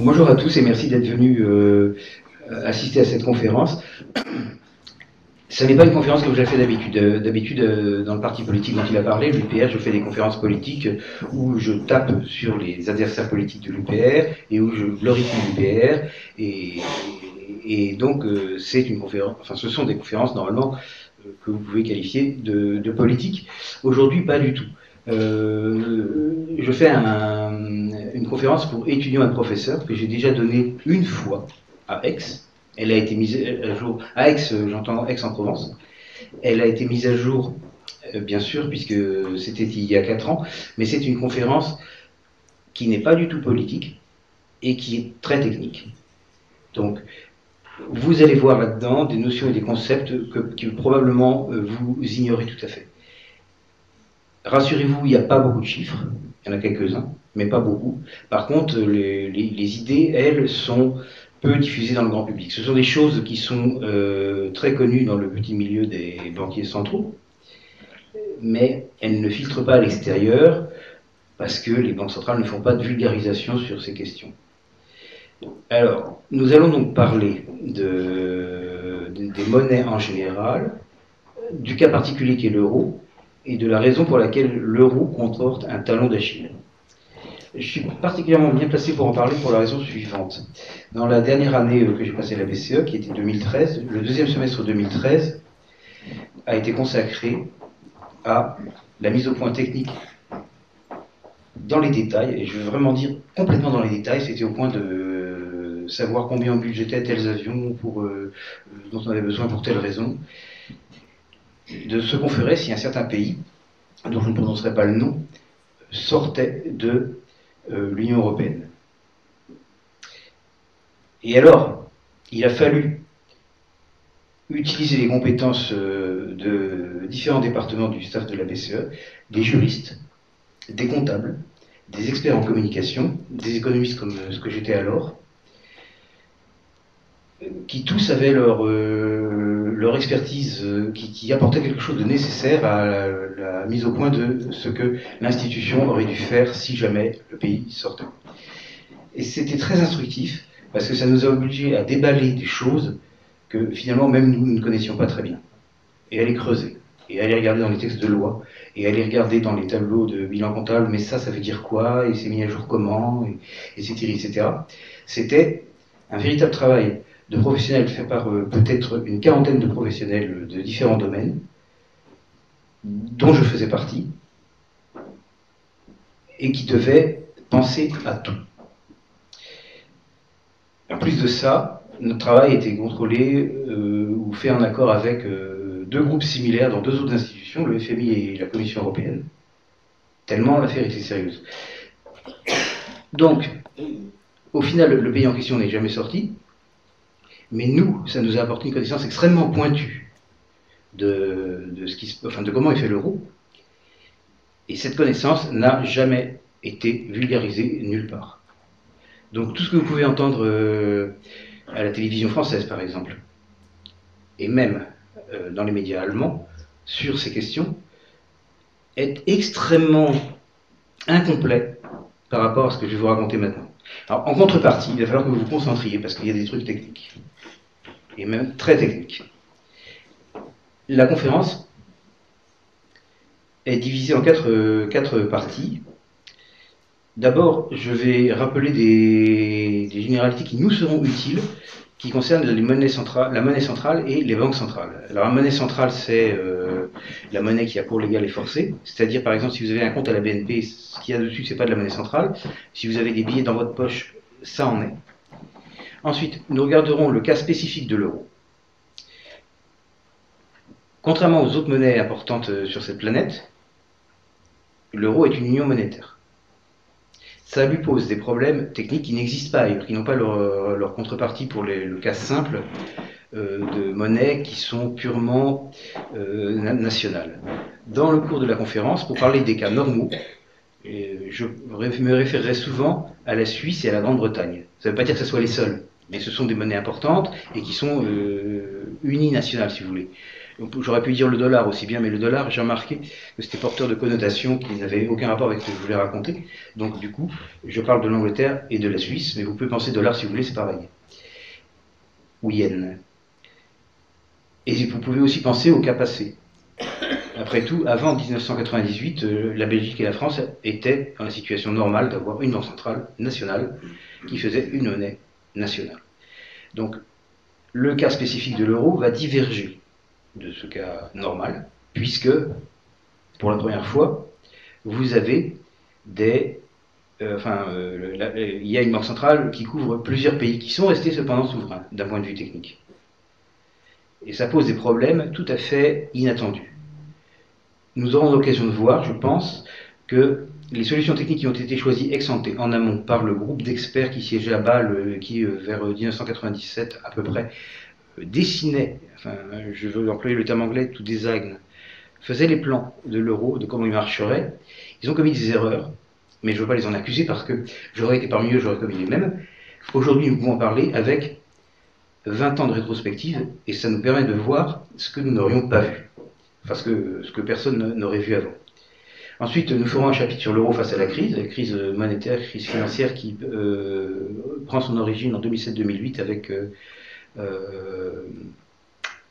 Bonjour à tous et merci d'être venus euh, assister à cette conférence. Ce n'est pas une conférence que j'ai fait d'habitude. D'habitude, euh, dans le parti politique dont il a parlé, l'UPR, je fais des conférences politiques où je tape sur les adversaires politiques de l'UPR et où je glorifie l'UPR. Et, donc, euh, c'est une conférence, enfin, ce sont des conférences normalement euh, que vous pouvez qualifier de, de politique. Aujourd'hui, pas du tout. Euh, je fais un, une conférence pour étudiants et professeurs que j'ai déjà donnée une fois à Aix elle a été mise à jour à Aix, j'entends Aix-en-Provence. Elle a été mise à jour, euh, bien sûr, puisque c'était il y a quatre ans, mais c'est une conférence qui n'est pas du tout politique et qui est très technique. Donc, vous allez voir là-dedans des notions et des concepts que, probablement euh, vous ignorez tout à fait. Rassurez-vous, il n'y a pas beaucoup de chiffres, il y en a quelques-uns, mais pas beaucoup. Par contre, les idées, elles, sont peu diffusées dans le grand public. Ce sont des choses qui sont euh, très connues dans le petit milieu des banquiers centraux, mais elles ne filtrent pas à l'extérieur parce que les banques centrales ne font pas de vulgarisation sur ces questions. Alors, nous allons donc parler de, des monnaies en général, du cas particulier qui est l'euro, et de la raison pour laquelle l'euro comporte un talon d'Achille. Je suis particulièrement bien placé pour en parler pour la raison suivante. Dans la dernière année euh, que j'ai passée à la BCE, qui était 2013, le deuxième semestre 2013 a été consacré à la mise au point technique dans les détails, et je veux vraiment dire complètement dans les détails, c'était au point de savoir combien on budgétait tels avions pour, euh, dont on avait besoin pour telle raison, de ce qu'on ferait si un certain pays, dont je ne prononcerai pas le nom, sortait de euh, l'Union européenne. Et alors, il a fallu utiliser les compétences euh, de différents départements du staff de la BCE, des juristes, des comptables, des experts en communication, des économistes comme ce que j'étais alors, qui tous avaient leur, euh, leur expertise, qui, qui, apportait quelque chose de nécessaire à la, mise au point de ce que l'institution aurait dû faire si jamais le pays sortait. Et c'était très instructif, parce que ça nous a obligés à déballer des choses que finalement même nous ne connaissions pas très bien, et à les creuser, et aller regarder dans les textes de loi, et aller regarder dans les tableaux de bilan comptable, mais ça, ça veut dire quoi, et c'est mis à jour comment, et, etc. C'était un véritable travail de professionnels fait par euh, peut-être une quarantaine de professionnels de différents domaines, dont je faisais partie, et qui devaient penser à tout. En plus de ça, notre travail était contrôlé euh, ou fait en accord avec euh, deux groupes similaires dans deux autres institutions, le FMI et la Commission européenne, tellement l'affaire était sérieuse. Donc, au final, le pays en question n'est jamais sorti, mais nous, ça nous a apporté une connaissance extrêmement pointue de, ce qui, enfin, de comment est fait l'euro. Et cette connaissance n'a jamais été vulgarisée nulle part. Donc tout ce que vous pouvez entendre euh, à la télévision française, par exemple, et même euh, dans les médias allemands, sur ces questions, est extrêmement incomplet par rapport à ce que je vais vous raconter maintenant. Alors, en contrepartie, il va falloir que vous vous concentriez parce qu'il y a des trucs techniques, et même très techniques. La conférence est divisée en quatre, euh, parties. D'abord, je vais rappeler des, généralités qui nous seront utiles, qui concernent la monnaie centrale et les banques centrales. Alors, la monnaie centrale, c'est euh, la monnaie qui a cours légal et forcé. C'est-à-dire, par exemple, si vous avez un compte à la BNP, ce qu'il y a dessus, c'est pas de la monnaie centrale. Si vous avez des billets dans votre poche, ça en est. Ensuite, nous regarderons le cas spécifique de l'euro. Contrairement aux autres monnaies importantes euh, sur cette planète, l'euro est une union monétaire ça lui pose des problèmes techniques qui n'existent pas ailleurs, qui n'ont pas leur, contrepartie pour le cas simple euh, de monnaies qui sont purement euh, nationales. Dans le cours de la conférence, pour parler des cas normaux, je me référerai souvent à la Suisse et à la Grande-Bretagne. Ça ne veut pas dire que ce soit les seuls, mais ce sont des monnaies importantes et qui sont euh, uninationales, si vous voulez. J'aurais pu dire le dollar aussi bien, mais le dollar, j'ai remarqué que c'était porteur de connotations qui n'avaient aucun rapport avec ce que je voulais raconter. Donc du coup, je parle de l'Angleterre et de la Suisse, mais vous pouvez penser dollar si vous voulez, c'est pareil. Ou yen. Et vous pouvez aussi penser au cas passé. Après tout, avant 1998, euh, la Belgique et la France étaient dans la situation normale d'avoir une banque centrale nationale qui faisait une monnaie nationale. Donc, le cas spécifique de l'euro va diverger de ce cas normal, puisque, pour la première fois, vous avez des... Euh, enfin, euh, il y a une banque centrale qui couvre plusieurs pays qui sont restés cependant souverains d'un point de vue technique. Et ça pose des problèmes tout à fait inattendus. Nous aurons l'occasion de voir, je pense, que les solutions techniques qui ont été choisies ex ante en amont par le groupe d'experts qui siégeait à Bâle, qui euh, vers 1997 à peu près dessinait, enfin je veux employer le terme anglais, tout design, faisait les plans de l'euro, de comment il marcherait, ils ont commis des erreurs, mais je ne veux pas les en accuser parce que j'aurais été parmi eux, j'aurais commis les mêmes. Aujourd'hui, nous pouvons en parler avec 20 ans de rétrospective et ça nous permet de voir ce que nous n'aurions pas vu, parce que ce que personne n'aurait vu avant. Ensuite, nous ferons un chapitre sur l'euro face à la crise, la crise monétaire, crise financière qui euh, prend son origine en 2007-2008 avec euh, euh,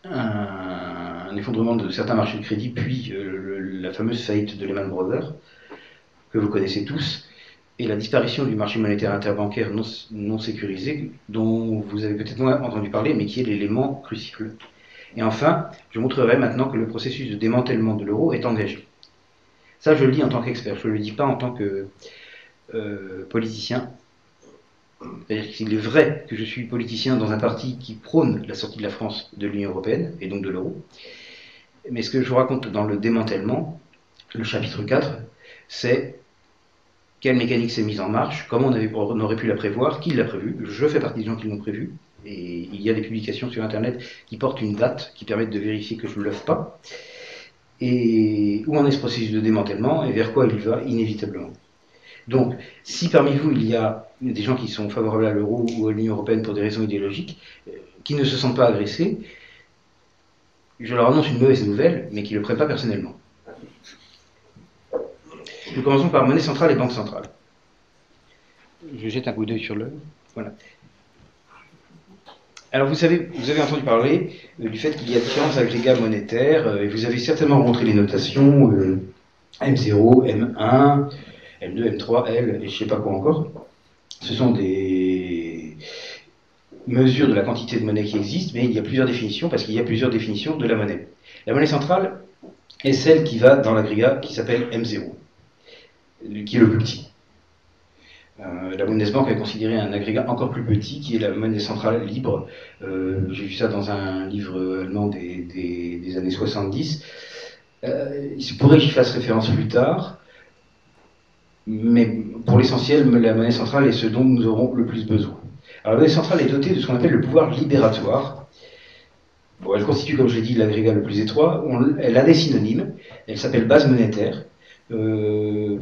un, effondrement de certains marchés de crédit, puis la fameuse faillite de Lehman Brothers, que vous connaissez tous, et la disparition du marché monétaire interbancaire non, sécurisé, dont vous avez peut-être moins entendu parler, mais qui est l'élément crucial. Et enfin, je montrerai maintenant que le processus de démantèlement de l'euro est engagé. Ça, je le dis en tant qu'expert, je ne le dis pas en tant que euh, politicien, c'est-à-dire qu'il est vrai que je suis politicien dans un parti qui prône la sortie de la France de l'Union européenne et donc de l'euro. Mais ce que je vous raconte dans le démantèlement, le chapitre 4, c'est quelle mécanique s'est mise en marche, comment on, aurait pu la prévoir, qui l'a prévu. Je fais partie des gens qui l'ont prévu. Et il y a des publications sur Internet qui portent une date, qui permettent de vérifier que je ne le pas. Et où en est ce processus de démantèlement et vers quoi il va inévitablement. Donc, si parmi vous il y a des gens qui sont favorables à l'euro ou à l'Union européenne pour des raisons idéologiques, euh, qui ne se sentent pas agressés, je leur annonce une mauvaise nouvelle, mais qui ne le prennent pas personnellement. Nous commençons par monnaie centrale et banque centrale. Je jette un coup d'œil sur le. Voilà. Alors vous savez, vous avez entendu parler du fait qu'il y a différents agrégats monétaires, euh, et vous avez certainement rencontré les notations M0, M1, M2, M3, L, et je ne sais pas quoi encore. Ce sont des mesures de la quantité de monnaie qui existe, mais il y a plusieurs définitions, parce qu'il y a plusieurs définitions de la monnaie. La monnaie centrale est celle qui va dans l'agrégat qui s'appelle M0, qui est le plus petit. Euh, la Bundesbank a considéré un agrégat encore plus petit, qui est la monnaie centrale libre. Euh, j'ai vu ça dans un livre allemand des, années 70. Euh, il se pourrait que j'y fasse référence plus tard mais pour l'essentiel, la monnaie centrale est ce dont nous aurons le plus besoin. La monnaie centrale est dotée de ce qu'on appelle le pouvoir libératoire. Bon, elle constitue, comme je l'ai dit, l'agrégat le plus étroit. elle a des synonymes. Elle s'appelle base monétaire. Euh,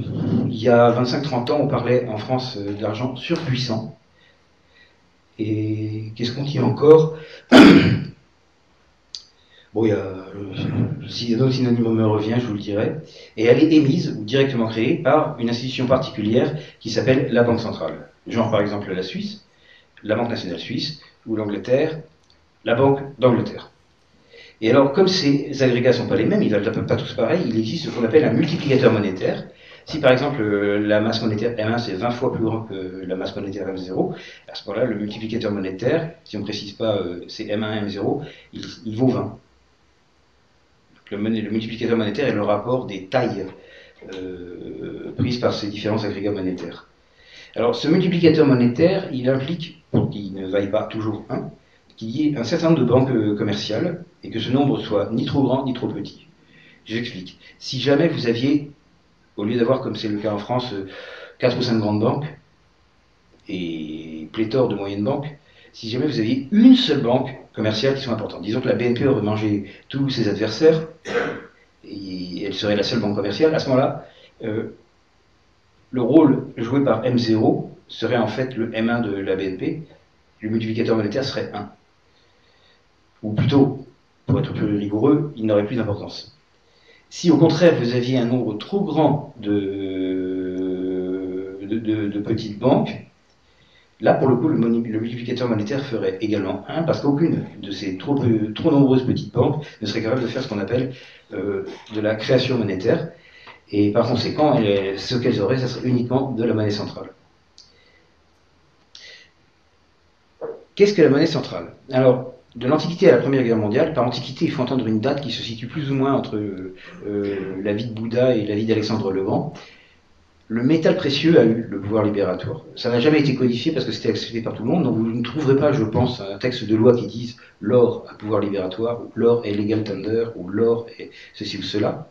il y a 25-30 ans, on parlait en France euh, d'argent surpuissant. Et qu'est-ce qu'on dit encore Bon, il y a, si un autre synonyme me revient, je vous le dirai. Et elle est émise ou directement créée par une institution particulière qui s'appelle la Banque centrale. Genre par exemple la Suisse, la Banque nationale suisse, ou l'Angleterre, la Banque d'Angleterre. Et alors, comme ces agrégats ne sont pas les mêmes, ils ne valent pas tous pareil, il existe ce qu'on appelle un multiplicateur monétaire. Si par exemple la masse monétaire M1 c'est 20 fois plus grand que la masse monétaire M0, à ce moment-là, le multiplicateur monétaire, si on ne précise pas euh, c'est M1 M0, il vaut 20 le, multiplicateur monétaire est le rapport des tailles euh, prises par ces différents agrégats monétaires. Alors, ce multiplicateur monétaire, il implique, pour qu'il ne vaille pas toujours 1, qu'il y ait un certain nombre de banques euh, commerciales et que ce nombre soit ni trop grand ni trop petit. J'explique. Si jamais vous aviez, au lieu d'avoir, comme c'est le cas en France, 4 euh, ou 5 grandes banques et pléthore de moyennes banques, si jamais vous aviez une seule banque commerciales qui sont importantes. Disons que la BNP aurait mangé tous ses adversaires, et elle serait la seule banque commerciale. À ce moment-là, euh, le rôle joué par M0 serait en fait le M1 de la BNP, le multiplicateur monétaire serait 1. Ou plutôt, pour être plus rigoureux, il n'aurait plus d'importance. Si au contraire vous aviez un nombre trop grand de, petites banques, là pour le coup le, multiplicateur monétaire ferait également 1 parce qu'aucune de ces trop, trop, nombreuses petites banques ne serait capable de faire ce qu'on appelle euh, de la création monétaire. Et par conséquent, ce qu'elles auraient, ça serait uniquement de la monnaie centrale. Qu'est-ce que la monnaie centrale? Alors, de l'Antiquité à la Première Guerre mondiale, par Antiquité, il faut entendre une date qui se situe plus ou moins entre euh, la vie de Bouddha et la vie d'Alexandre le Grand. Le métal précieux a eu le pouvoir libératoire. Ça n'a jamais été codifié parce que c'était accepté par tout le monde, donc vous ne trouverez pas, je pense, un texte de loi qui dise l'or a pouvoir libératoire, ou l'or est legal tender, ou l'or est ceci ou cela.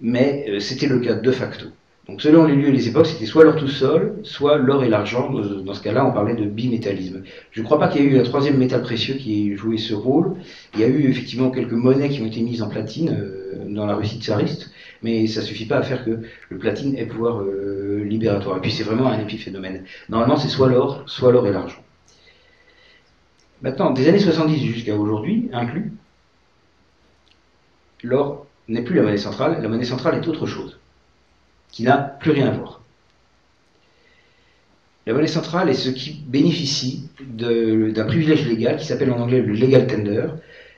Mais euh, c'était le cas de facto. Donc selon les lieux et les époques, c'était soit l'or tout seul, soit l'or et l'argent. Dans ce cas-là, on parlait de bimétallisme. Je ne crois pas qu'il y ait eu un troisième métal précieux qui ait joué ce rôle. Il y a eu effectivement quelques monnaies qui ont été mises en platine euh, dans la Russie tsariste, mais ça ne suffit pas à faire que le platine ait pouvoir euh, libératoire. Et puis c'est vraiment un épiphénomène. Normalement, c'est soit l'or, soit l'or et l'argent. Maintenant, des années 70 jusqu'à aujourd'hui, inclus, l'or n'est plus la monnaie centrale, la monnaie centrale est autre chose qui n'a plus rien à voir. La monnaie centrale est ce qui bénéficie d'un privilège légal qui s'appelle en anglais le legal tender.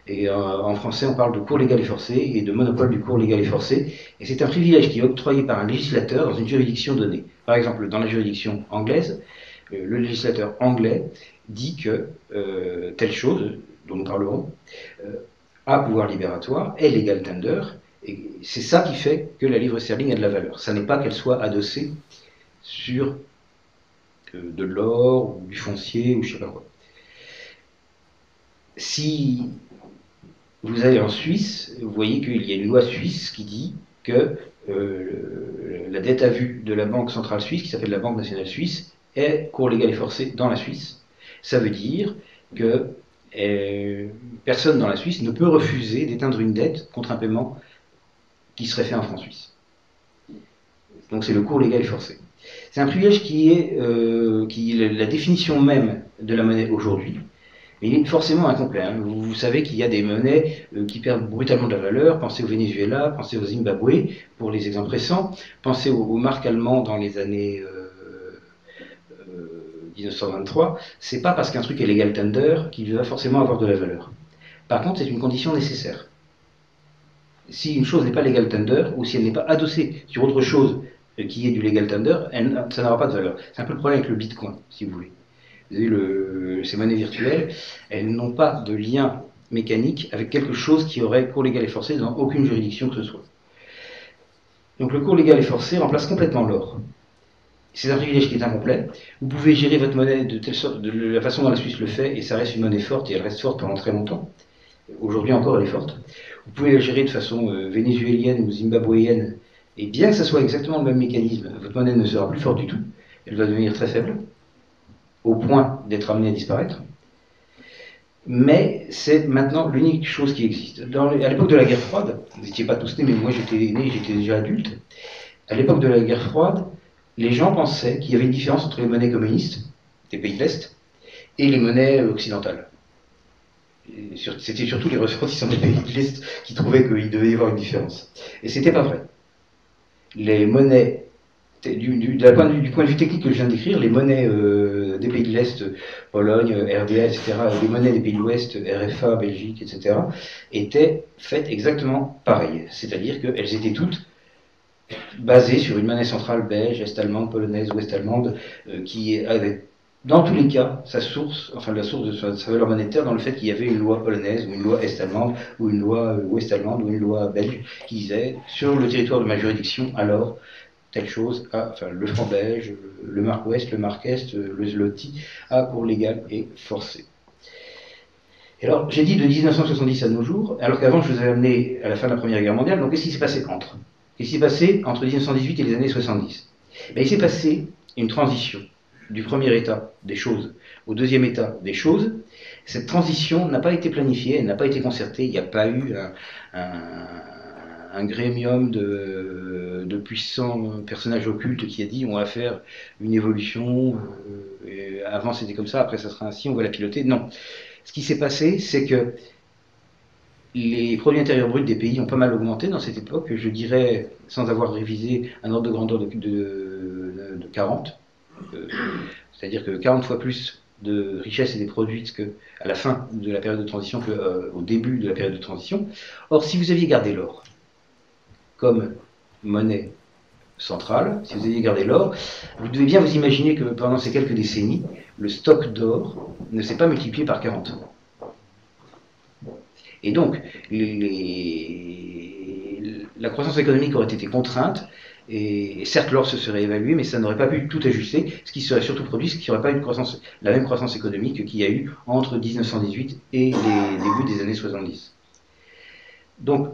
Et euh, en français, on parle de cours légal et forcé et de monopole du cours légal et forcé. Et c'est un privilège qui est octroyé par un législateur dans une juridiction donnée. Par exemple, dans la juridiction anglaise, euh, le législateur anglais dit que euh, telle chose, dont nous parlerons, a pouvoir libératoire, est legal tender, et c'est ça qui fait que la livre sterling a de la valeur. Ça n'est pas qu'elle soit adossée sur euh, de l'or ou du foncier ou je sais pas quoi. Si vous allez en Suisse, vous voyez qu'il y a une loi suisse qui dit que euh, la dette à vue de la Banque centrale suisse, qui s'appelle la Banque nationale suisse, est cours légal et forcé dans la Suisse. Ça veut dire que euh, personne dans la Suisse ne peut refuser d'éteindre une dette contre un paiement qui serait fait en France suisse. Donc c'est le cours légal et forcé. C'est un privilège qui est, euh, qui la définition même de la monnaie aujourd'hui, mais il est forcément incomplet. Hein. Vous, savez qu'il y a des monnaies euh, qui perdent brutalement de la valeur. Pensez au Venezuela, pensez au Zimbabwe, pour les exemples récents. Pensez aux, marques allemandes dans les années 1923. Euh, c'est pas parce qu'un truc est légal tender qu'il va forcément avoir de la valeur. Par contre, c'est une condition nécessaire si une chose n'est pas legal tender, ou si elle n'est pas adossée sur autre chose euh, qui est du legal tender, ça n'aura pas de valeur. C'est un peu le problème avec le bitcoin, si vous voulez. Vous avez le, ces monnaies virtuelles, elles n'ont pas de lien mécanique avec quelque chose qui aurait cours légal et forcé dans aucune juridiction que ce soit. Donc le cours légal et forcé remplace complètement l'or. C'est un privilège qui est incomplet. Vous pouvez gérer votre monnaie de la façon dont la Suisse le fait, et ça reste une monnaie forte, et elle reste forte pendant très longtemps. Aujourd'hui encore, elle est forte. Vous pouvez la gérer de façon euh, vénézuélienne ou zimbabwéenne, et bien que ce soit exactement le même mécanisme, votre monnaie ne sera plus forte du tout. Elle va devenir très faible, au point d'être amenée à disparaître. Mais c'est maintenant l'unique chose qui existe. à l'époque de la guerre froide, vous n'étiez pas tous nés, mais moi j'étais né, j'étais déjà adulte. À l'époque de la guerre froide, les gens pensaient qu'il y avait une différence entre les monnaies communistes des pays de l'Est et les monnaies occidentales c'était surtout les ressortissants des pays de l'Est qui trouvaient qu'il devait y avoir une différence. Et c'était pas vrai. Les monnaies, du, point de, vue technique que je viens d'écrire, les monnaies euh, des pays de l'Est, Pologne, RDA, etc., les monnaies des pays de l'Ouest, RFA, Belgique, etc., étaient faites exactement pareil. C'est-à-dire qu'elles étaient toutes basées sur une monnaie centrale belge, est-allemande, polonaise, ouest-allemande, euh, qui avait dans tous les cas, sa source, enfin la source de sa, valeur monétaire, dans le fait qu'il y avait une loi polonaise, ou une loi est-allemande, ou une loi euh, ouest-allemande, ou une loi belge, qui disait, sur le territoire de ma juridiction, alors, telle chose, enfin, le franc belge, le mark ouest, le mark est, le zloty, a cours légal et forcé. Et alors, j'ai dit de 1970 à nos jours, alors qu'avant je vous ai amené à la fin de la Première Guerre mondiale, donc qu'est-ce qui s'est passé entre? Qu'est-ce qui s'est passé entre 1918 et les années 70 ben, Il s'est passé une transition du premier état des choses au deuxième état des choses, cette transition n'a pas été planifiée, elle n'a pas été concertée, il n'y a pas eu un, grémium de, puissants personnages occultes qui a dit on va faire une évolution, euh, avant c'était comme ça, après ça sera ainsi, on va la piloter. Non. Ce qui s'est passé, c'est que les produits intérieurs bruts des pays ont pas mal augmenté dans cette époque, je dirais, sans avoir révisé un ordre de grandeur de, de, 40. Euh, c'est-à-dire que 40 fois plus de richesses étaient produites qu'à la fin de la période de transition qu'au euh, début de la période de transition. Or, si vous aviez gardé l'or comme monnaie centrale, si vous aviez gardé l'or, vous devez bien vous imaginer que pendant ces quelques décennies, le stock d'or ne s'est pas multiplié par 40. Et donc, la croissance économique aurait été contrainte, et certes l'or se serait évalué, mais ça n'aurait pas pu tout ajuster, ce qui serait surtout produit, ce qui n'aurait pas eu croissance, la même croissance économique qu'il y a eu entre 1918 et les débuts des années 70. Donc,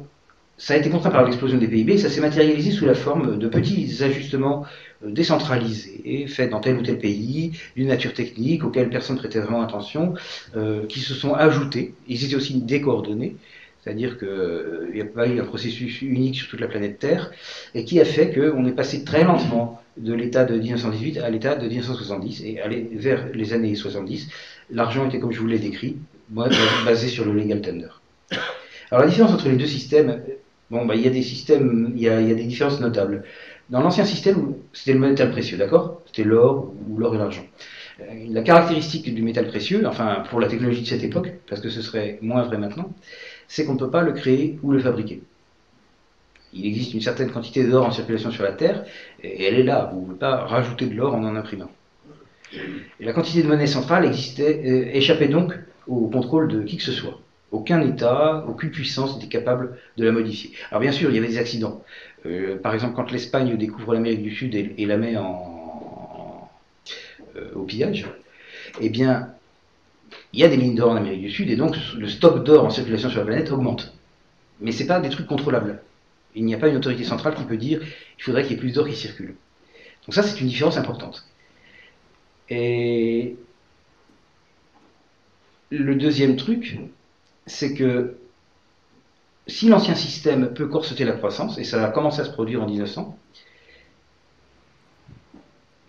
ça a été contraint par l'explosion des PIB, ça s'est matérialisé sous la forme de petits ajustements euh, décentralisés, faits dans tel ou tel pays, d'une nature technique, auxquels personne ne prêtait vraiment attention, euh, qui se sont ajoutés. Ils étaient aussi décoordonnés, c'est-à-dire qu'il euh, n'y a pas eu un processus unique sur toute la planète Terre, et qui a fait qu'on est passé très lentement de l'état de 1918 à l'état de 1970, et aller vers les années 70, l'argent était, comme je vous l'ai décrit, basé sur le legal tender. Alors la différence entre les deux systèmes, Bon, bah, il y a des systèmes, il y a, des différences notables. Dans l'ancien système, c'était le métal précieux, d'accord? C'était l'or ou l'or et l'argent. La caractéristique du métal précieux, enfin pour la technologie de cette époque, parce que ce serait moins vrai maintenant, c'est qu'on ne peut pas le créer ou le fabriquer. Il existe une certaine quantité d'or en circulation sur la Terre, et elle est là. Vous ne pouvez pas rajouter de l'or en en imprimant. La quantité de monnaie centrale euh, échappait donc au contrôle de qui que ce soit. Aucun État, aucune puissance n'était capable de la modifier. Alors bien sûr, il y avait des accidents. Euh, par exemple, quand l'Espagne découvre l'Amérique du Sud et, la met en, au pillage, eh bien, il y a des mines d'or en Amérique du Sud et donc le stock d'or en circulation sur la planète augmente. Mais ce n'est pas des trucs contrôlables. Il n'y a pas une autorité centrale qui peut dire il faudrait qu'il y ait plus d'or qui circule. Donc ça, c'est une différence importante. Et le deuxième truc, c'est que si l'ancien système peut corseter la croissance, et ça a commencé à se produire en 1900,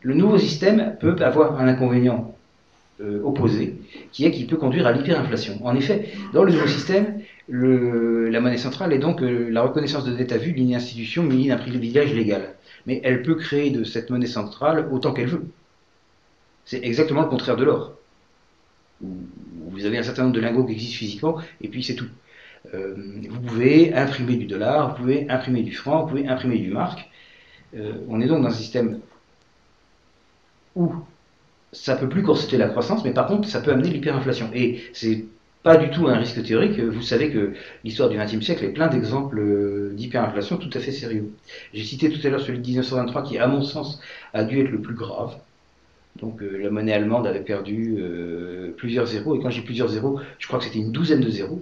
le nouveau système peut avoir un inconvénient euh, opposé, qui est qu'il peut conduire à l'hyperinflation. En effet, dans le nouveau système, la monnaie centrale est donc euh, la reconnaissance de dette à vue d'une institution munie d'un privilège légal. Mais elle peut créer de cette monnaie centrale autant qu'elle veut. C'est exactement le contraire de l'or vous avez un certain nombre de lingots qui existent physiquement, et puis c'est tout. Euh, vous pouvez imprimer du dollar, vous pouvez imprimer du franc, vous pouvez imprimer du marque. On est donc dans un système où ça peut plus corseter la croissance, mais par contre, ça peut amener l'hyperinflation. Et c'est pas du tout un risque théorique. Vous savez que l'histoire du XXe siècle est plein d'exemples d'hyperinflation tout à fait sérieux. J'ai cité tout à l'heure celui de 1923 qui, à mon sens, a dû être le plus grave. Donc euh, la monnaie allemande avait perdu euh, plusieurs zéros, et quand j'ai plusieurs zéros, je crois que c'était une douzaine de zéros.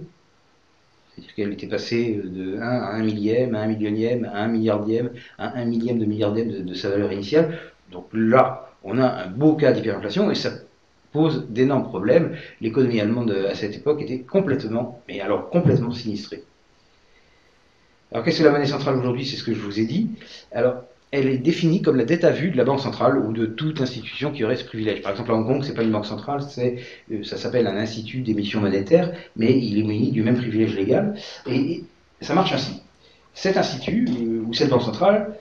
C'est-à-dire qu'elle était passée de 1 à 1 millième, à 1 millionième, à 1 milliardième, à 1 millième de milliardième de sa valeur initiale. Donc là, on a un beau cas d'hyperinflation, et ça pose d'énormes problèmes. L'économie allemande à cette époque était complètement, mais alors complètement sinistrée. Alors qu'est-ce que la monnaie centrale aujourd'hui? C'est ce que je vous ai dit. Alors elle est définie comme la dette à vue de la banque centrale ou de toute institution qui aurait ce privilège. Par exemple, à Hong Kong, c'est pas une banque centrale, euh, ça s'appelle un institut d'émission monétaire, mais il est muni du même privilège légal. Et, ça marche ainsi. Cet institut euh, ou cette banque centrale,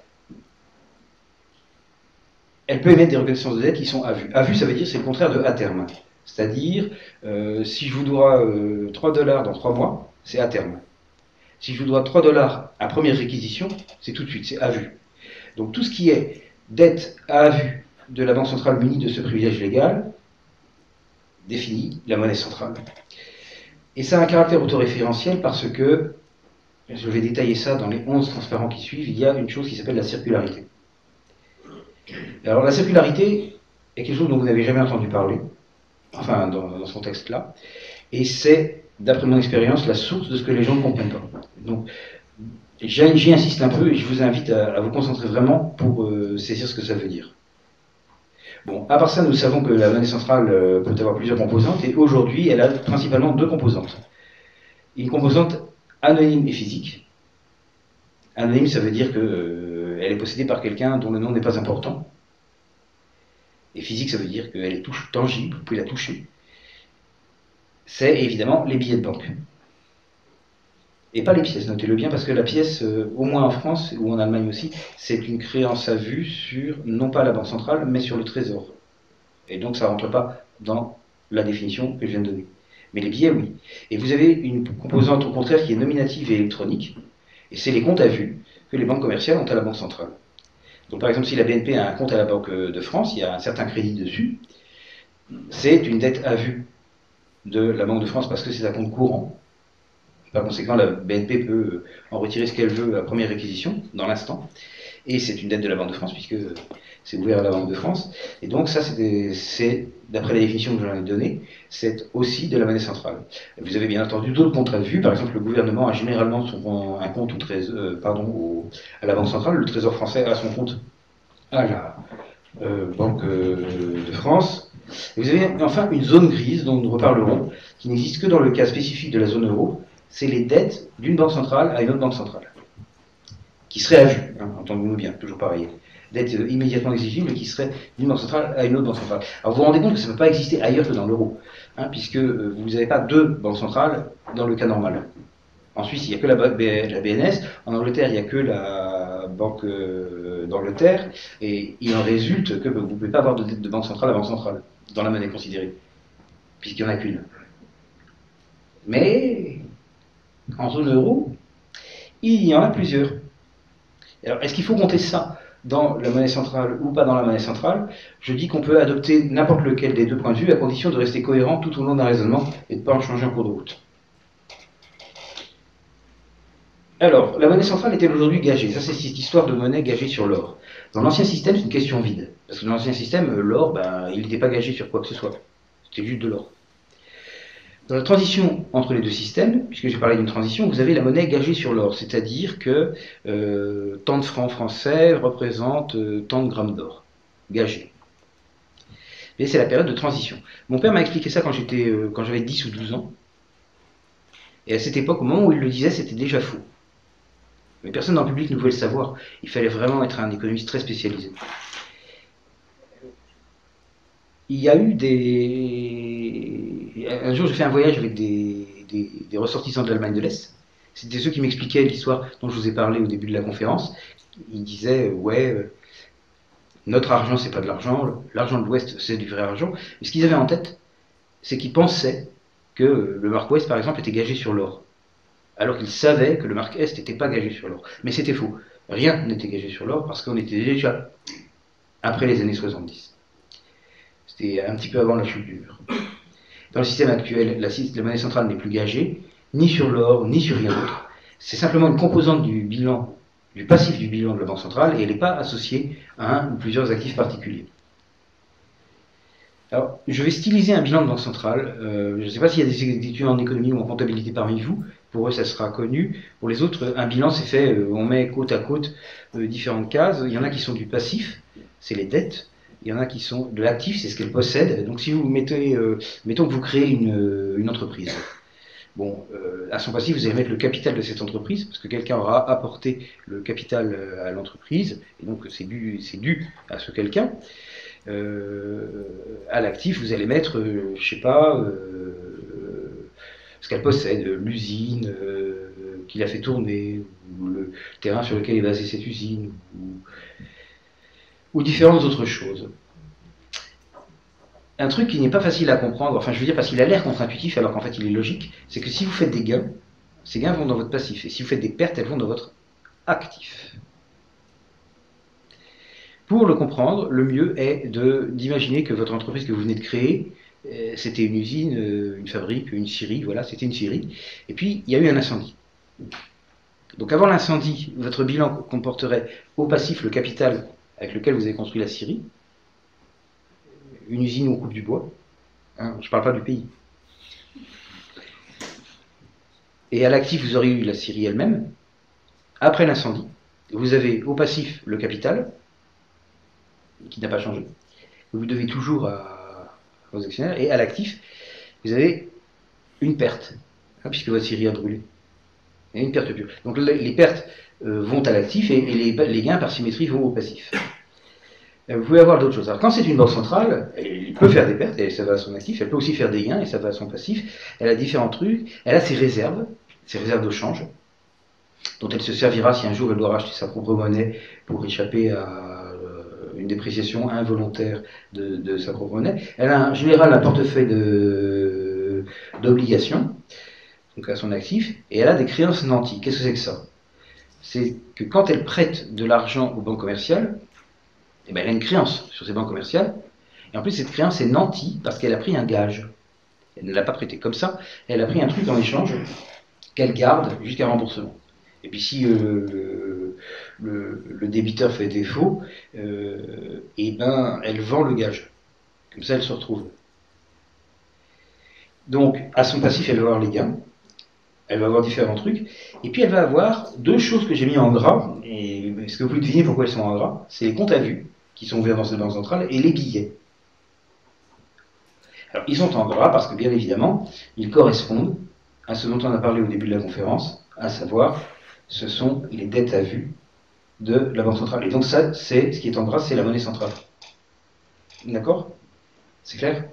elle peut émettre des reconnaissances de dette qui sont à vue. À vue, ça veut dire c'est le contraire de à terme. C'est-à-dire, euh, si je vous dois 3 dollars dans 3 mois, c'est à terme. Si je vous dois 3 dollars à première réquisition, c'est tout de suite, c'est à vue. Donc tout ce qui est dette à vue de la Banque centrale munie de ce privilège légal définit la monnaie centrale. Et ça a un caractère autoréférentiel parce que, je vais détailler ça dans les 11 transparents qui suivent, il y a une chose qui s'appelle la circularité. Alors la circularité est quelque chose dont vous n'avez jamais entendu parler, enfin dans, ce contexte-là, et c'est, d'après mon expérience, la source de ce que les gens ne comprennent pas. Donc J'y insiste un peu et je vous invite à, vous concentrer vraiment pour euh, saisir ce que ça veut dire. Bon, à part ça, nous savons que la monnaie centrale euh, peut avoir plusieurs composantes et aujourd'hui, elle a principalement deux composantes. Une composante anonyme et physique. Anonyme, ça veut dire qu'elle euh, est possédée par quelqu'un dont le nom n'est pas important. Et physique, ça veut dire qu'elle est tangible, vous pouvez la toucher. C'est évidemment les billets de banque. Et pas les pièces, notez-le bien, parce que la pièce, euh, au moins en France ou en Allemagne aussi, c'est une créance à vue sur, non pas la Banque centrale, mais sur le Trésor. Et donc ça ne rentre pas dans la définition que je viens de donner. Mais les billets, oui. Et vous avez une composante au contraire qui est nominative et électronique, et c'est les comptes à vue que les banques commerciales ont à la Banque centrale. Donc par exemple, si la BNP a un compte à la Banque de France, il y a un certain crédit dessus, c'est une dette à vue de la Banque de France parce que c'est un compte courant. Par conséquent, la BNP peut en retirer ce qu'elle veut à première réquisition, dans l'instant. Et c'est une dette de la Banque de France, puisque c'est ouvert à la Banque de France. Et donc ça, c'est, d'après la définition que j'en ai donnée, c'est aussi de la monnaie centrale. Vous avez bien entendu d'autres contrats de vue. Par exemple, le gouvernement a généralement son, un compte au trésor, euh, pardon, à la Banque centrale. Le Trésor français a son compte à la euh, Banque euh, de France. Vous avez enfin une zone grise dont nous reparlerons, qui n'existe que dans le cas spécifique de la zone euro. C'est les dettes d'une banque centrale à une autre banque centrale, qui serait à vue, hein, entendons-nous bien, toujours pareil d'être immédiatement exigible qui serait d'une banque centrale à une autre banque centrale. Alors vous vous rendez compte que ça ne peut pas exister ailleurs que dans l'euro, hein, puisque euh, vous n'avez pas deux banques centrales dans le cas normal. En Suisse, il n'y a que la, la, BNS, en Angleterre, il n'y a que la Banque euh, d'Angleterre, et il en résulte que vous ne pouvez pas avoir de, de banque centrale à banque centrale, dans la monnaie considérée, puisqu'il n'y en a qu'une. Mais, en zone euro, il y en a plusieurs. Alors, est-ce qu'il faut compter ça dans la monnaie centrale ou pas dans la monnaie centrale, je dis qu'on peut adopter n'importe lequel des deux points de vue à condition de rester cohérent tout au long d'un raisonnement et de ne pas en changer en cours de route. Alors, la monnaie centrale est-elle aujourd'hui gagée? Ça, c'est cette histoire de monnaie gagée sur l'or. Dans l'ancien système, c'est une question vide. Parce que dans l'ancien système, l'or, ben, il n'était pas gagé sur quoi que ce soit. C'était juste de l'or. Dans la transition entre les deux systèmes, puisque j'ai parlé d'une transition, vous avez la monnaie gagée sur l'or, c'est-à-dire que euh, tant de francs français représentent euh, tant de grammes d'or, gagés. Et c'est la période de transition. Mon père m'a expliqué ça quand euh, quand j'avais 10 ou 12 ans. Et à cette époque, au moment où il le disait, c'était déjà faux. Mais personne dans le public ne pouvait le savoir. Il fallait vraiment être un économiste très spécialisé. Il y a eu des un jour, j'ai fait un voyage avec des, ressortissants de l'Allemagne de l'Est. C'était ceux qui m'expliquaient l'histoire dont je vous ai parlé au début de la conférence. Ils disaient, ouais, euh, notre argent, c'est pas de l'argent, l'argent de l'Ouest, c'est du vrai argent. Mais ce qu'ils avaient en tête, c'est qu'ils pensaient que le marque Ouest, par exemple, était gagé sur l'or. Alors qu'ils savaient que le marque Est n'était pas gagé sur l'or. Mais c'était faux. Rien n'était gagé sur l'or parce qu'on était déjà après les années 70. C'était un petit peu avant la chute du mur. Dans le système actuel, la, monnaie centrale n'est plus gagée, ni sur l'or, ni sur rien d'autre. C'est simplement une composante du bilan, du passif du bilan de la Banque centrale, et elle n'est pas associée à un ou plusieurs actifs particuliers. Alors, je vais styliser un bilan de banque centrale. Euh, je ne sais pas s'il y a des étudiants en économie ou en comptabilité parmi vous. Pour eux, ça sera connu. Pour les autres, un bilan, c'est fait, euh, on met côte à côte euh, différentes cases. Il y en a qui sont du passif, c'est les dettes. Il y en a qui sont de l'actif, c'est ce qu'elle possède. Donc si vous mettez, euh, mettons que vous créez une, euh, entreprise. Bon, euh, à son passif, vous allez mettre le capital de cette entreprise, parce que quelqu'un aura apporté le capital à l'entreprise, et donc c'est dû, dû à ce quelqu'un. à l'actif, vous allez mettre, je sais pas, ce qu'elle possède, l'usine qu'il a fait tourner, ou le terrain sur lequel est basée cette usine, ou différentes autres choses. Un truc qui n'est pas facile à comprendre, enfin je veux dire parce qu'il a l'air contre-intuitif alors qu'en fait il est logique, c'est que si vous faites des gains, ces gains vont dans votre passif, et si vous faites des pertes, elles vont dans votre actif. Pour le comprendre, le mieux est d'imaginer que votre entreprise que vous venez de créer, euh, c'était une usine, euh, une fabrique, une scierie, voilà, c'était une scierie, et puis il y a eu un incendie. Donc avant l'incendie, votre bilan comporterait au passif le capital avec lequel vous avez construit la Syrie, une usine où on coupe du bois. Hein, je ne parle pas du pays. Et à l'actif, vous aurez eu la Syrie elle-même. Après l'incendie, vous avez au passif le capital, qui n'a pas changé. Vous devez toujours à, vos actionnaires. Et à l'actif, vous avez une perte, hein, puisque votre Syrie a brûlé. Et une perte pure. Donc les pertes euh, vont à l'actif et, les, gains par symétrie vont au passif. Euh, vous pouvez avoir d'autres choses. Alors quand c'est une banque centrale, elle peut faire des pertes et ça va à son actif, elle peut aussi faire des gains et ça va à son passif. Elle a différents trucs, elle a ses réserves, ses réserves de change, dont elle se servira si un jour elle doit racheter sa propre monnaie pour échapper à euh, une dépréciation involontaire de, sa propre monnaie. Elle a en général un portefeuille d'obligations, donc à son actif, et elle a des créances nanties. Qu'est-ce que c'est que ça? C'est que quand elle prête de l'argent aux banques commerciales, eh ben, elle a une créance sur ces banques commerciales, et en plus cette créance est nantie parce qu'elle a pris un gage. Elle ne l'a pas prêté comme ça, elle a pris un truc en échange qu'elle garde jusqu'à remboursement. Et puis si euh, le, débiteur fait défaut, euh, eh ben, elle vend le gage. Comme ça, elle se retrouve. Donc, à son passif, elle va avoir les gains. Elle va avoir différents trucs. Et puis, elle va avoir deux choses que j'ai mis en gras. Et est-ce que vous pouvez deviner pourquoi elles sont en gras C'est les comptes à vue, qui sont ouverts dans cette banque centrale, et les billets. Alors, ils sont en gras parce que, bien évidemment, ils correspondent à ce dont on a parlé au début de la conférence, à savoir ce sont les dettes à vue de la Banque centrale. Et donc ça, c'est ce qui est en gras, c'est la monnaie centrale. D'accord? C'est clair?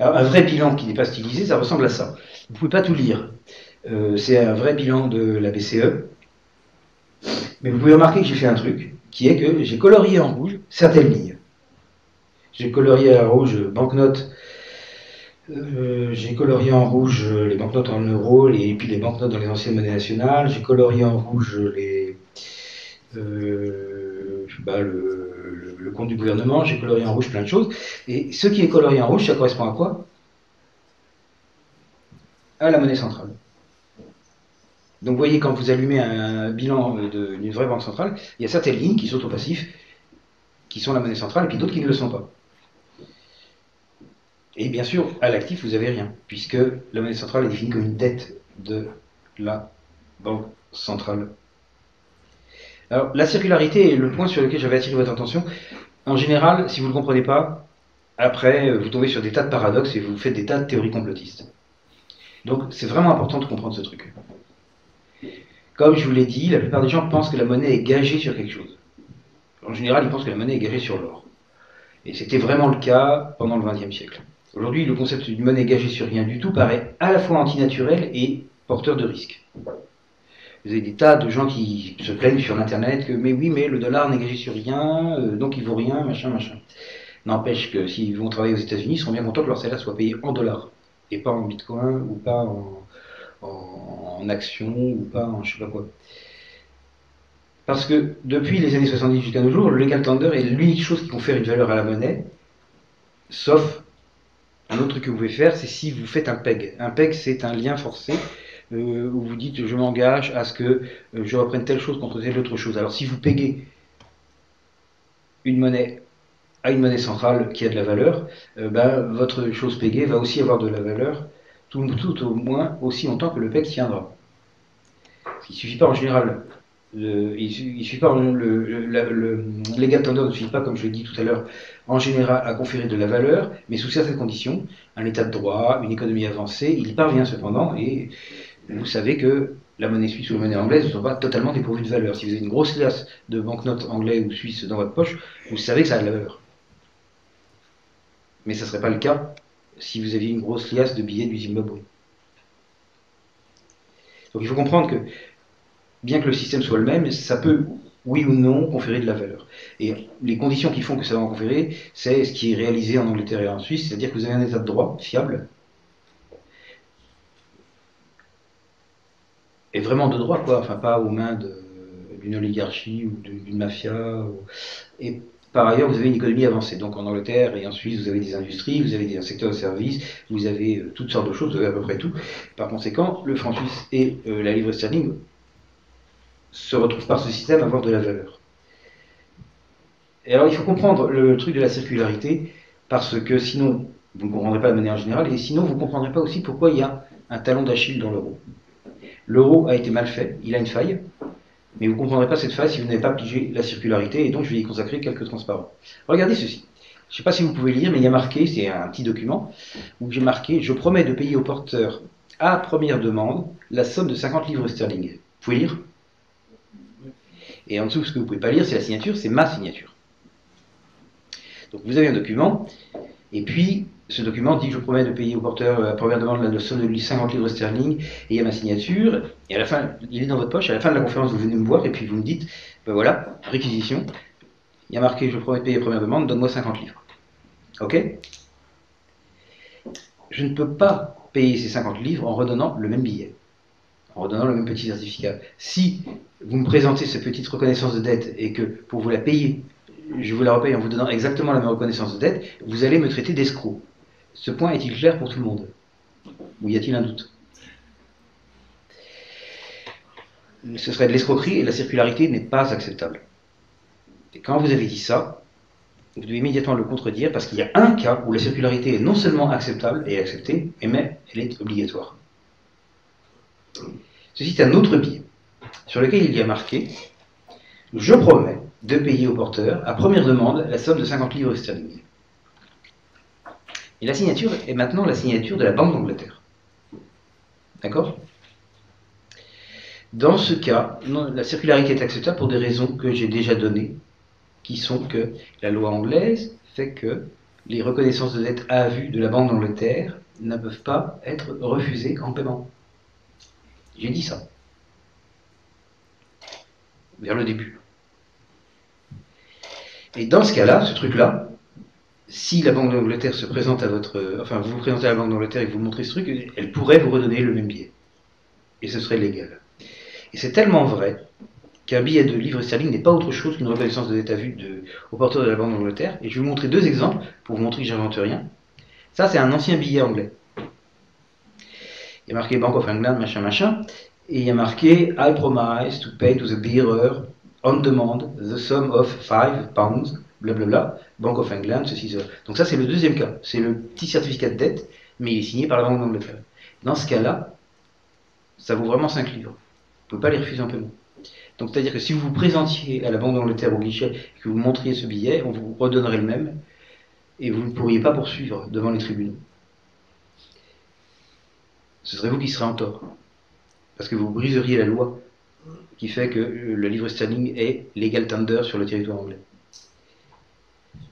Un vrai bilan qui n'est pas stylisé, ça ressemble à ça. Vous ne pouvez pas tout lire. Euh, c'est un vrai bilan de la BCE. Mais vous pouvez remarquer que j'ai fait un truc, qui est que j'ai colorié en rouge certaines lignes. J'ai colorié en rouge banknotes euh, j'ai colorié en rouge les banknotes en euros et puis les banknotes dans les anciennes monnaies nationales. J'ai colorié en rouge les, euh, bah, le, compte du gouvernement. J'ai colorié en rouge plein de choses. Et ce qui est colorié en rouge, ça correspond à quoi? À la monnaie centrale. Donc vous voyez, quand vous allumez un bilan d'une vraie banque centrale, il y a certaines lignes qui sont au passif, qui sont la monnaie centrale, et puis d'autres qui ne le sont pas. Et bien sûr, à l'actif, vous n'avez rien, puisque la monnaie centrale est définie comme une dette de la banque centrale. Alors, la circularité est le point sur lequel j'avais attiré votre attention. En général, si vous ne comprenez pas, après, vous tombez sur des tas de paradoxes et vous faites des tas de théories complotistes. Donc, c'est vraiment important de comprendre ce truc. Comme je vous l'ai dit, la plupart des gens pensent que la monnaie est gagée sur quelque chose. En général, ils pensent que la monnaie est gagée sur l'or. Et c'était vraiment le cas pendant le XXe siècle. Aujourd'hui, le concept d'une monnaie gagée sur rien du tout paraît à la fois antinaturel et porteur de risques. Vous avez des tas de gens qui se plaignent sur Internet que, mais oui, mais le dollar gagé sur rien, euh, donc il vaut rien, machin, machin. N'empêche que s'ils vont travailler aux États-Unis, ils seront bien contents que leur salaire soit payé en dollars, et pas en bitcoin, ou pas en, en, actions, ou pas en je sais pas quoi. Parce que depuis les années 70 jusqu'à nos jours, le legal tender est l'unique chose qui confère une valeur à la monnaie, sauf un autre truc que vous pouvez faire, c'est si vous faites un PEG. Un PEG, c'est un lien forcé euh, où vous dites je m'engage à ce que euh, je reprenne telle chose contre telle autre chose. Alors si vous payez une monnaie à une monnaie centrale qui a de la valeur, euh, ben, votre chose pégée va aussi avoir de la valeur, tout, au moins aussi longtemps que le PEG tiendra. Il ne suffit pas en général il, il suffit pas, le, tender ne suffit pas, comme je l'ai dit tout à l'heure, en général à conférer de la valeur, mais sous certaines conditions, un état de droit, une économie avancée, il parvient cependant, et vous savez que la monnaie suisse ou la monnaie anglaise ne sont pas totalement dépourvues de valeur. Si vous avez une grosse liasse de banknotes anglais ou suisses dans votre poche, vous savez que ça a de la valeur. Mais ça ne serait pas le cas si vous aviez une grosse liasse de billets du Zimbabwe. Donc il faut comprendre que bien que le système soit le même, ça peut, oui ou non, conférer de la valeur. Et les conditions qui font que ça va en conférer, c'est ce qui est réalisé en Angleterre et en Suisse, c'est-à-dire que vous avez un état de droit fiable, et vraiment de droit, quoi, enfin pas aux mains d'une oligarchie ou d'une mafia. Et par ailleurs, vous avez une économie avancée. Donc en Angleterre et en Suisse, vous avez des industries, vous avez des secteurs de services, vous avez euh, toutes sortes de choses, vous avez à peu près tout. Par conséquent, le franc suisse et euh, la livre sterling se retrouve par ce système à avoir de la valeur. Et alors il faut comprendre le truc de la circularité, parce que sinon vous ne comprendrez pas de manière générale, et sinon vous ne comprendrez pas aussi pourquoi il y a un talon d'Achille dans l'euro. L'euro a été mal fait, il a une faille, mais vous ne comprendrez pas cette faille si vous n'avez pas pigé la circularité, et donc je vais y consacrer quelques transparents. Regardez ceci. Je ne sais pas si vous pouvez lire, mais il y a marqué, c'est un petit document, où j'ai marqué Je promets de payer au porteur à première demande la somme de 50 livres sterling. Vous pouvez lire? Et en dessous, ce que vous ne pouvez pas lire, c'est la signature, c'est ma signature. Donc vous avez un document, et puis ce document dit je promets de payer au porteur la première demande la somme de 50 livres sterling et il y a ma signature. Et à la fin, il est dans votre poche. À la fin de la conférence, vous venez me voir et puis vous me dites ben voilà, réquisition. Il y a marqué je promets de payer première demande, donne-moi 50 livres. Ok? Je ne peux pas payer ces 50 livres en redonnant le même billet, en redonnant le même petit certificat. Si vous me présentez cette petite reconnaissance de dette et que pour vous la payer, je vous la repaye en vous donnant exactement la même reconnaissance de dette, vous allez me traiter d'escroc. Ce point est-il clair pour tout le monde? Ou y a-t-il un doute? Ce serait de l'escroquerie et la circularité n'est pas acceptable. Et quand vous avez dit ça, vous devez immédiatement le contredire parce qu'il y a un cas où la circularité est non seulement acceptable et acceptée, mais elle est obligatoire. Ceci est un autre billet sur lequel il y a marqué Je promets de payer au porteur, à première demande, la somme de 50 livres sterling. Et la signature est maintenant la signature de la Banque d'Angleterre. D'accord? Dans ce cas, la circularité est acceptable pour des raisons que j'ai déjà données, qui sont que la loi anglaise fait que les reconnaissances de dette à vue de la Banque d'Angleterre ne peuvent pas être refusées en paiement. J'ai dit ça. Vers le début. Et dans ce cas-là, ce truc-là, si la Banque d'Angleterre se présente à votre. Enfin, vous vous présentez à la Banque d'Angleterre et vous montrez ce truc, elle pourrait vous redonner le même billet. Et ce serait légal. Et c'est tellement vrai qu'un billet de livre sterling n'est pas autre chose qu'une reconnaissance de à vue de, au porteur de la Banque d'Angleterre. Et je vais vous montrer deux exemples pour vous montrer que j'invente rien. Ça, c'est un ancien billet anglais. Il y a marqué Bank of England, machin, machin. Et il y a marqué I promise to pay to the bearer on demand the sum of 5 pounds, blablabla, Bank of England, ceci, cela. Donc ça, c'est le deuxième cas. C'est le petit certificat de dette, mais il est signé par la Banque d'Angleterre. Dans ce cas-là, ça vaut vraiment 5 livres. Vous ne pouvez pas les refuser en paiement. Donc c'est-à-dire que si vous vous présentiez à la Banque d'Angleterre au guichet et que vous montriez ce billet, on vous redonnerait le même et vous ne pourriez pas poursuivre devant les tribunaux. Ce serait vous qui serez en tort. Parce que vous briseriez la loi qui fait que le livre sterling est legal tender sur le territoire anglais.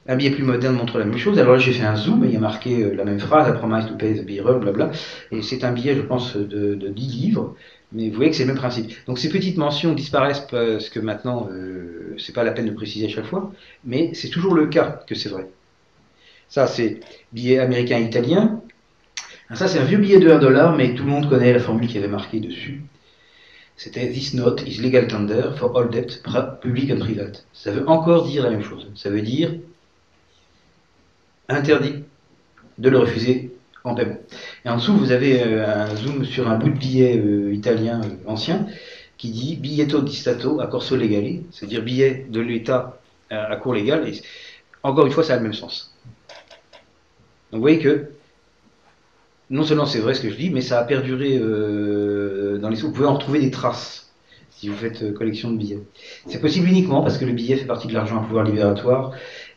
Un billet plus moderne montre la même chose. Alors là, j'ai fait un zoom et il y a marqué euh, la même phrase, I promise to pay the bearer, blabla. Et c'est un billet, je pense, de, de 10 livres. Mais vous voyez que c'est le même principe. Donc ces petites mentions disparaissent parce que maintenant, euh, c'est pas la peine de préciser à chaque fois. Mais c'est toujours le cas que c'est vrai. Ça, c'est billet américain-italien. Ça, c'est un vieux billet de 1 dollar, mais tout le monde connaît la formule qui avait marqué dessus. C'était This note is legal tender for all debt, public and private. Ça veut encore dire la même chose. Ça veut dire interdit de le refuser en paiement. Et en dessous, vous avez euh, un zoom sur un bout de billet euh, italien euh, ancien qui dit biglietto di Stato a corso legale, c'est-à-dire billet de l'État à, cours légal. Et encore une fois, ça a le même sens. Donc vous voyez que non seulement c'est vrai ce que je dis, mais ça a perduré dans les sous. Vous pouvez en retrouver des traces si vous faites collection de billets. C'est possible uniquement parce que le billet fait partie de l'argent à pouvoir libératoire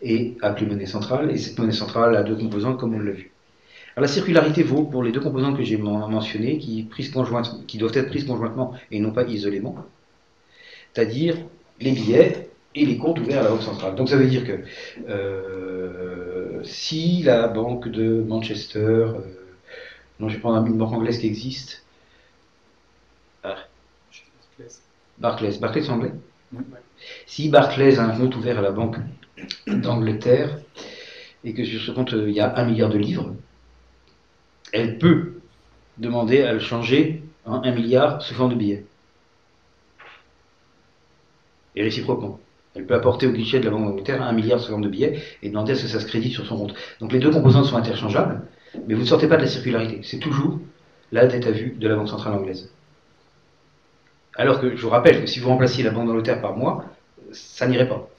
et appelé monnaie centrale. Et cette monnaie centrale a deux composantes, comme on l'a vu. Alors, la circularité vaut pour les deux composantes que j'ai mentionnées, qui, qui doivent être prises conjointement et non pas isolément, c'est-à-dire les billets et les comptes ouverts à la Banque centrale. Donc ça veut dire que euh, si la banque de Manchester, euh, non je vais prendre une banque anglaise qui existe, ah, Barclays, Barclays anglais? Si Barclays a un compte ouvert à la banque d'Angleterre et que sur ce compte euh, il y a un milliard de livres, elle peut demander à le changer en un milliard sous forme de billets. Et réciproquement. Elle peut apporter au guichet de la Banque d'Angleterre un milliard sous forme de billets et demander à ce que ça se crédite sur son compte. Donc les deux composantes sont interchangeables, mais vous ne sortez pas de la circularité. C'est toujours la dette à vue de la Banque centrale anglaise. Alors que je vous rappelle que si vous remplaciez la Banque d'Angleterre par mois, ça n'irait pas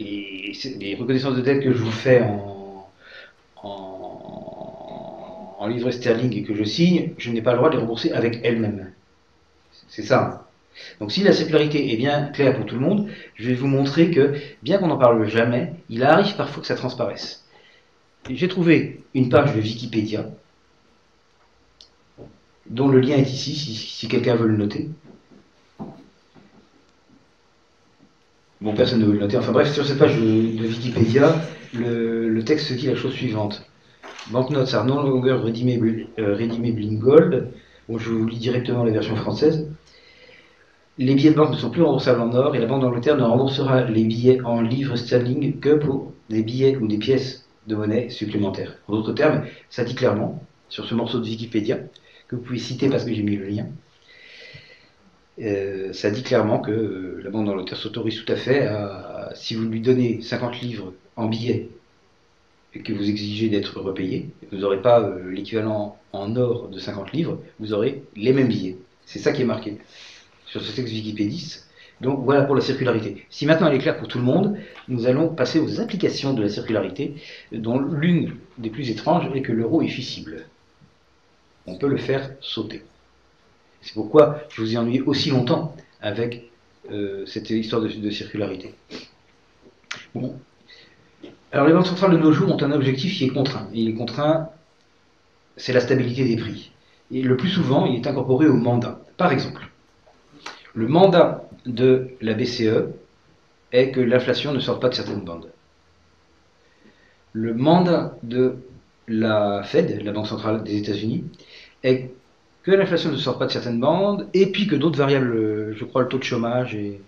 les, reconnaissances de dette que je vous fais en, en, livret sterling et que je signe, je n'ai pas le droit de les rembourser avec elles-mêmes. C'est ça. Donc si la circularité est bien claire pour tout le monde, je vais vous montrer que, bien qu'on n'en parle jamais, il arrive parfois que ça transparaisse. J'ai trouvé une page de Wikipédia, dont le lien est ici, si quelqu'un veut le noter. Bon, personne ne veut le noter. Enfin bref, sur cette page de, Wikipédia, le, texte dit la chose suivante. Banknotes are no longer redeemable, euh, in gold. Bon, je vous lis directement la version française. Les billets de banque ne sont plus remboursables en or et la Banque d'Angleterre ne remboursera les billets en livres sterling que pour des billets ou des pièces de monnaie supplémentaires. En d'autres termes, ça dit clairement, sur ce morceau de Wikipédia, que vous pouvez citer parce que j'ai mis le lien, euh, ça dit clairement que euh, la Banque d'Angleterre s'autorise tout à fait à, si vous lui donnez 50 livres en billets et que vous exigez d'être repayé, vous n'aurez pas euh, l'équivalent en or de 50 livres, vous aurez les mêmes billets. C'est ça qui est marqué sur ce texte Wikipédie. Donc voilà pour la circularité. Si maintenant elle est claire pour tout le monde, nous allons passer aux applications de la circularité, dont l'une des plus étranges est que l'euro est fissible. On peut le faire sauter. C'est pourquoi je vous ai ennuyé aussi longtemps avec euh, cette histoire de, circularité. Bon. Alors les banques centrales de nos jours ont un objectif qui est contraint. Il est contraint, c'est la stabilité des prix. Et le plus souvent, il est incorporé au mandat. Par exemple, le mandat de la BCE est que l'inflation ne sorte pas de certaines bandes. Le mandat de la Fed, la Banque centrale des États-Unis, est que l'inflation ne sorte pas de certaines bandes, et puis que d'autres variables, je crois le taux de chômage et,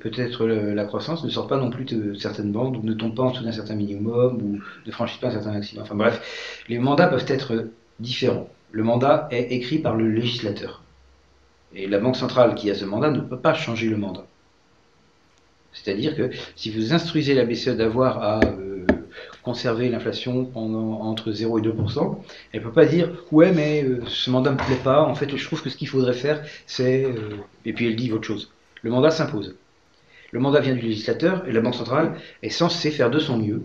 peut-être la croissance, ne sortent pas non plus de certaines bandes, ou ne tombent pas en dessous d'un certain minimum, ou ne franchissent pas un certain maximum. Enfin bref, les mandats peuvent être différents. Le mandat est écrit par le législateur. Et la Banque centrale qui a ce mandat ne peut pas changer le mandat. C'est-à-dire que si vous instruisez la BCE d'avoir à euh, conserver l'inflation entre 0 et 2%, elle ne peut pas dire ouais mais euh, ce mandat ne me plaît pas, en fait je trouve que ce qu'il faudrait faire c'est... Euh, et puis elle dit autre chose. Le mandat s'impose. Le mandat vient du législateur et la Banque centrale est censée faire de son mieux,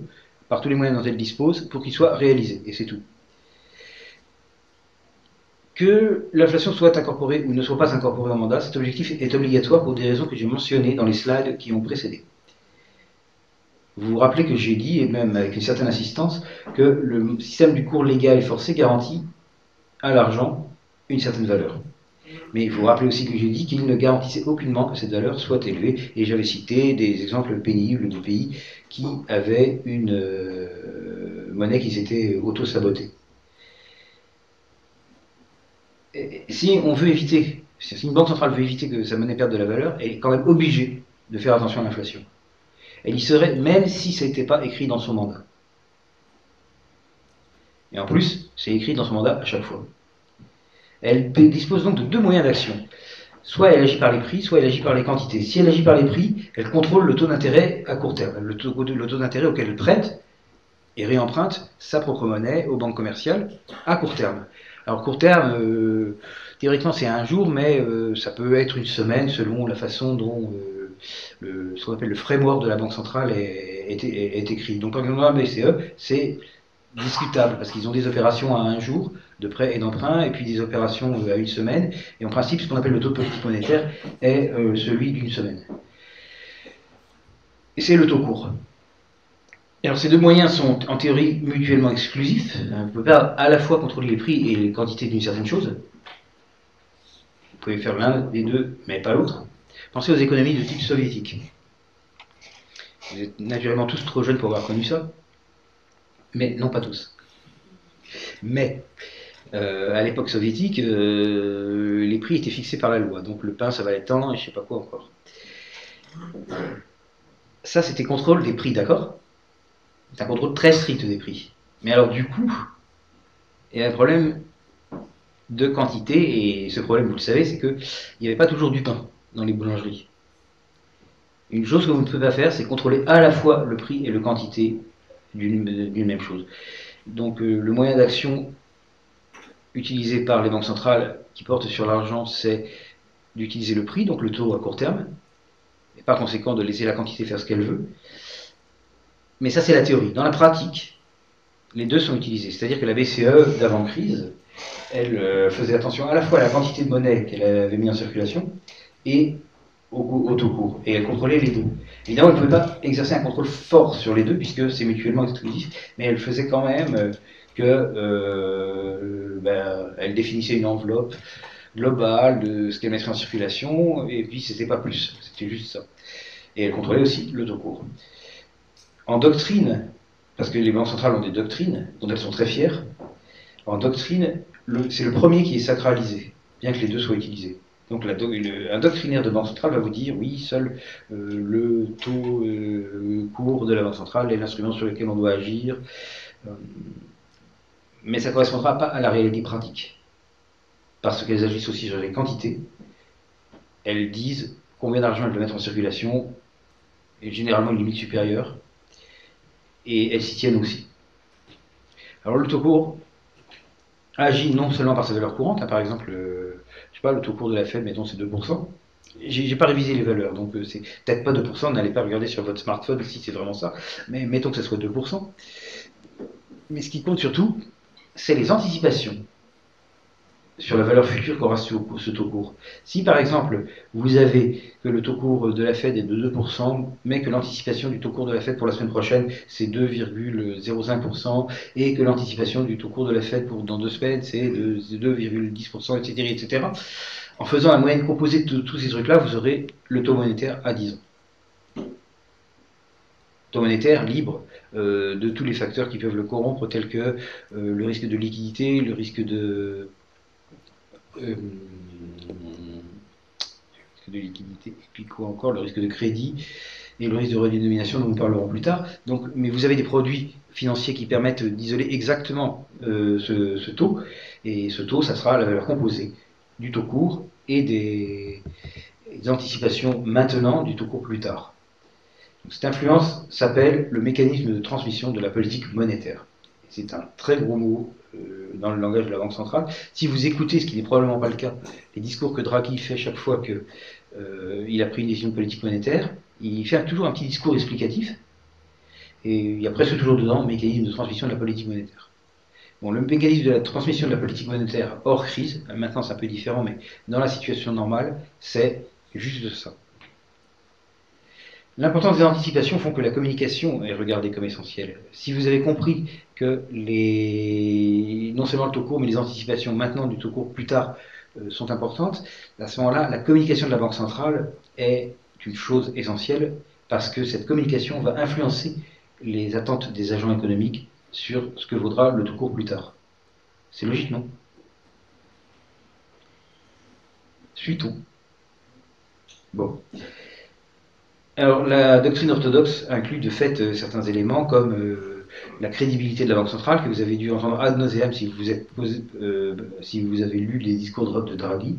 par tous les moyens dont elle dispose, pour qu'il soit réalisé. Et c'est tout que l'inflation soit incorporée ou ne soit pas incorporée au mandat, cet objectif est obligatoire pour des raisons que j'ai mentionnées dans les slides qui ont précédé. Vous vous rappelez que j'ai dit, et même avec une certaine insistance, que le système du cours légal et forcé garantit à l'argent une certaine valeur. Mais il faut rappeler aussi que j'ai dit qu'il ne garantissait aucunement que cette valeur soit élevée, et j'avais cité des exemples pénibles de pays qui avaient une euh, monnaie qui s'était auto-sabotée si on veut éviter, si une banque centrale veut éviter que sa monnaie perde de la valeur, elle est quand même obligée de faire attention à l'inflation. Elle y serait même si ça n'était pas écrit dans son mandat. Et en plus, c'est écrit dans son mandat à chaque fois. Elle dispose donc de deux moyens d'action. Soit elle agit par les prix, soit elle agit par les quantités. Si elle agit par les prix, elle contrôle le taux d'intérêt à court terme, le taux, le taux d'intérêt auquel elle prête et réemprunte sa propre monnaie aux banques commerciales à court terme. Alors court terme, euh, théoriquement c'est un jour, mais euh, ça peut être une semaine selon la façon dont euh, le, ce qu'on appelle le framework de la Banque centrale est, écrit. Donc par exemple la BCE, c'est discutable parce qu'ils ont des opérations à un jour de prêt et d'emprunt et puis des opérations à une semaine. Et en principe, ce qu'on appelle le taux de politique monétaire est celui d'une semaine. Et c'est le taux court. Alors ces deux moyens sont en théorie mutuellement exclusifs. On ne peut pas à la fois contrôler les prix et les quantités d'une certaine chose. Vous pouvez faire l'un des deux, mais pas l'autre. Pensez aux économies de type soviétique. Vous êtes naturellement tous trop jeunes pour avoir connu ça, mais non pas tous. Mais euh, à l'époque soviétique, euh, les prix étaient fixés par la loi. Donc le pain, ça valait tant, et je sais pas quoi encore. Ça, c'était contrôle des prix, d'accord? C'est un contrôle très strict des prix. Mais alors du coup, il y a un problème de quantité, et ce problème, vous le savez, c'est qu'il n'y avait pas toujours du pain dans les boulangeries. Une chose que vous ne pouvez pas faire, c'est contrôler à la fois le prix et la quantité d'une même chose. Donc euh, le moyen d'action utilisé par les banques centrales qui portent sur l'argent, c'est d'utiliser le prix, donc le taux à court terme, et par conséquent de laisser la quantité faire ce qu'elle veut. Mais ça, c'est la théorie. Dans la pratique, les deux sont utilisés. C'est-à-dire que la BCE, d'avant-crise, elle euh, faisait attention à la fois à la quantité de monnaie qu'elle avait mis en circulation et au, taux court. Et elle contrôlait les deux. Évidemment, elle ne pouvait pas exercer un contrôle fort sur les deux, puisque c'est mutuellement exclusif, mais elle faisait quand même euh, que euh, ben, elle définissait une enveloppe globale de ce qu'elle mettrait en circulation, et puis c'était pas plus, c'était juste ça. Et elle contrôlait aussi le taux court. En doctrine, parce que les banques centrales ont des doctrines dont elles sont très fières. En doctrine, c'est le premier qui est sacralisé, bien que les deux soient utilisés. Donc un doctrinaire de banque centrale va vous dire oui, seul euh, le taux euh, court de la banque centrale est l'instrument sur lequel on doit agir, euh, mais ça ne correspondra pas à la réalité pratique, parce qu'elles agissent aussi sur les quantités. Elles disent combien d'argent elles doivent mettre en circulation, et généralement une limite supérieure, et elles s'y tiennent aussi. Alors le taux court agit non seulement par sa valeur courante, hein, par exemple je sais pas, le taux court de la Fed, mettons, c'est 2%. J'ai pas révisé les valeurs, donc euh, c'est peut-être pas 2%, n'allez pas regarder sur votre smartphone si c'est vraiment ça, mais mettons que ce soit 2%. Mais ce qui compte surtout, c'est les anticipations sur la valeur future qu'aura ce, taux court. Si par exemple vous avez que le taux court de la Fed est de 2%, mais que l'anticipation du taux court de la Fed pour la semaine prochaine c'est 2,05%, et que l'anticipation du taux court de la Fed pour dans deux semaines c'est de 2,10%, etc., etc., en faisant la moyenne composée de tous ces trucs-là, vous aurez le taux monétaire à 10 ans. Taux monétaire libre euh, de tous les facteurs qui peuvent le corrompre, tels que euh, le risque de liquidité, le risque de euh, de liquidité, et puis quoi encore, le risque de crédit et le risque de redénomination dont nous parlerons plus tard. Donc, mais vous avez des produits financiers qui permettent d'isoler exactement euh, ce, taux, et ce taux, ça sera la valeur composée du taux court et des, anticipations maintenant du taux court plus tard. cette influence s'appelle le mécanisme de transmission de la politique monétaire. C'est un très gros mot dans le langage de la Banque centrale. Si vous écoutez, ce qui n'est probablement pas le cas, les discours que Draghi fait chaque fois qu'il euh, a pris une décision de politique monétaire, il fait toujours un petit discours explicatif, et il y a presque toujours dedans le mécanisme de transmission de la politique monétaire. Bon, le mécanisme de la transmission de la politique monétaire hors crise, maintenant c'est un peu différent, mais dans la situation normale, c'est juste ça. L'importance des anticipations font que la communication est regardée comme essentielle. Si vous avez compris que les, non seulement le taux court, mais les anticipations maintenant du taux court plus tard euh, sont importantes, à ce moment-là, la communication de la Banque centrale est une chose essentielle parce que cette communication va influencer les attentes des agents économiques sur ce que vaudra le taux court plus tard. C'est logique, non? Suis tout. Bon. Alors, la doctrine orthodoxe inclut de fait euh, certains éléments comme euh, la crédibilité de la Banque centrale, que vous avez dû entendre ad nauseam si vous, euh, si vous avez lu les discours de Draghi.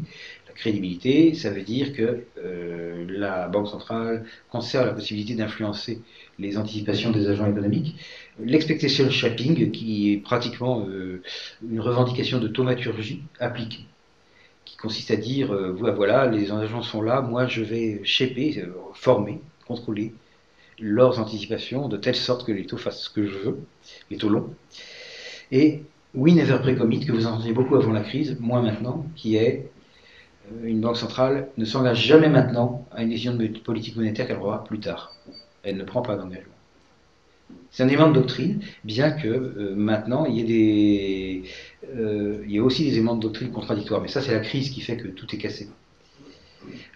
La crédibilité, ça veut dire que la Banque centrale conserve la possibilité d'influencer les anticipations des agents économiques. L'expectation shopping, qui est pratiquement une revendication de thaumaturgie appliquée qui consiste à dire, euh, voilà, les agents sont là, moi je vais shaper, euh, former, contrôler leurs anticipations de telle sorte que les taux fassent ce que je veux, les taux longs. Et oui, never pre-commit, que vous entendez beaucoup avant la crise, moins maintenant, qui est euh, une banque centrale ne s'engage jamais maintenant à une décision de politique monétaire qu'elle aura plus tard. Elle ne prend pas d'engagement. C'est un élément de doctrine, bien que euh, maintenant il y, ait euh, il y aussi des éléments de doctrine contradictoires. Mais ça, c'est la crise qui fait que tout est cassé.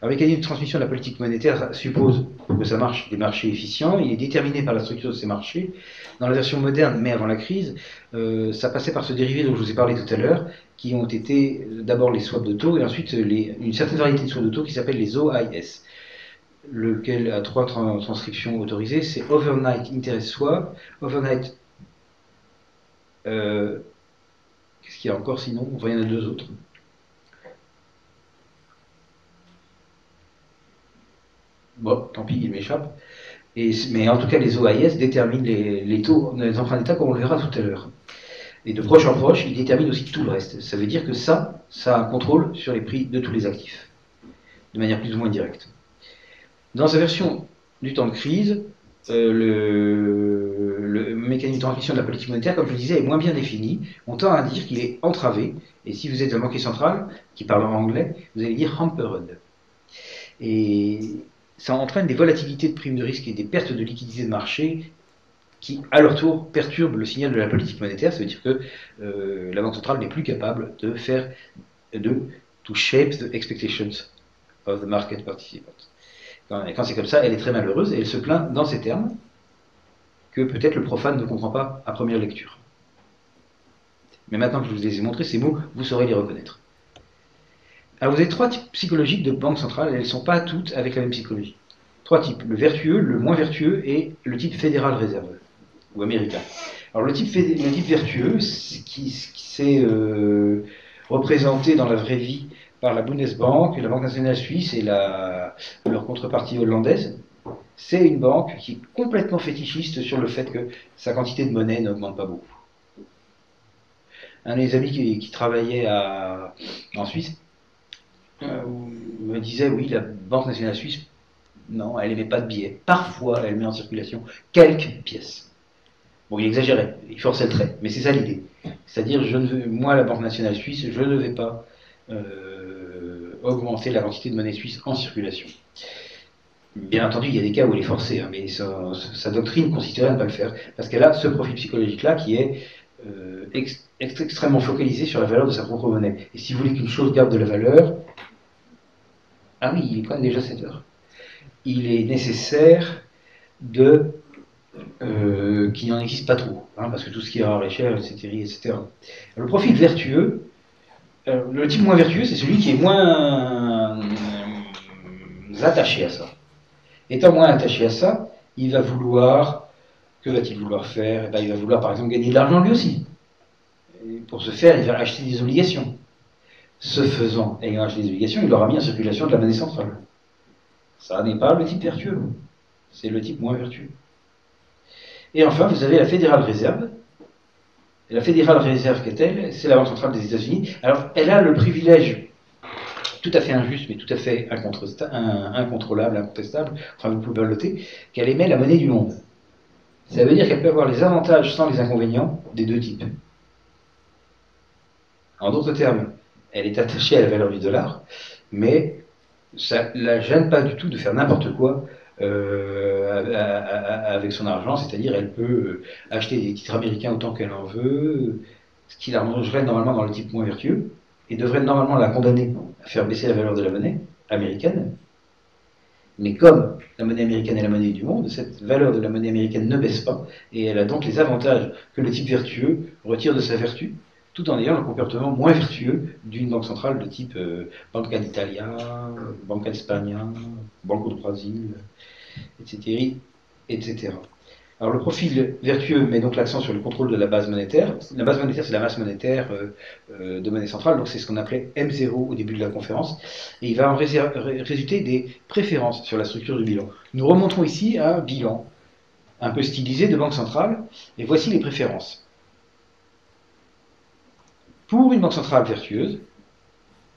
Un mécanisme de transmission de la politique monétaire suppose que ça marche des marchés efficients. Il est déterminé par la structure de ces marchés. Dans la version moderne, mais avant la crise, euh, ça passait par ce dérivé dont je vous ai parlé tout à l'heure, qui ont été d'abord les swaps de taux et ensuite une certaine variété de swaps de taux qui s'appelle les OIS lequel a trois transcriptions autorisées, c'est Overnight Interest Swap, Overnight... Euh, qu'est-ce qu'il y a encore sinon? Il y en a deux autres. Bon, tant pis, il m'échappe. mais en tout cas, les OIS déterminent les, taux des emprunts d'État, comme on le verra tout à l'heure. Et de proche en proche, ils déterminent aussi tout le reste. Ça veut dire que ça, ça a un contrôle sur les prix de tous les actifs, de manière plus ou moins directe. Dans sa version du temps de crise, euh, le, mécanisme de transmission de la politique monétaire, comme je le disais, est moins bien défini. On tend à dire qu'il est entravé. Et si vous êtes un banquier central qui parle en anglais, vous allez dire hampered. Et ça entraîne des volatilités de primes de risque et des pertes de liquidité de marché qui, à leur tour, perturbent le signal de la politique monétaire. Ça veut dire que euh, la Banque centrale n'est plus capable de faire, de to shape the expectations of the market participants. Et quand c'est comme ça, elle est très malheureuse et elle se plaint dans ces termes. que peut-être le profane ne comprend pas à première lecture. Mais maintenant que je vous les ai montrés, ces mots, vous saurez les reconnaître. Alors vous avez trois types psychologiques de banque centrale, elles ne sont pas toutes avec la même psychologie. Trois types, le vertueux, le moins vertueux et le type fédéral réserve, ou américain. Alors le type, vertueux, qui, s'est euh, représenté dans la vraie vie par la Bundesbank, la Banque nationale suisse et leur contrepartie hollandaise, c'est une banque qui est complètement fétichiste sur le fait que sa quantité de monnaie n'augmente pas beaucoup. Un des amis qui, travaillait en Suisse euh, me disait oui, la Banque nationale suisse, non, elle n'émet pas de billets. Parfois, elle met en circulation quelques pièces. Bon, il exagérait, il forçait le trait, mais c'est ça l'idée. C'est-à-dire, je ne moi, la Banque nationale suisse, je ne vais pas euh, augmenter la quantité de monnaie suisse en circulation. Bien entendu, il y a des cas où elle est forcée, hein, mais sa, doctrine consisterait à ne pas le faire, parce qu'elle a ce profil psychologique-là qui est euh, extrêmement focalisé sur la valeur de sa propre monnaie. Et si vous voulez qu'une chose garde de la valeur, ah oui, il est déjà 7 heures. Il est nécessaire de euh, qu'il n'en existe pas trop, hein, parce que tout ce qui est rare et cher, etc. etc. Le profil vertueux, euh, le type moins vertueux, c'est celui qui est moins attaché à ça. Étant moins attaché à ça, il va vouloir, que va-t-il vouloir faire? Eh ben, Il va vouloir par exemple gagner de l'argent lui aussi. pour ce faire, il va acheter des obligations. Ce faisant, ayant acheté des obligations, il aura mis en circulation de la monnaie centrale. Ça n'est pas le type vertueux, c'est le type moins vertueux. Et enfin, vous avez la Fédérale Réserve. La Fédérale Réserve qu'est-elle C'est la Banque centrale des États-Unis. Alors, elle a le privilège tout à fait injuste, mais tout à fait incontrôlable, incontestable, enfin vous pouvez noter, qu'elle émet la monnaie du monde. Ça veut dire qu'elle peut avoir les avantages sans les inconvénients des deux types. En d'autres termes, elle est attachée à la valeur du dollar, mais ça ne la gêne pas du tout de faire n'importe quoi euh, avec son argent, c'est-à-dire elle peut acheter des titres américains autant qu'elle en veut, ce qui la rangerait normalement dans le type moins vertueux, et devrait normalement la condamner à faire baisser la valeur de la monnaie américaine. Mais comme la monnaie américaine est la monnaie du monde, cette valeur de la monnaie américaine ne baisse pas, et elle a donc les avantages que le type vertueux retire de sa vertu, tout en ayant le comportement moins vertueux d'une banque centrale de type euh, Banca d'Italia, Banca d'Espagne, Banco de Brésil, etc., etc. Alors le profil vertueux met donc l'accent sur le contrôle de la base monétaire. La base monétaire, c'est la masse monétaire euh, euh, de monnaie centrale, donc c'est ce qu'on appelait M0 au début de la conférence. Et il va en résulter des préférences sur la structure du bilan. Nous remontrons ici un bilan un peu stylisé de banque centrale, et voici les préférences. Pour une banque centrale vertueuse,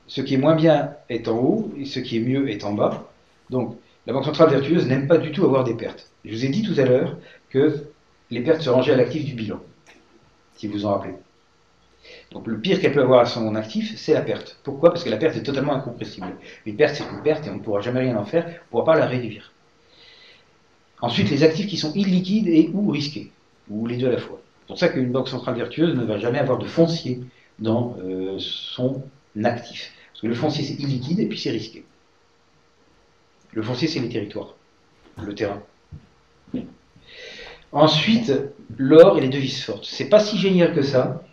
ce qui est moins bien est en haut, et ce qui est mieux est en bas. Donc, la banque centrale vertueuse n'aime pas du tout avoir des pertes. Je vous ai dit tout à l'heure que les pertes se rangeaient à l'actif du bilan, si vous en rappelez. Donc le pire qu'elle peut avoir à son actif, c'est la perte. Pourquoi? Parce que la perte est totalement incompressible. Une perte, c'est une perte et on ne pourra jamais rien en faire, on ne pourra pas la réduire. Ensuite, les actifs qui sont illiquides et ou risqués, ou les deux à la fois. C'est pour ça qu'une banque centrale vertueuse ne va jamais avoir de foncier dans euh, son actif. Parce que le foncier, c'est illiquide et puis c'est risqué. Le foncier, c'est les territoires, le terrain. Ensuite, l'or et les devises fortes. C'est pas si génial que ça,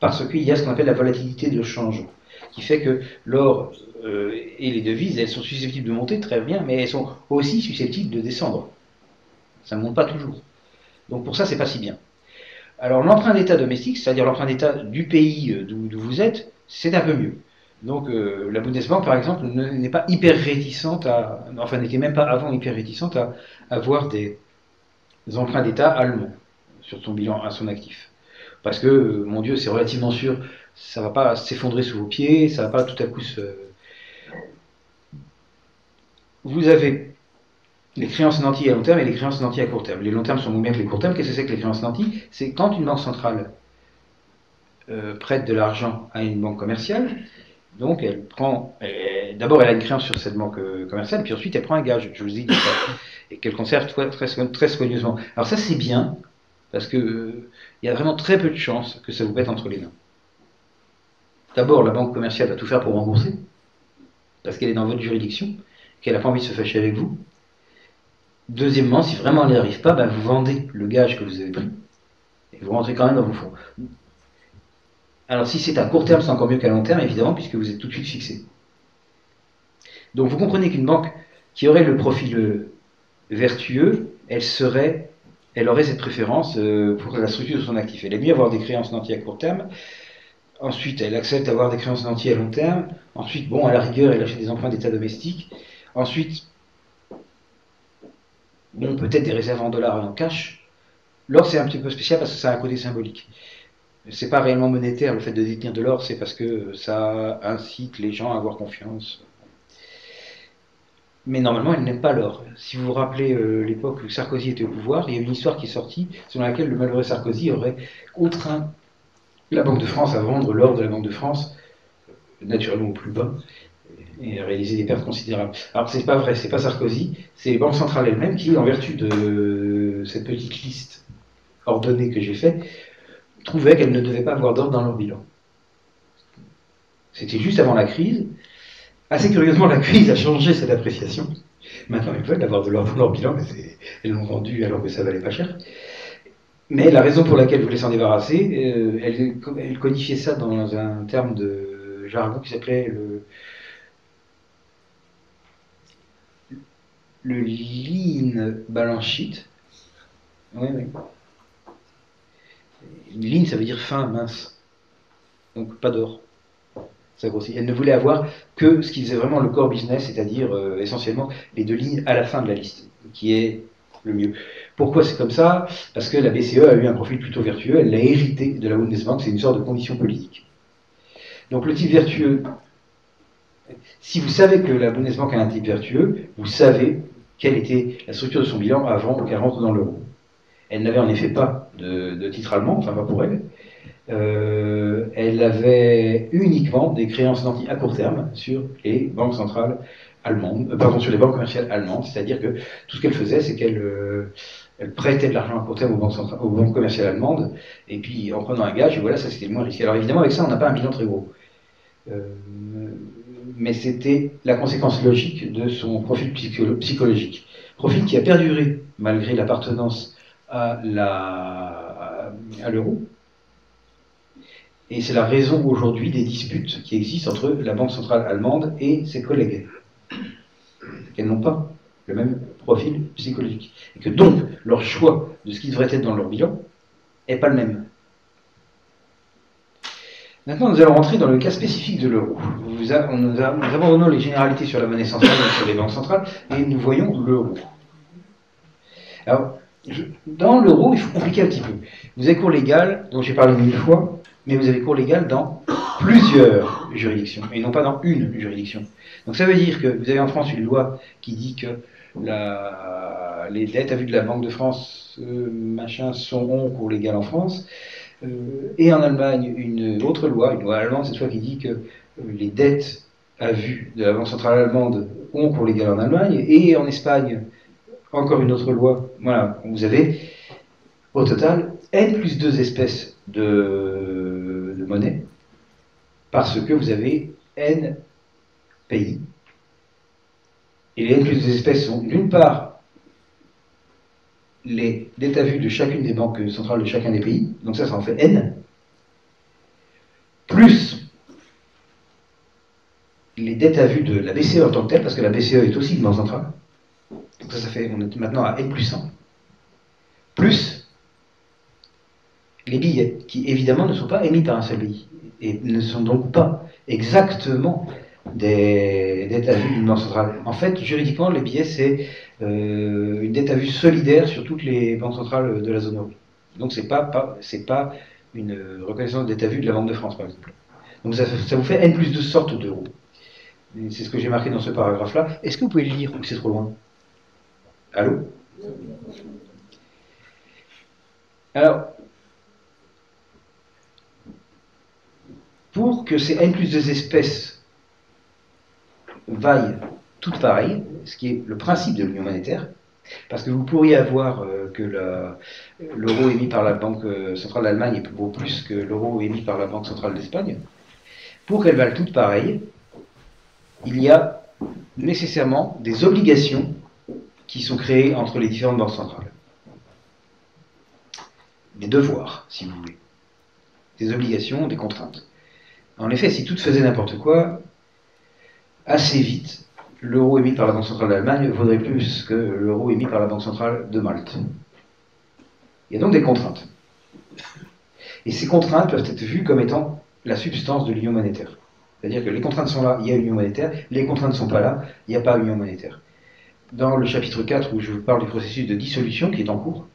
parce qu'il y a ce qu'on appelle la volatilité de change, qui fait que l'or euh, et les devises, elles sont susceptibles de monter très bien, mais elles sont aussi susceptibles de descendre. Ça ne monte pas toujours. Donc pour ça, c'est pas si bien. Alors l'emprunt d'État domestique, c'est-à-dire l'emprunt d'État du pays euh, d'où vous êtes, c'est un peu mieux. Donc euh, la Bundesbank, par exemple, n'est pas hyper réticente à, enfin n'était même pas avant hyper réticente à avoir des, emprunts d'État allemands sur son bilan, à son actif. Parce que, euh, mon Dieu, c'est relativement sûr, ça ne va pas s'effondrer sous vos pieds, ça ne va pas tout à coup se... Vous avez les créances nantis à long terme et les créances nantis à court terme. Les long termes sont moins bien que les court terme. Qu'est-ce que c'est que les créances nantis? C'est quand une banque centrale euh, prête de l'argent à une banque commerciale, donc elle prend, d'abord elle a une créance sur cette banque euh, commerciale, puis ensuite elle prend un gage. Je vous ça et qu'elle conserve très, soigneusement. Alors ça c'est bien, parce que euh, y a vraiment très peu de chances que ça vous pète entre les mains. D'abord, la banque commerciale va tout faire pour rembourser, parce qu'elle est dans votre juridiction, qu'elle n'a pas envie de se fâcher avec vous. Deuxièmement, si vraiment elle n'y arrive pas, ben, vous vendez le gage que vous avez pris et vous rentrez quand même dans vos fonds. Alors si c'est à court terme, c'est encore mieux qu'à long terme, évidemment, puisque vous êtes tout de suite fixé. Donc vous comprenez qu'une banque qui aurait le profil vertueux, elle serait, elle aurait cette préférence euh, pour la structure de son actif. Elle aime mieux avoir des créances nantis à court terme. Ensuite, elle accepte d'avoir des créances nantis à long terme. Ensuite, bon, à la rigueur, elle achète des emprunts d'état domestique. Ensuite, bon, peut-être des réserves en dollars et en cash. L'or, c'est un petit peu spécial parce que ça a un côté symbolique. C'est pas réellement monétaire le fait de détenir de l'or, c'est parce que ça incite les gens à avoir confiance. Mais normalement, elle n'aime pas l'or. Si vous vous rappelez euh, l'époque où Sarkozy était au pouvoir, il y a une histoire qui est sortie selon laquelle le malheureux Sarkozy aurait contraint la Banque de France à vendre l'or de la Banque de France, naturellement au plus bas, et réaliser des pertes considérables. Alors c'est pas vrai, c'est pas Sarkozy, c'est les banques centrales elles-mêmes qui, en vertu de cette petite liste ordonnée que j'ai faite, trouvaient qu'elles ne devaient pas avoir d'or dans leur bilan. C'était juste avant la crise. Assez curieusement, la crise a changé cette appréciation. Maintenant, elles veulent avoir de l'or dans leur bilan, mais elles l'ont vendu alors que ça valait pas cher. Mais la raison pour laquelle elles voulaient s'en débarrasser, euh, elles, codifiaient ça dans un terme de jargon qui s'appelait le, le lean balance sheet. Oui, oui. Ligne, ça veut dire fin, mince. Donc pas d'or. Ça grossit. Elle ne voulait avoir que ce qui faisait vraiment le core business, c'est-à-dire euh, essentiellement les deux lignes à la fin de la liste, qui est le mieux. Pourquoi c'est comme ça? Parce que la BCE a eu un profil plutôt vertueux, elle l'a hérité de la Bundesbank, c'est une sorte de condition politique. Donc le type vertueux, si vous savez que la Bundesbank a un type vertueux, vous savez quelle était la structure de son bilan avant qu'elle rentre dans l'euro. Elle n'avait en effet pas de, titre allemand, enfin pas pour elle. Euh, elle avait uniquement des créances nantis à court terme sur les banques centrales allemandes, euh, pardon, sur les banques commerciales allemandes, c'est-à-dire que tout ce qu'elle faisait, c'est qu'elle euh, prêtait de l'argent à court terme aux banques, aux banques, commerciales allemandes, et puis en prenant un gage, voilà, ça c'était le moins risqué. Alors évidemment, avec ça, on n'a pas un bilan très gros. Mais c'était la conséquence logique de son profil psychologique. Profil qui a perduré malgré l'appartenance à l'euro. Et c'est la raison aujourd'hui des disputes qui existent entre la Banque centrale allemande et ses collègues. Qu'elles n'ont pas le même profil psychologique. Et que donc, leur choix de ce qui devrait être dans leur bilan n'est pas le même. Maintenant, nous allons rentrer dans le cas spécifique de l'euro. Nous, abandonnons les généralités sur la monnaie centrale et sur les banques centrales, et nous voyons l'euro. Alors, dans l'euro, il faut compliquer un petit peu. Vous avez cours légal, dont j'ai parlé mille fois, mais vous avez cours légal dans plusieurs juridictions, et non pas dans une juridiction. Donc ça veut dire que vous avez en France une loi qui dit que les dettes à vue de la Banque de France, euh, machin, seront cours légal en France, et en Allemagne une autre loi, une loi allemande cette fois, qui dit que euh, les dettes à vue de la Banque centrale allemande ont cours légal en Allemagne, et en Espagne, encore une autre loi. Voilà, vous avez au total N plus deux espèces de, monnaie, parce que vous avez N pays. Et les N plus deux espèces sont d'une part les dettes à vue de chacune des banques centrales de chacun des pays, donc ça, ça en fait N, plus les dettes à vue de la BCE en tant que telle, parce que la BCE est aussi une banque centrale, donc ça, ça fait, on est maintenant à N plus 100. Plus les billets, qui évidemment ne sont pas émis par un seul pays, et ne sont donc pas exactement des dettes à vue d'une banque centrale. En fait, juridiquement, les billets, c'est une dette à vue solidaire sur toutes les banques centrales de la zone euro. Donc c'est pas, pas c'est pas une reconnaissance de dette à vue de la Banque de France, par exemple. Donc ça, vous fait N plus de sortes d'euros. C'est ce que j'ai marqué dans ce paragraphe-là. Est-ce que vous pouvez le lire ou c'est trop loin? Allô? Alors, pour que ces N plus 2 espèces vaillent toutes pareilles, ce qui est le principe de l'union monétaire, parce que vous pourriez avoir euh, que l'euro émis par la Banque euh, centrale d'Allemagne vaut plus que l'euro émis par la Banque centrale d'Espagne. Pour qu'elles valent toutes pareilles, il y a nécessairement des obligations qui sont créés entre les différentes banques centrales. Des devoirs, si vous voulez. Des obligations, des contraintes. En effet, si tout faisait n'importe quoi, assez vite, l'euro émis par la Banque centrale d'Allemagne vaudrait plus que l'euro émis par la Banque centrale de Malte. Il y a donc des contraintes. Et ces contraintes peuvent être vues comme étant la substance de l'union monétaire. C'est-à-dire que les contraintes sont là, il y a union monétaire, les contraintes ne sont pas là, il n'y a pas union monétaire. Dans le chapitre 4, où je vous parle du processus de dissolution qui est en cours,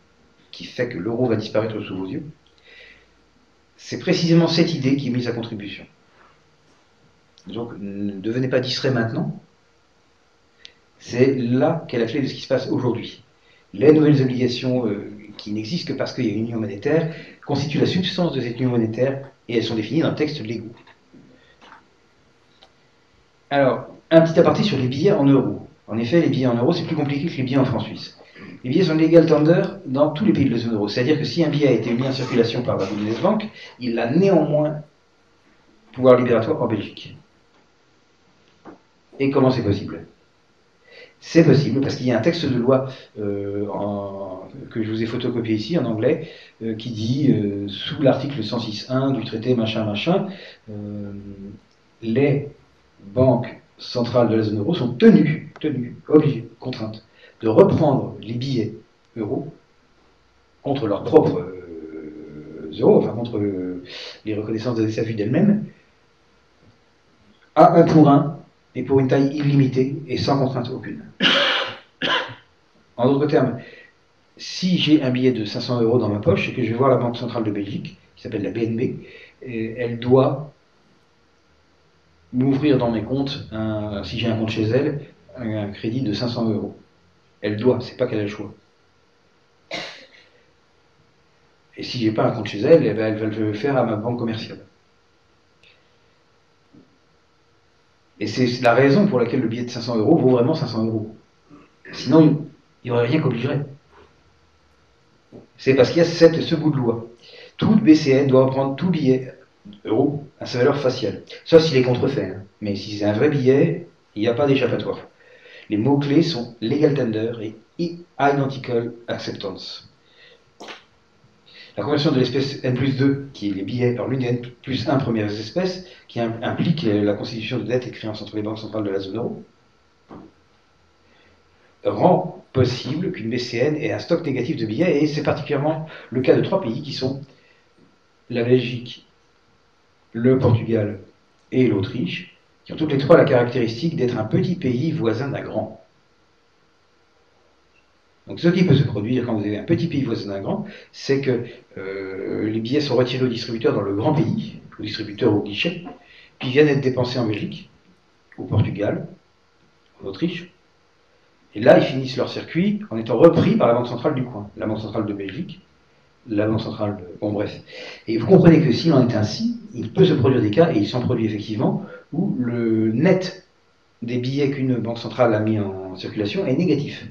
qui fait que l'euro va disparaître sous vos yeux, c'est précisément cette idée qui est mise à contribution. Donc ne devenez pas distrait maintenant, c'est là qu'est la clé de ce qui se passe aujourd'hui. Les nouvelles obligations euh, qui n'existent que parce qu'il y a une union monétaire constituent la substance de cette union monétaire et elles sont définies dans le texte légaux. Alors, un petit aparté sur les billets en euros. En effet, les billets en euros, c'est plus compliqué que les billets en francs suisses. Les billets sont legal tender dans tous les pays de la zone euro. C'est-à-dire que si un billet a été mis en circulation par la Bundesbank, il a néanmoins pouvoir libératoire en Belgique. Et comment c'est possible? C'est possible parce qu'il y a un texte de loi euh, que je vous ai photocopié ici en anglais euh, qui dit, euh, sous l'article 106.1 du traité machin machin, les banques centrales de la zone euro sont tenues, tenues, obligées, contraintes, de reprendre les billets euros contre leurs propres euros, enfin contre les reconnaissances des SAFU d'elles-mêmes, à un pour un et pour une taille illimitée et sans contrainte aucune. En d'autres termes, si j'ai un billet de 500 euros dans ma poche et que je vais voir la Banque centrale de Belgique, qui s'appelle la BNB, elle doit m'ouvrir dans mes comptes, si j'ai un compte chez elle, un, crédit de 500 euros. Elle doit, c'est pas qu'elle a le choix. Et si j'ai pas un compte chez elle, eh ben, elle va le faire à ma banque commerciale. Et c'est la raison pour laquelle le billet de 500 euros vaut vraiment 500 euros. Sinon, il n'y aurait rien qu'obligerait. C'est parce qu'il y a cette, ce bout de loi. Tout BCN doit prendre tout billet euro à sa valeur faciale. Sauf s'il est contrefait. Hein. Mais si c'est un vrai billet, il n'y a pas d'échappatoire. Les mots-clés sont legal tender et identical acceptance. La conversion de l'espèce N plus 2, qui est les billets par l'une des N plus 1 premières espèces, qui implique la constitution de dettes et créances entre les banques centrales de la zone euro, rend possible qu'une BCN ait un stock négatif de billets, et c'est particulièrement le cas de trois pays qui sont la Belgique, le Portugal et l'Autriche, qui ont toutes les trois la caractéristique d'être un petit pays voisin d'un grand. Donc ce qui peut se produire quand vous avez un petit pays voisin d'un grand, c'est que euh, les billets sont retirés au distributeur dans le grand pays, au distributeur au guichet, puis viennent être dépensés en Belgique, au Portugal, en Autriche, et là ils finissent leur circuit en étant repris par la banque centrale du coin, la banque centrale de Belgique, la banque centrale de... Bon bref. Et vous comprenez que s'il en est ainsi, il peut se produire des cas, et il s'en produit effectivement, où le net des billets qu'une banque centrale a mis en circulation est négatif.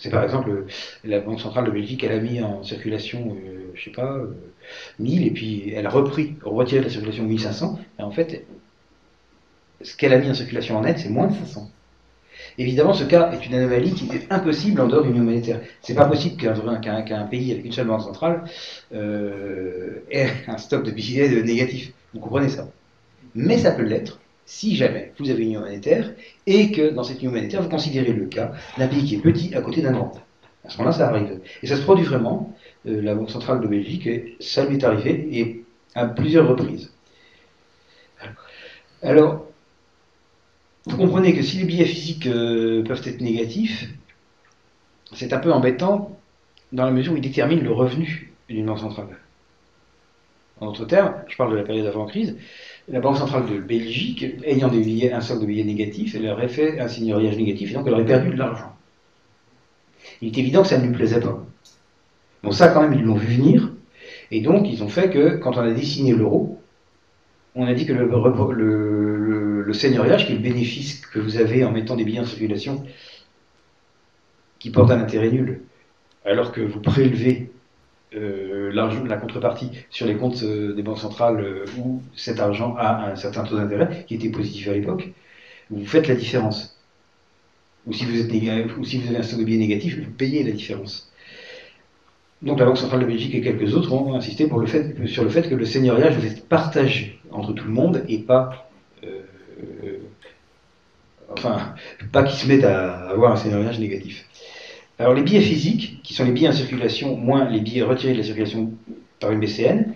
C'est par exemple la Banque centrale de Belgique, elle a mis en circulation, euh, je sais pas, 1000, euh, et puis elle a repris, retiré de la circulation 1500, et en fait, ce qu'elle a mis en circulation en net, c'est moins de 500. Évidemment, ce cas est une anomalie qui est impossible en dehors de l'union monétaire. C'est pas possible qu'un pays avec une seule banque centrale euh, ait un stock de billets négatif. Vous comprenez ça Mais ça peut l'être si jamais vous avez une union monétaire et que dans cette union monétaire, vous considérez le cas d'un pays qui est petit à côté d'un grand. À ce moment-là, ça arrive. Et ça se produit vraiment. Euh, la Banque centrale de Belgique, ça lui est arrivé et à plusieurs reprises. Alors, vous comprenez que si les billets physiques euh, peuvent être négatifs, c'est un peu embêtant dans la mesure où ils déterminent le revenu d'une banque centrale. En d'autres termes, je parle de la période avant crise, la Banque centrale de Belgique, ayant un stock de billets négatifs, elle aurait fait un signoriage négatif et donc elle aurait perdu de l'argent. Il est évident que ça ne lui plaisait pas. Bon, ça, quand même, ils l'ont vu venir. Et donc, ils ont fait que, quand on a dessiné l'euro, on a dit que le, le, le, seigneuriage, qui est le bénéfice que vous avez en mettant des billets en circulation, qui porte un intérêt nul, alors que vous prélevez euh, la contrepartie sur les comptes euh, des banques centrales euh, où cet argent a un certain taux d'intérêt qui était positif à l'époque, vous faites la différence. Ou si vous, êtes ou si vous avez un stock de billets négatif, vous payez la différence. Donc la Banque centrale de Belgique et quelques autres ont insisté sur le fait que le seigneuriage devait être partagé entre tout le monde et pas, enfin, pas qu'ils se mettent à avoir un seigneuriage négatif. Alors les billets physiques, qui sont les billets en circulation moins les billets retirés de la circulation par une BCN,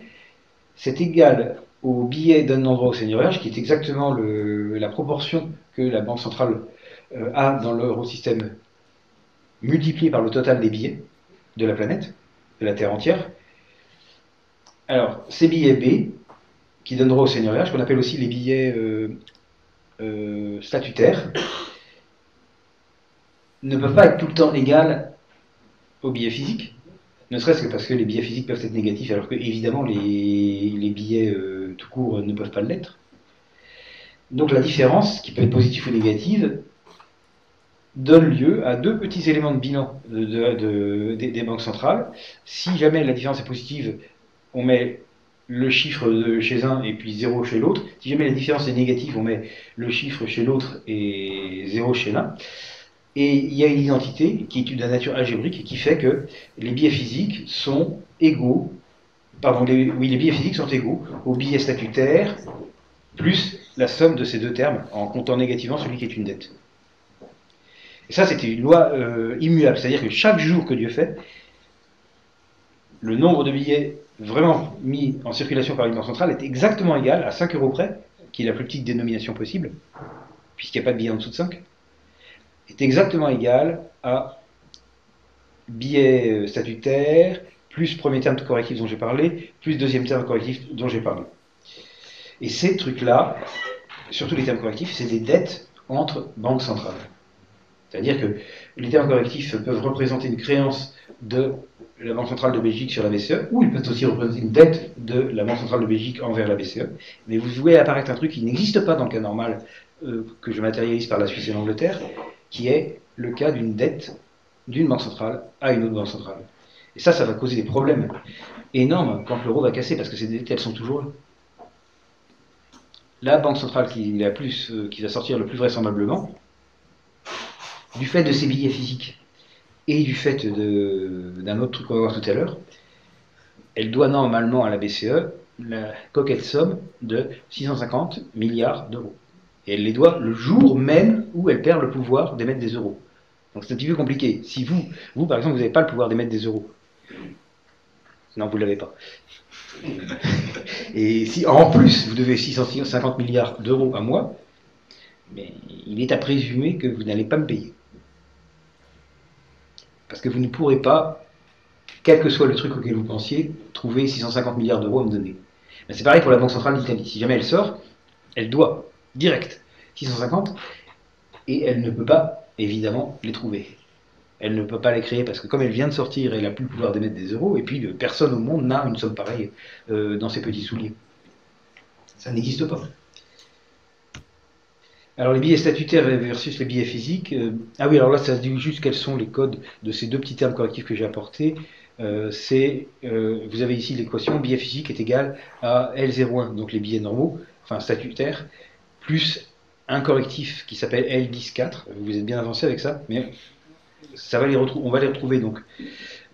c'est égal au billet d'un endroit au seigneuriage, qui est exactement la proportion que la Banque centrale euh, a dans l'eurosystème multiplié par le total des billets de la planète, de la Terre entière. Alors, ces billets B, qui donnent droit au seigneuriage, qu'on appelle aussi les billets euh, euh, statutaires, ne peuvent pas être tout le temps égales aux billets physiques, ne serait-ce que parce que les billets physiques peuvent être négatifs, alors que évidemment les, billets euh, tout court ne peuvent pas l'être. Donc la différence, qui peut être positive ou négative, donne lieu à deux petits éléments de bilan des banques centrales. Si jamais la différence est positive, on met le chiffre chez un et puis zéro chez l'autre. Si jamais la différence est négative, on met le chiffre chez l'autre et zéro chez l'un. Et il y a une identité qui est de nature algébrique et qui fait que les billets physiques sont égaux, pardon, les, oui, les billets physiques sont égaux aux billets statutaires plus la somme de ces deux termes en comptant négativement celui qui est une dette. Et ça, c'était une loi euh, immuable, c'est-à-dire que chaque jour que Dieu fait, le nombre de billets vraiment mis en circulation par une banque centrale est exactement égal à 5 euros près, qui est la plus petite dénomination possible, puisqu'il n'y a pas de billet en dessous de 5 est exactement égal à billet euh, statutaire, plus premier terme correctif dont j'ai parlé, plus deuxième terme correctif dont j'ai parlé. Et ces trucs-là, surtout les termes correctifs, c'est des dettes entre banques centrales. C'est-à-dire que les termes correctifs peuvent représenter une créance de la Banque centrale de Belgique sur la BCE, ou ils peuvent aussi représenter une dette de la Banque centrale de Belgique envers la BCE. Mais vous voyez apparaître un truc qui n'existe pas dans le cas normal, euh, que je matérialise par la Suisse et l'Angleterre, qui est le cas d'une dette d'une banque centrale à une autre banque centrale. Et ça, ça va causer des problèmes énormes quand l'euro va casser, parce que ces dettes, elles sont toujours là. La banque centrale qui, plus, euh, qui va sortir le plus vraisemblablement, du fait de ses billets physiques et du fait d'un autre truc qu'on va voir tout à l'heure, elle doit normalement à la BCE la coquette somme de 650 milliards d'euros. Et elle les doit le jour même où elle perd le pouvoir d'émettre des euros. Donc c'est un petit peu compliqué. Si vous, vous par exemple, vous n'avez pas le pouvoir d'émettre des euros. Non, vous ne l'avez pas. Et si en plus vous devez 650 milliards d'euros à moi, mais il est à présumer que vous n'allez pas me payer. Parce que vous ne pourrez pas, quel que soit le truc auquel vous pensiez, trouver 650 milliards d'euros à me donner. C'est pareil pour la Banque Centrale d'Italie. Si jamais elle sort, elle doit direct, 650, et elle ne peut pas, évidemment, les trouver. Elle ne peut pas les créer parce que comme elle vient de sortir, elle n'a plus le pouvoir d'émettre des euros, et puis euh, personne au monde n'a une somme pareille euh, dans ses petits souliers. Ça n'existe pas. Alors les billets statutaires versus les billets physiques. Euh, ah oui, alors là, ça dit juste quels sont les codes de ces deux petits termes correctifs que j'ai apportés. c'est, vous avez ici l'équation billet physique est égal à L01, donc les billets normaux, enfin statutaires, plus un correctif qui s'appelle L104. Vous êtes bien avancé avec ça, mais ça va les on va les retrouver donc.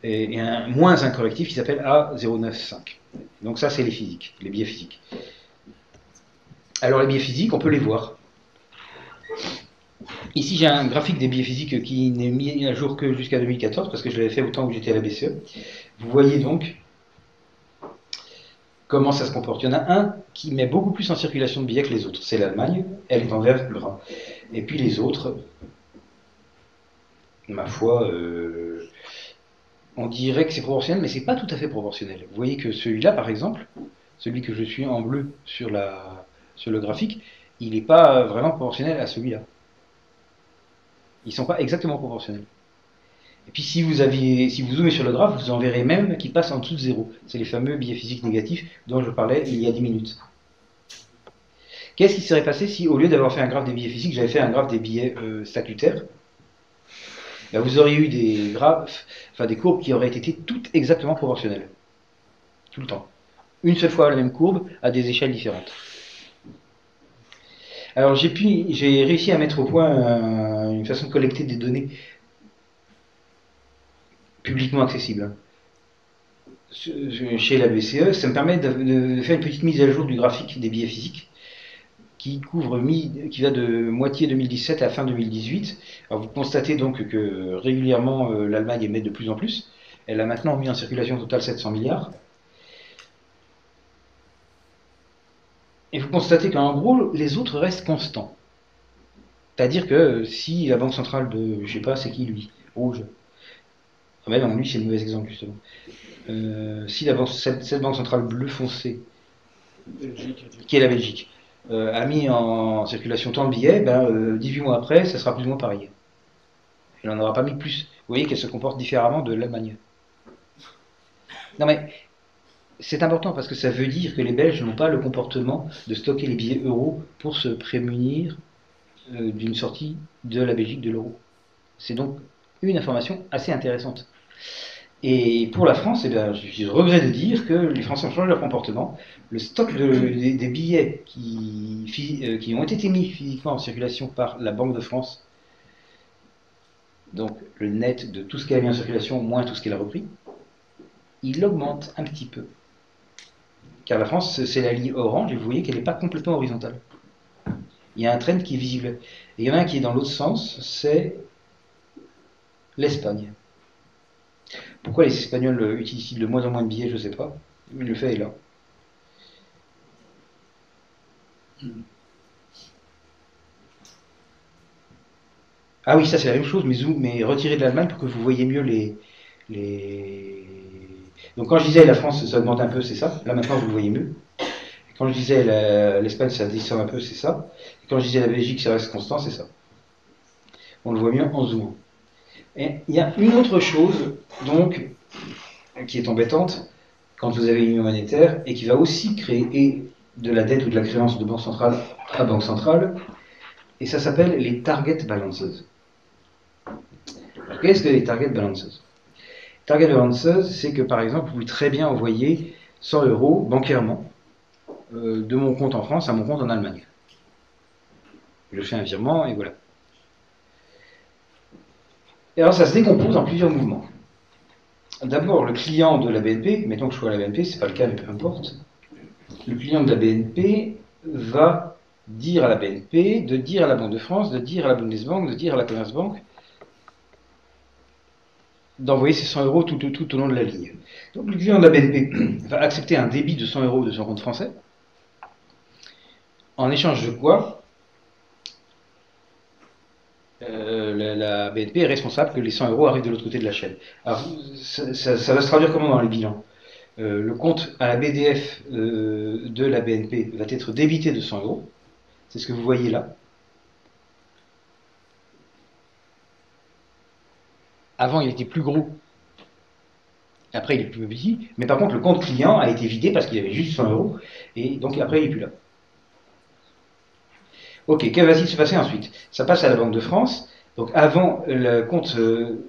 Et, un, moins un correctif qui s'appelle A095. Donc ça, c'est les physiques, les biais physiques. Alors les biais physiques, on peut les voir. Ici, j'ai un graphique des biais physiques qui n'est mis à jour que jusqu'à 2014, parce que je l'avais fait au temps où j'étais à la BCE. Vous voyez donc Comment ça se comporte Il y en a un qui met beaucoup plus en circulation de billets que les autres. C'est l'Allemagne. Elle est en vert gras. Et puis les autres, ma foi, euh, on dirait que c'est proportionnel, mais c'est pas tout à fait proportionnel. Vous voyez que celui-là, par exemple, celui que je suis en bleu sur, la, sur le graphique, il n'est pas vraiment proportionnel à celui-là. Ils sont pas exactement proportionnels. Et puis si vous, aviez, si vous zoomez sur le graphe, vous en verrez même qui passe en dessous de zéro. C'est les fameux billets physiques négatifs dont je parlais il y a 10 minutes. Qu'est-ce qui serait passé si, au lieu d'avoir fait un graphe des billets physiques, j'avais fait un graphe des billets euh, statutaires? Ben, Vous auriez eu des graphes, enfin des courbes qui auraient été toutes exactement proportionnelles. Tout le temps. Une seule fois la même courbe à des échelles différentes. Alors j'ai réussi à mettre au point une façon de collecter des données publiquement accessibles chez la BCE. Ça me permet de, faire une petite mise à jour du graphique des billets physiques qui couvre qui va de moitié 2017 à fin 2018. Alors vous constatez donc que régulièrement euh, l'Allemagne émet de plus en plus. Elle a maintenant mis en circulation total 700 milliards. Et vous constatez qu'en gros, les autres restent constants. C'est-à-dire que si la Banque centrale de, je sais pas, c'est qui lui Rouge. Ah ben non, lui c'est le mauvais exemple justement. Euh, si la banque, cette, banque centrale bleu foncé, qui est la Belgique, euh, a mis en circulation tant de billets, ben, 18 euh, mois après, ça sera plus ou moins pareil. Elle n'en aura pas mis plus. Vous voyez qu'elle se comporte différemment de l'Allemagne. Non mais c'est important parce que ça veut dire que les Belges n'ont pas le comportement de stocker les billets euros pour se prémunir d'une sortie de la Belgique de l'euro. C'est donc une information assez intéressante. Et pour la France, eh bien, je regrette de dire que les Français ont changé leur comportement. Le stock des, billets qui, euh, qui ont été mis physiquement en circulation par la Banque de France, donc le net de tout ce qu'elle a mis en circulation moins tout ce qu'elle a repris, il augmente un petit peu. Car la France, c'est la ligne orange, et vous voyez qu'elle n'est pas complètement horizontale. Il y a un trend qui est visible. Et il y en a un qui est dans l'autre sens, c'est l'Espagne. Pourquoi les Espagnols utilisent de moins en moins de billets, je ne sais pas. Mais le fait est là. Ah oui, ça c'est la même chose, mais, mais retirez de l'Allemagne pour que vous voyez mieux les, les, donc quand je disais la France, ça augmente un peu, c'est ça. Là maintenant, vous le voyez mieux. quand je disais l'Espagne, ça descend un peu, c'est ça. Et quand je disais la Belgique, ça reste constant, c'est ça. On le voit mieux en zoomant. Il y a une autre chose, donc, qui est embêtante quand vous avez une union monétaire et qui va aussi créer de la dette ou de la créance de banque centrale à banque centrale, et ça s'appelle les target balances. Qu'est-ce que les target balances? Target balances, c'est que par exemple, vous pouvez très bien envoyer 100 euros bancairement euh, de mon compte en France à mon compte en Allemagne. Je fais un virement et voilà. Et alors ça se décompose en plusieurs mouvements. D'abord, le client de la BNP, mettons que je sois à la BNP, c'est pas le cas, mais peu importe. Le client de la BNP va dire à la BNP, de dire à la Banque de France, de dire à la Bundesbank, de dire à la Commerzbank, d'envoyer ces 100 euros tout, tout, au long de la ligne. Donc le client de la BNP va accepter un débit de 100 euros de son compte français, en échange de quoi? Euh, la, BNP est responsable que les 100 euros arrivent de l'autre côté de la chaîne. Alors, ça, va se traduire comment dans les bilans? Euh, Le compte à la BDF euh, de la BNP va être débité de 100 euros. C'est ce que vous voyez là. Avant, il était plus gros. Après, il est plus petit. Mais par contre, le compte client a été vidé parce qu'il avait juste 100 euros. Et donc, après, il n'est plus là. Ok, que va-t-il se passer ensuite? Ça passe à la Banque de France. Donc, avant, le compte euh,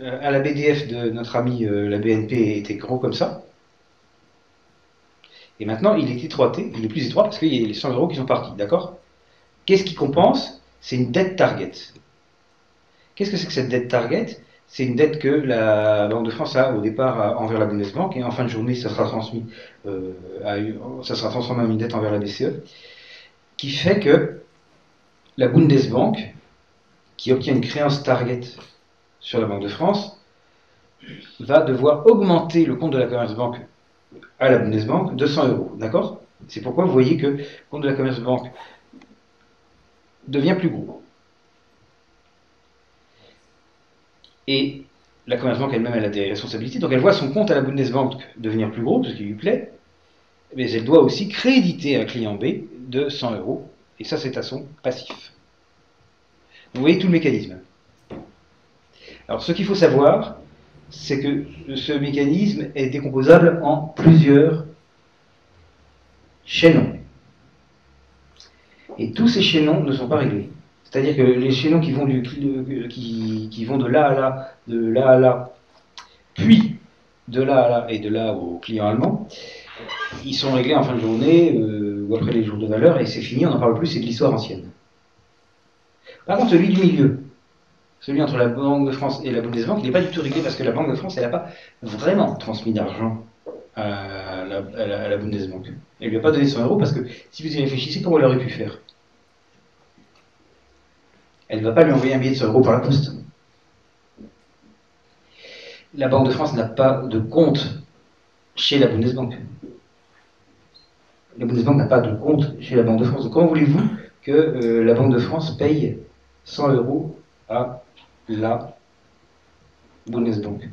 à la BDF de notre ami euh, la BNP était gros comme ça. Et maintenant, il est étroité. Il est plus étroit parce qu'il y a les 100 euros qui sont partis. D'accord? Qu'est-ce qui compense? C'est une dette target. Qu'est-ce que c'est que cette dette target? C'est une dette que la Banque de France a au départ envers la Bundesbank et en fin de journée, ça sera transmis, euh, ça sera transformé en une dette envers la BCE, qui fait que la Bundesbank, qui obtient une créance target sur la Banque de France, va devoir augmenter le compte de la Commerzbank à la Bundesbank de 100 euros. D'accord? C'est pourquoi vous voyez que le compte de la Commerzbank devient plus gros. Et la Commerzbank elle-même, elle a des responsabilités. Donc elle voit son compte à la Bundesbank devenir plus gros, parce qu'il lui plaît. Mais elle doit aussi créditer un client B de 100 euros. Et ça, c'est à son passif. Vous voyez tout le mécanisme. Alors ce qu'il faut savoir, c'est que ce mécanisme est décomposable en plusieurs chaînons. Et tous ces chaînons ne sont pas réglés. C'est-à-dire que les chaînons qui vont, qui, vont de là à là, de là à là, puis de là à là et de là au client allemand, ils sont réglés en fin de journée. Euh, ou après les jours de valeur, et c'est fini, on n'en parle plus, c'est de l'histoire ancienne. Par contre, celui du milieu, celui entre la Banque de France et la Bundesbank, il n'est pas du tout réglé parce que la Banque de France, elle n'a pas vraiment transmis d'argent à la, Bundesbank. Elle ne lui a pas donné 100 euros parce que si vous y réfléchissez, comment elle aurait pu faire? Elle ne va pas lui envoyer un billet de 100 euros par la poste. La Banque de France n'a pas de compte chez la Bundesbank. La Bundesbank n'a pas de compte chez la Banque de France. comment voulez-vous que euh, la Banque de France paye 100 euros à la Bundesbank?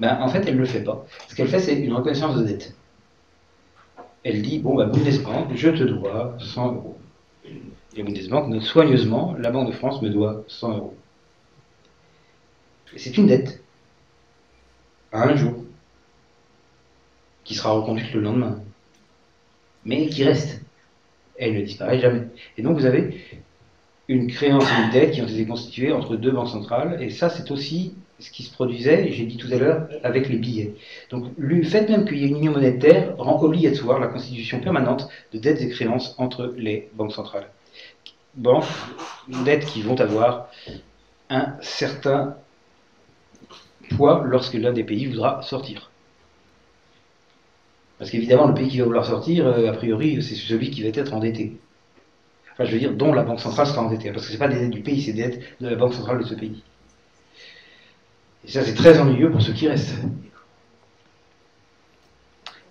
Ben, En fait, elle ne le fait pas. Ce qu'elle fait, c'est une reconnaissance de dette. Elle dit, bon, bah, Bundesbank, je te dois 100 euros. Et Bundesbank note soigneusement, la Banque de France me doit 100 euros. C'est une dette. À un jour. Qui sera reconduite le lendemain. Mais qui reste. Elle ne disparaît jamais. Et donc vous avez une créance et une dette qui ont été constituées entre deux banques centrales, et ça c'est aussi ce qui se produisait, j'ai dit tout à l'heure, avec les billets. Donc le fait même qu'il y ait une union monétaire rend obligatoire la constitution permanente de dettes et créances entre les banques centrales. Banques, dettes qui vont avoir un certain poids lorsque l'un des pays voudra sortir. Parce qu'évidemment, le pays qui va vouloir sortir, euh, a priori, c'est celui qui va être endetté. Enfin, je veux dire, dont la Banque centrale sera endettée. Parce que ce pas des dettes du pays, c'est des dettes de la Banque centrale de ce pays. Et ça, c'est très ennuyeux pour ceux qui restent.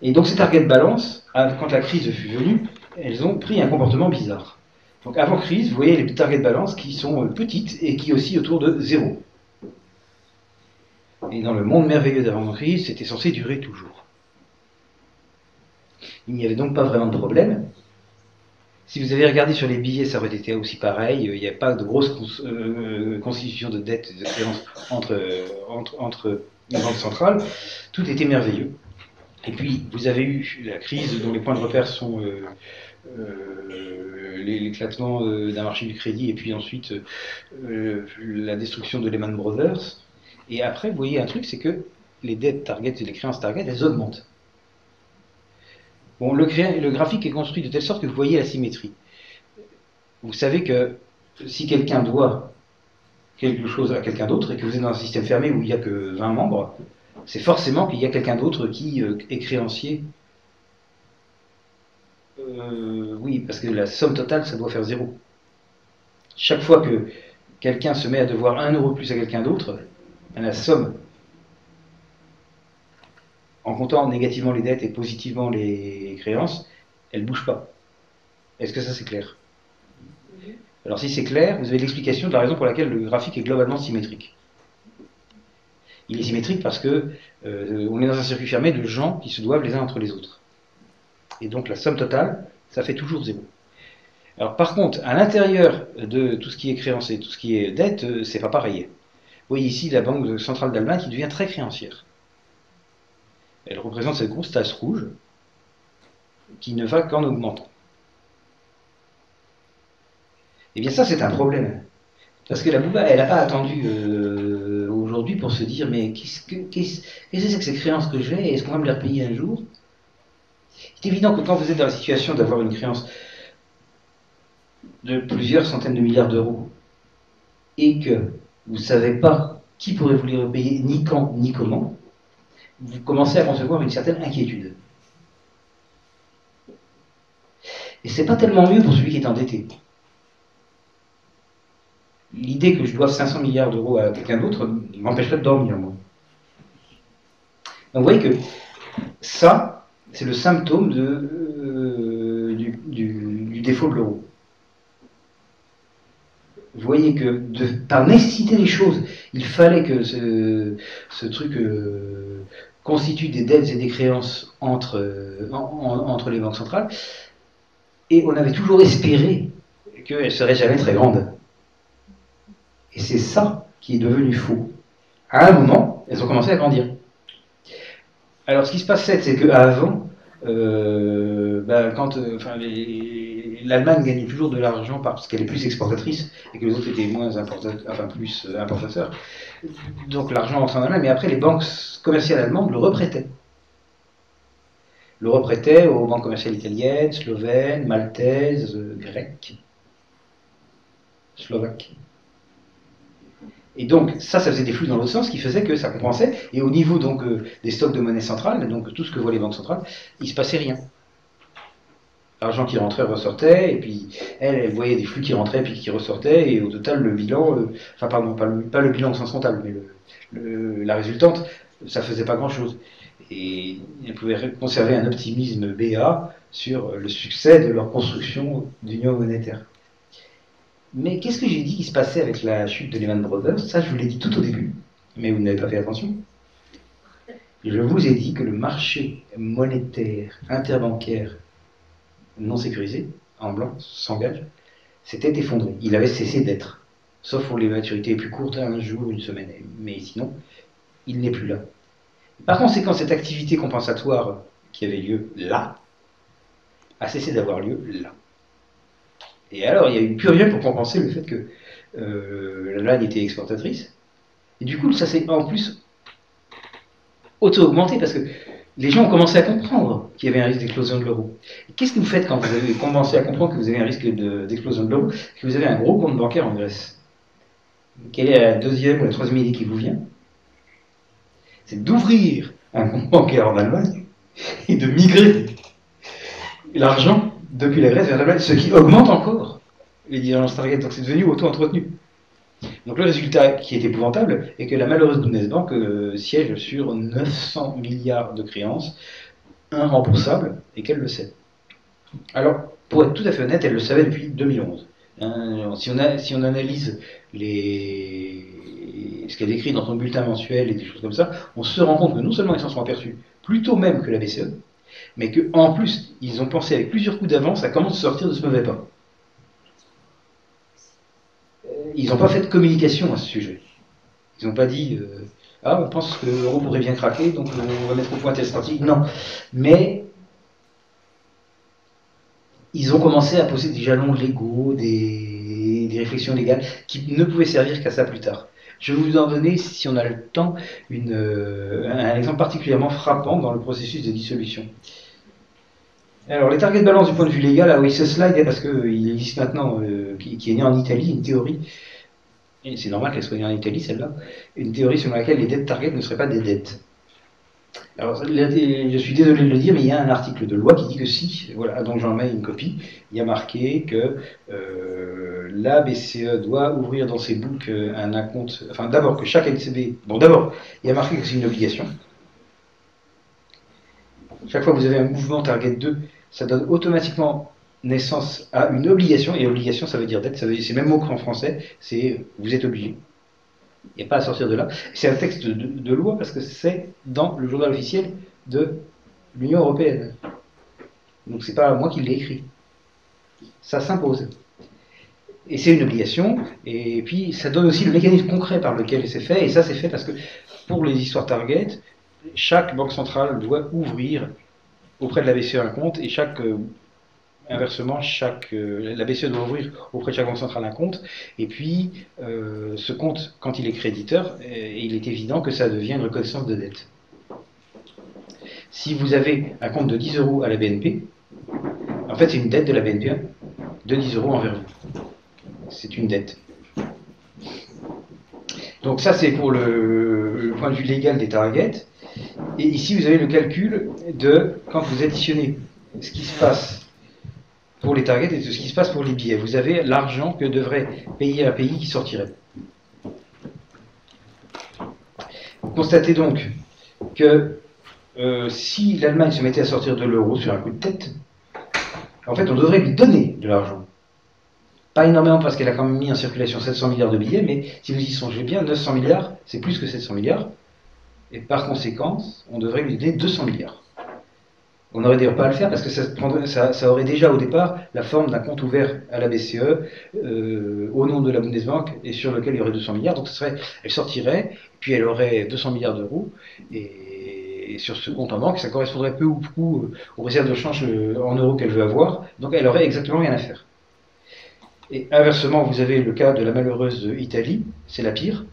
Et donc, ces target balance, quand la crise fut venue, elles ont pris un comportement bizarre. Donc, avant crise, vous voyez les target balance qui sont euh, petites et qui oscillent autour de zéro. Et dans le monde merveilleux d'avant crise, c'était censé durer toujours. Il n'y avait donc pas vraiment de problème. Si vous avez regardé sur les billets, ça aurait été aussi pareil. Il n'y a pas de grosse euh, constitution de dette de entre, entre, entre les banques centrales. Tout était merveilleux. Et puis, vous avez eu la crise dont les points de repère sont euh, euh, l'éclatement d'un marché du crédit et puis ensuite la destruction de Lehman Brothers. Et après, vous voyez un truc, c'est que les dettes target et les créances target, elles augmentent. Bon, le, graphique est construit de telle sorte que vous voyez la symétrie. Vous savez que si quelqu'un doit quelque chose à quelqu'un d'autre et que vous êtes dans un système fermé où il n'y a que 20 membres, c'est forcément qu'il y a quelqu'un d'autre qui euh, est créancier. Euh, oui, parce que la somme totale, ça doit faire zéro. Chaque fois que quelqu'un se met à devoir 1 euro plus à quelqu'un d'autre, la somme en comptant négativement les dettes et positivement les créances, elle ne bouge pas. Est-ce que ça c'est clair? Alors si c'est clair, vous avez l'explication de la raison pour laquelle le graphique est globalement symétrique. Il est symétrique parce que euh, on est dans un circuit fermé de gens qui se doivent les uns entre les autres. Et donc la somme totale, ça fait toujours zéro. Alors par contre, à l'intérieur de tout ce qui est créancier, tout ce qui est dette, euh, c'est pas pareil. Vous voyez ici la Banque centrale d'Allemagne qui devient très créancière. Elle représente cette grosse tasse rouge qui ne va qu'en augmentant. Eh bien ça c'est un problème. Parce que la Bouba, elle n'a pas attendu euh, aujourd'hui pour se dire mais qu'est-ce que c'est que ces créances que j'ai Est-ce qu'on va me les repayer un jour? C'est évident que quand vous êtes dans la situation d'avoir une créance de plusieurs centaines de milliards d'euros et que vous ne savez pas qui pourrait vous les repayer, ni quand, ni comment, vous commencez à concevoir une certaine inquiétude. Et c'est pas tellement mieux pour celui qui est endetté. L'idée que je doive 500 milliards d'euros à quelqu'un d'autre m'empêcherait de dormir, moi. Donc vous voyez que ça, c'est le symptôme euh, du, défaut de l'euro. Vous voyez que par nécessité des choses, il fallait que ce, truc euh, constitue des dettes et des créances entre, euh, entre les banques centrales, et on avait toujours espéré qu'elles seraient jamais très grandes. Et c'est ça qui est devenu faux. À un moment, elles ont commencé à grandir. Alors ce qui se passait, c'est qu'avant, euh, ben, quand euh, l'Allemagne gagnait toujours de l'argent parce qu'elle est plus exportatrice et que les autres étaient moins importateurs, enfin plus euh, importateurs, donc l'argent entrait en Allemagne, mais après les banques commerciales allemandes le reprêtaient. L'euro prêtait aux banques commerciales italiennes, slovènes, maltaises, euh, grecques, slovaques. Et donc, ça, ça faisait des flux dans l'autre sens, qui faisait que ça compensait. Et au niveau donc euh, des stocks de monnaie centrale, donc tout ce que voient les banques centrales, il se passait rien. L'argent qui rentrait ressortait, et puis elle, elle voyait des flux qui rentraient puis qui ressortaient, et au total, le bilan, euh, enfin, pardon, pas le, bilan au sens comptable, mais la résultante, ça faisait pas grand-chose. Et elle pouvait conserver un optimisme BA sur le succès de leur construction d'union monétaire. Mais qu'est-ce que j'ai dit qui se passait avec la chute de Lehman Brothers? Ça, je vous l'ai dit tout au début, mais vous n'avez pas fait attention. Je vous ai dit que le marché monétaire interbancaire non sécurisé, en blanc, sans gage, s'était effondré. Il avait cessé d'être. Sauf pour les maturités plus courtes, un jour, une semaine. Mais sinon, il n'est plus là. Par conséquent, cette activité compensatoire qui avait lieu là a cessé d'avoir lieu là. Et alors, il n'y a eu plus rien pour compenser le fait que euh, l'Allemagne était exportatrice. Et du coup, ça s'est en plus auto-augmenté parce que les gens ont commencé à comprendre qu'il y avait un risque d'explosion de l'euro. Qu'est-ce que vous faites quand vous avez commencé à comprendre que vous avez un risque d'explosion de, l'euro Que vous avez un gros compte bancaire en Grèce? Quelle est la deuxième ou la troisième idée qui vous vient? C'est d'ouvrir un compte bancaire en Allemagne et de migrer l'argent depuis la Grèce vers l'Allemagne, ce qui augmente encore les divergences target. Donc c'est devenu auto-entretenu. Donc le résultat qui est épouvantable est que la malheureuse Bundesbank euh, siège sur 900 milliards de créances irremboursables et qu'elle le sait. Alors, pour être tout à fait honnête, elle le savait depuis 2011. Hein, si, on analyse ce qu'elle décrit dans son bulletin mensuel et des choses comme ça, on se rend compte que non seulement ils s'en sont aperçus, plutôt même que la BCE, mais qu'en plus, ils ont pensé avec plusieurs coups d'avance à comment se sortir de ce mauvais pas. Euh, ils n'ont pas fait de communication à ce sujet. Ils n'ont pas dit euh, Ah, on pense que l'euro pourrait bien craquer, donc on va mettre au point telle stratégie. Non. Mais ils ont commencé à poser des jalons légaux, des, réflexions légales qui ne pouvaient servir qu'à ça plus tard. Je vais vous en donner, si on a le temps, euh, un exemple particulièrement frappant dans le processus de dissolution. Alors, les targets de balance du point de vue légal, ah oui, ce slide, parce qu'il existe maintenant, euh, qui, est né en Italie, une théorie, et c'est normal qu'elle soit née en Italie, celle-là, une théorie selon laquelle les dettes target ne seraient pas des dettes. Alors, je suis désolé de le dire, mais il y a un article de loi qui dit que si, voilà, donc j'en mets une copie, il y a marqué que euh, la BCE doit ouvrir dans ses euh, un compte, enfin d'abord que chaque LCB, bon d'abord, il y a marqué que c'est une obligation. Chaque fois que vous avez un mouvement target 2, ça donne automatiquement naissance à une obligation, et obligation ça veut dire dette, c'est le même mot qu'en français, c'est vous êtes obligé. Il n'y a pas à sortir de là. C'est un texte de, loi parce que c'est dans le journal officiel de l'Union Européenne. Donc c'est pas moi qui l'ai écrit. Ça s'impose. Et c'est une obligation, et puis ça donne aussi le mécanisme concret par lequel c'est fait, et ça c'est fait parce que pour les histoires target, chaque banque centrale doit ouvrir auprès de la BCE un compte, et chaque euh, Inversement, chaque, euh, la BCE doit ouvrir auprès de chaque banque centrale un compte, et puis euh, ce compte, quand il est créditeur, il est évident que ça devient une reconnaissance de dette. Si vous avez un compte de 10 euros à la BNP, en fait c'est une dette de la BNP hein, de 10 euros envers vous. C'est une dette. Donc ça c'est pour le, point de vue légal des targets. Et ici vous avez le calcul de quand vous additionnez ce qui se passe pour les targets et de ce qui se passe pour les billets. Vous avez l'argent que devrait payer un pays qui sortirait. Constatez donc que euh, si l'Allemagne se mettait à sortir de l'euro sur un coup de tête, en fait, on devrait lui donner de l'argent. Pas énormément parce qu'elle a quand même mis en circulation 700 milliards de billets, mais si vous y songez bien, 900 milliards, c'est plus que 700 milliards. Et par conséquent, on devrait lui donner 200 milliards. On n'aurait d'ailleurs pas à le faire parce que ça, aurait déjà au départ la forme d'un compte ouvert à la BCE euh, au nom de la Bundesbank et sur lequel il y aurait 200 milliards. Donc serait, elle sortirait, puis elle aurait 200 milliards d'euros et, sur ce compte en banque, ça correspondrait peu ou prou euh, aux réserves de change euh, en euros qu'elle veut avoir. Donc elle aurait exactement rien à faire. Et inversement, vous avez le cas de la malheureuse Italie, c'est la pire.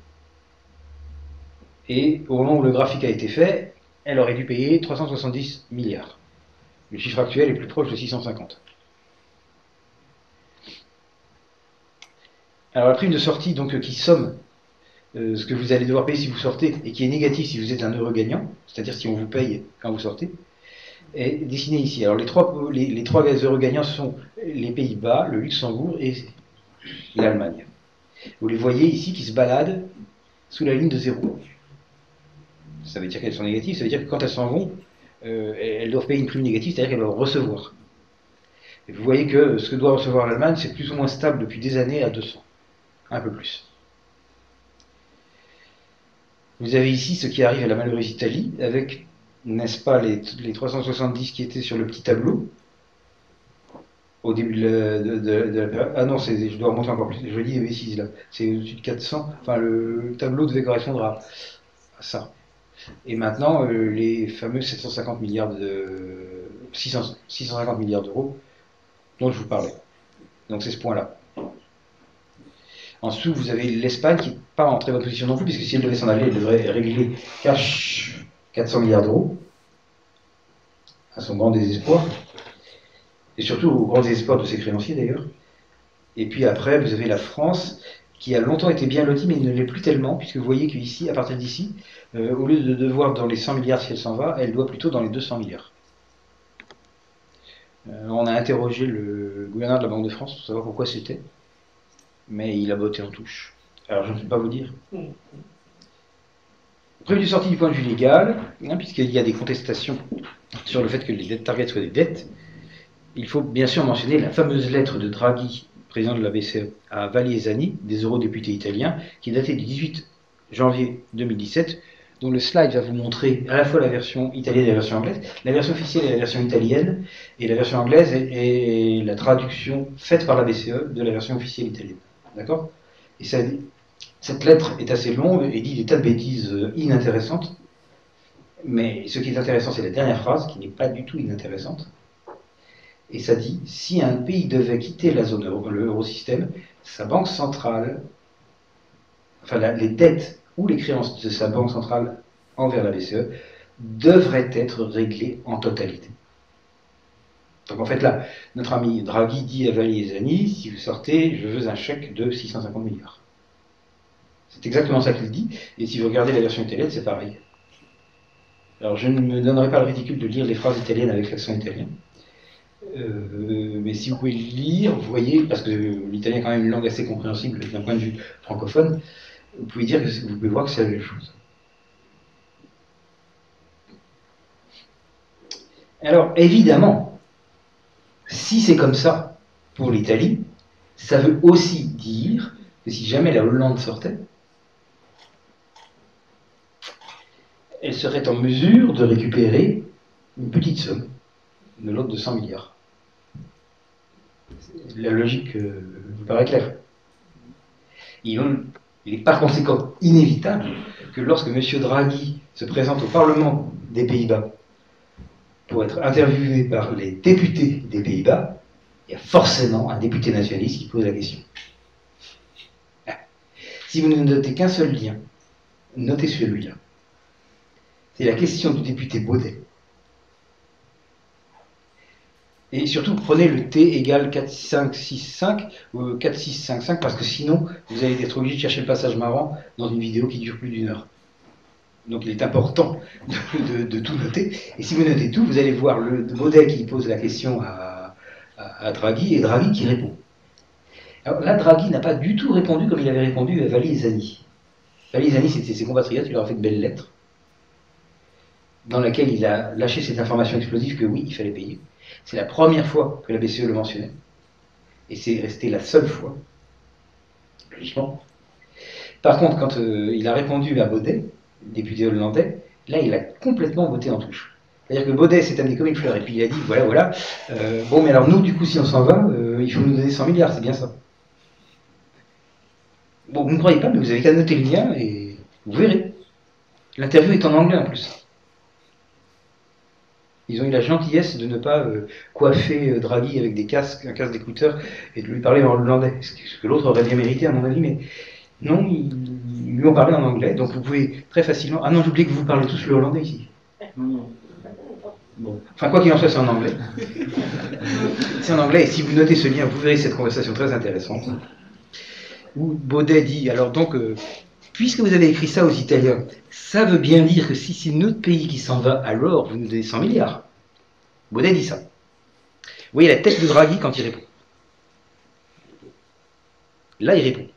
Et au moment où le graphique a été fait, elle aurait dû payer 370 milliards. Le chiffre actuel est plus proche de 650. Alors la prime de sortie, donc qui somme euh, ce que vous allez devoir payer si vous sortez et qui est négatif si vous êtes un heureux gagnant, c'est-à-dire si on vous paye quand vous sortez, est dessinée ici. Alors les trois, les, les trois heureux gagnants sont les Pays-Bas, le Luxembourg et l'Allemagne. Vous les voyez ici qui se baladent sous la ligne de zéro. Ça veut dire qu'elles sont négatives, ça veut dire que quand elles s'en vont, euh, elles doivent payer une prime négative, c'est-à-dire qu'elles doivent recevoir. Vous voyez que ce que doit recevoir l'Allemagne, c'est plus ou moins stable depuis des années à 200, un peu plus. Vous avez ici ce qui arrive à la malheureuse Italie, avec, n'est-ce pas, les, les 370 qui étaient sur le petit tableau, au début de, la période. Ah non, je dois remonter encore plus. Je dis des bêtises là. C'est au-dessus de 400. Enfin, le, tableau devait correspondre à, ça. Et maintenant, euh, les fameux 750 milliards de 600, 650 milliards d'euros dont je vous parlais. Donc c'est ce point-là. En dessous, vous avez l'Espagne qui n'est pas en très bonne position non plus, puisque si elle devait s'en aller, elle devrait régler cash 400 milliards d'euros, à son grand désespoir et surtout au grand désespoir de ses créanciers d'ailleurs. Et puis après, vous avez la France, qui a longtemps été bien lotie, mais ne l'est plus tellement, puisque vous voyez qu'ici, à partir d'ici, euh, au lieu de devoir dans les 100 milliards si elle s'en va, elle doit plutôt dans les 200 milliards. Euh, on a interrogé le gouverneur de la Banque de France pour savoir pourquoi c'était, mais il a botté en touche. Alors je ne peux pas vous dire. Prévu de sortie du point de vue légal, hein, puisqu'il y a des contestations sur le fait que les dettes target soient des dettes, il faut bien sûr mentionner la fameuse lettre de Draghi, président de la BCE, à Valiesani, des eurodéputés italiens, qui est datée du 18 janvier 2017, dont le slide va vous montrer à la fois la version italienne et la version anglaise. La version officielle est la version italienne, et la version anglaise est, la traduction faite par la BCE de la version officielle italienne. D'accord? Et cette lettre est assez longue et dit des tas de bêtises inintéressantes. Mais ce qui est intéressant, c'est la dernière phrase, qui n'est pas du tout inintéressante. Et ça dit, si un pays devait quitter la zone euro, l'eurosystème, sa banque centrale, enfin les dettes ou les créances de sa banque centrale envers la BCE devraient être réglées en totalité. Donc en fait là, notre ami Draghi dit à Valiesani, si vous sortez, je veux un chèque de 650 milliards. C'est exactement ça qu'il dit, et si vous regardez la version italienne, c'est pareil. Alors je ne me donnerai pas le ridicule de lire les phrases italiennes avec l'accent italien. Euh, mais si vous pouvez lire, vous voyez, parce que l'italien est quand même une langue assez compréhensible d'un point de vue francophone, vous pouvez, dire vous pouvez voir que c'est la même chose. Alors, évidemment, si c'est comme ça pour l'Italie, ça veut aussi dire que si jamais la Hollande sortait, elle serait en mesure de récupérer une petite somme de l'autre de 100 milliards la logique euh, vous paraît claire. Il, est par conséquent inévitable que lorsque M. Draghi se présente au Parlement des Pays-Bas pour être interviewé par les députés des Pays-Bas, il y a forcément un député nationaliste qui pose la question. Ah. Si vous ne notez qu'un seul lien, notez celui-là. C'est la question du député Baudet. Et surtout, prenez le t égale 4, 5, 6, 5 ou 4, 6, 5, 5, parce que sinon, vous allez être obligé de chercher le passage marrant dans une vidéo qui dure plus d'une heure. Donc il est important de, tout noter. Et si vous notez tout, vous allez voir le modèle qui pose la question à, Draghi et Draghi qui répond. Alors là, Draghi n'a pas du tout répondu comme il avait répondu à Vali et Zani. Vali et Zani, c'était ses compatriotes, il leur a fait une belle lettre dans laquelle il a lâché cette information explosive que oui, il fallait payer. C'est la première fois que la BCE le mentionnait. Et c'est resté la seule fois, logiquement. Par contre, quand euh, il a répondu à Baudet, député hollandais, là, il a complètement voté en touche. C'est-à-dire que Baudet s'est amené comme une fleur, et puis il a dit, voilà, voilà, euh, bon, mais alors nous, du coup, si on s'en va, euh, il faut nous donner 100 milliards, c'est bien ça. Bon, vous ne croyez pas, mais vous avez qu'à noter le lien, et vous verrez. L'interview est en anglais en plus. Ils ont eu la gentillesse de ne pas euh, coiffer euh, Draghi avec des casques, un casque d'écouteurs et de lui parler en hollandais. Ce que l'autre aurait bien mérité, à mon avis, mais non, ils, lui ont parlé en anglais. Donc vous pouvez très facilement. Ah non, j'oublie que vous parlez tous le hollandais ici. Bon. Enfin, quoi qu'il en soit, c'est en anglais. c'est en anglais, et si vous notez ce lien, vous verrez cette conversation très intéressante. Où Baudet dit, alors donc, euh, puisque vous avez écrit ça aux Italiens, ça veut bien dire que si c'est notre pays qui s'en va, alors vous nous donnez 100 milliards. Baudet dit ça. Vous voyez la tête de Draghi quand il répond. Là, il répond.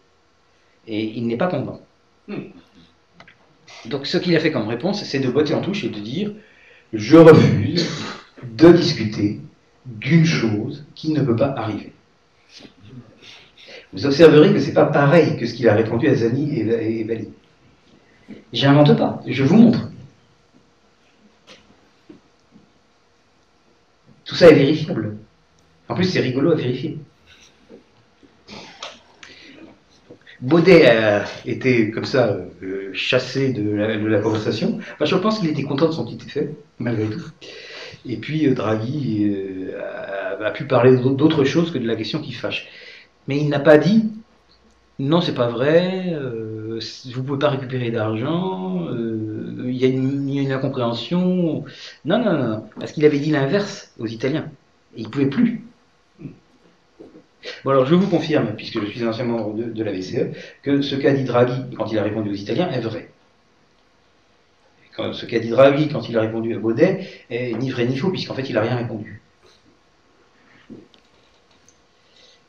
Et il n'est pas content. Donc, ce qu'il a fait comme réponse, c'est de botter en touche et de dire Je refuse de discuter d'une chose qui ne peut pas arriver. Vous observerez que ce n'est pas pareil que ce qu'il a répondu à Zani et, Bali. J'invente pas, je vous montre. Tout ça est vérifiable. En plus, c'est rigolo à vérifier. Baudet a été comme ça euh, chassé de la, conversation. je pense qu'il était content de son petit effet, malgré tout. Et puis euh, Draghi euh, a, pu parler d'autre chose que de la question qui fâche. Mais il n'a pas dit non, c'est pas vrai, vous pouvez pas récupérer d'argent, il y, a une incompréhension. Non, non, non, parce qu'il avait dit l'inverse aux Italiens. Et il ne pouvait plus. Bon, alors je vous confirme, puisque je suis un ancien membre de, la BCE, que ce qu'a dit Draghi quand il a répondu aux Italiens est vrai. ce qu'a dit Draghi quand il a répondu à Baudet est ni vrai ni faux, puisqu'en fait il n'a rien répondu.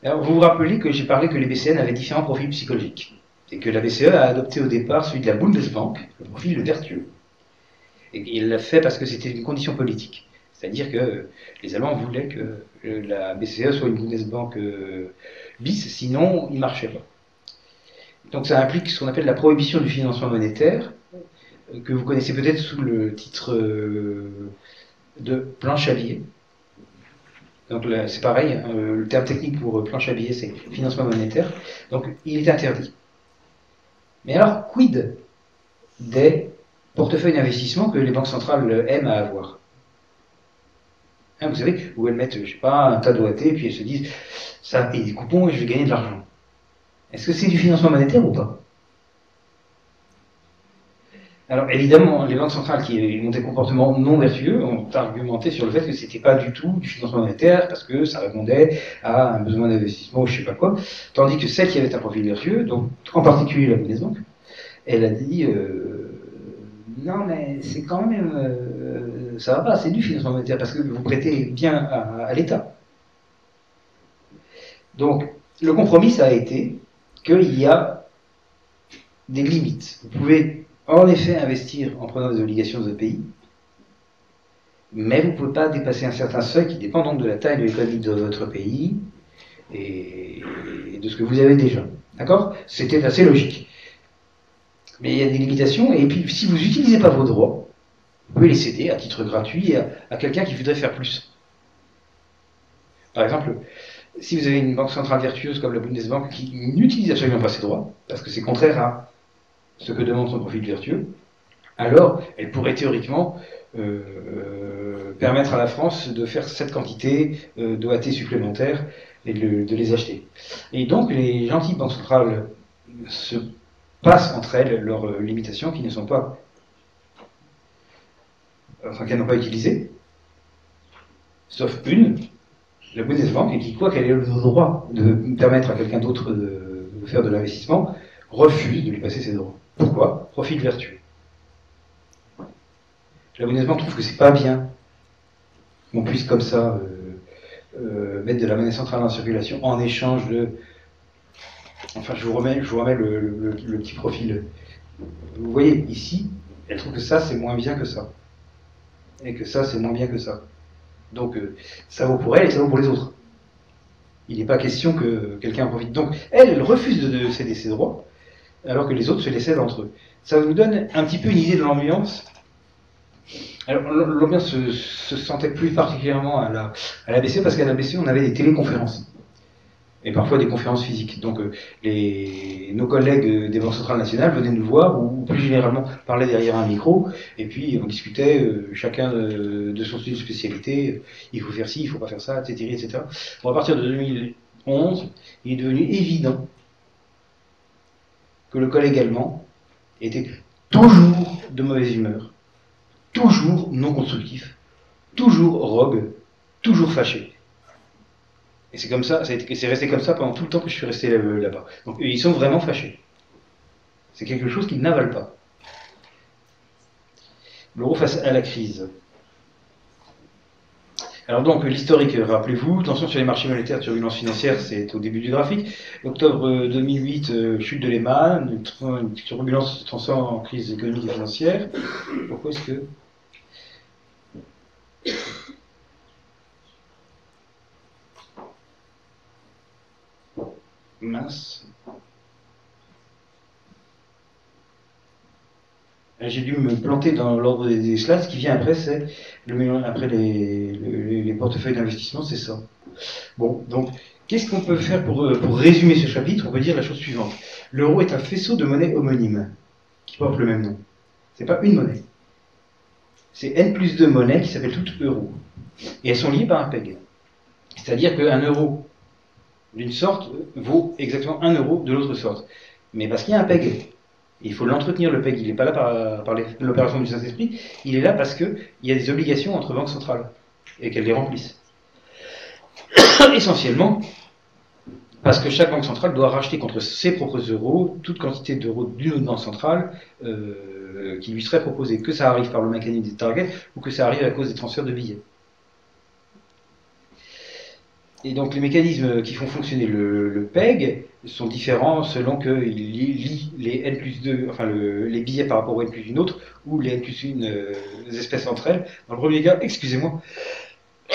Alors vous vous rappelez que j'ai parlé que les BCN avaient différents profils psychologiques, et que la BCE a adopté au départ celui de la Bundesbank, le profil vertueux. Et il l'a fait parce que c'était une condition politique. C'est-à-dire que les Allemands voulaient que la BCE soit une Bundesbank euh, bis, sinon il ne marchait pas. Donc ça implique ce qu'on appelle la prohibition du financement monétaire, euh, que vous connaissez peut-être sous le titre euh, de planche à billets. Donc c'est pareil, hein, le terme technique pour planche à billets c'est financement monétaire. Donc il est interdit. Mais alors, quid des portefeuilles d'investissement que les banques centrales aiment à avoir? Hein, vous savez, où elles mettent, je sais pas, un tas d'OAT, et puis elles se disent, ça paye des coupons et je vais gagner de l'argent. Est-ce que c'est du financement monétaire ou pas? Alors évidemment, les banques centrales qui ont des comportements non vertueux ont argumenté sur le fait que c'était pas du tout du financement monétaire parce que ça répondait à un besoin d'investissement ou je sais pas quoi, tandis que celle qui avait un profil vertueux, donc en particulier la Bundesbank, elle a dit euh, non mais c'est quand même euh, ça va pas, c'est du financement monétaire parce que vous prêtez bien à, l'État. Donc, le compromis, ça a été qu'il y a des limites. Vous pouvez en effet investir en prenant des obligations de pays, mais vous ne pouvez pas dépasser un certain seuil qui dépend donc de la taille de l'économie de votre pays et de ce que vous avez déjà. D'accord? C'était assez logique. Mais il y a des limitations, et puis si vous n'utilisez pas vos droits, vous pouvez les céder à titre gratuit à, quelqu'un qui voudrait faire plus. Par exemple, si vous avez une banque centrale vertueuse comme la Bundesbank qui n'utilise absolument pas ses droits, parce que c'est contraire à ce que demande son profil vertueux, alors elle pourrait théoriquement euh, euh, permettre à la France de faire cette quantité euh, d'OAT supplémentaires et de, de, les acheter. Et donc les gentilles banques centrales se passent entre elles leurs limitations qui ne sont pas enfin qu'elles n'ont pas utilisé, sauf une, la Bundesbank, et qui, quoi qu'elle ait le droit de permettre à quelqu'un d'autre de, faire de l'investissement, refuse de lui passer ses droits. Pourquoi Profit vertueux. La Bundesbank trouve que c'est pas bien qu'on puisse comme ça euh, euh, mettre de la monnaie centrale en circulation en échange de. Enfin, je vous remets, je vous remets le petit profil. Vous voyez, ici, elle trouve que ça, c'est moins bien que ça et que ça, c'est moins bien que ça. Donc, euh, ça vaut pour elle et ça vaut pour les autres. Il n'est pas question que quelqu'un en profite. Donc, elle, elle refuse de, céder ses droits, alors que les autres se les cèdent entre eux. Ça vous donne un petit peu une idée de l'ambiance. Alors, l'ambiance se, sentait plus particulièrement à la, à parce qu'à la BCE, on avait des téléconférences et parfois des conférences physiques. Donc euh, nos collègues des banques centrales nationales venaient nous voir ou plus généralement parlaient derrière un micro et puis on discutait euh, chacun de, son de spécialité, il faut faire ci, il faut pas faire ça, etc. etc. Bon, à partir de 2011, il est devenu évident que le collègue allemand était toujours de mauvaise humeur, toujours non constructif, toujours rogue, toujours fâché. Et c'est comme ça, c'est resté comme ça pendant tout le temps que je suis resté là-bas. Donc ils sont vraiment fâchés. C'est quelque chose qu'ils n'avalent pas. L'euro face à la crise. Alors donc l'historique, rappelez-vous, tension sur les marchés monétaires, turbulence financière, c'est au début du graphique. Octobre 2008, euh, chute de Lehman, une turbulence se en crise économique et financière. Pourquoi est-ce que mince J'ai dû me planter dans l'ordre des, slides. Ce qui vient après, c'est le après les, les, portefeuilles d'investissement, c'est ça. Bon, donc, qu'est-ce qu'on peut faire pour, euh, pour résumer ce chapitre? On peut dire la chose suivante. L'euro est un faisceau de monnaie homonyme qui porte le même nom. C'est pas une monnaie. C'est N plus 2 monnaies qui s'appellent toutes euros. Et elles sont liées par un PEG. C'est-à-dire qu'un euro d'une sorte vaut exactement un euro de l'autre sorte. Mais parce qu'il y a un PEG. Il faut l'entretenir, le PEG. Il n'est pas là par, l'opération du Saint-Esprit. Il est là parce qu'il y a des obligations entre banques centrales et qu'elles les remplissent. Essentiellement, parce que chaque banque centrale doit racheter contre ses propres euros toute quantité d'euros d'une autre banque centrale euh, qui lui serait proposée, que ça arrive par le mécanisme des targets ou que ça arrive à cause des transferts de billets. Et donc les mécanismes qui font fonctionner le, PEG sont différents selon qu'il lie les N plus 2, enfin les billets par rapport au N plus une autre, ou les N plus une euh, espèces entre elles. Dans le premier cas, excusez-moi,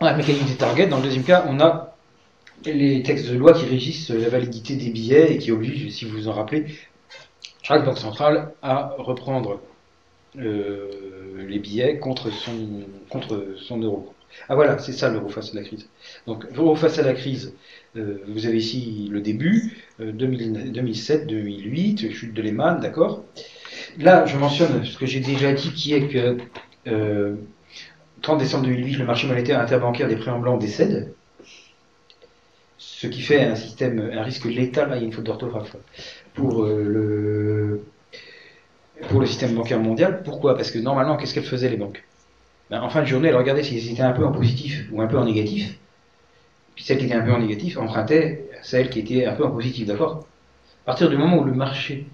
on a le mécanisme des targets. Dans le deuxième cas, on a les textes de loi qui régissent la validité des billets et qui obligent, si vous vous en rappelez, chaque banque centrale à reprendre euh, les billets contre son, contre son euro. Ah voilà, c'est ça l'euro face à la crise. Donc l'euro face à la crise, vous avez ici le début, 2007, 2008, chute de Lehman, d'accord? Là, je mentionne ce que j'ai déjà dit, qui est que 30 euh, décembre 2008, le marché monétaire interbancaire des prêts en blanc décède, ce qui fait un système, un risque létal, ah, il y a une faute d'orthographe, pour euh, le système bancaire mondial. Pourquoi? Parce que normalement, qu'est-ce qu'elles faisaient les banques? Ben, en fin de journée, elle regardait s'ils étaient un peu en positif ou un peu en négatif. Puis celle qui était un peu en négatif empruntait celle qui était un peu en positif, d'accord À partir du moment où le marché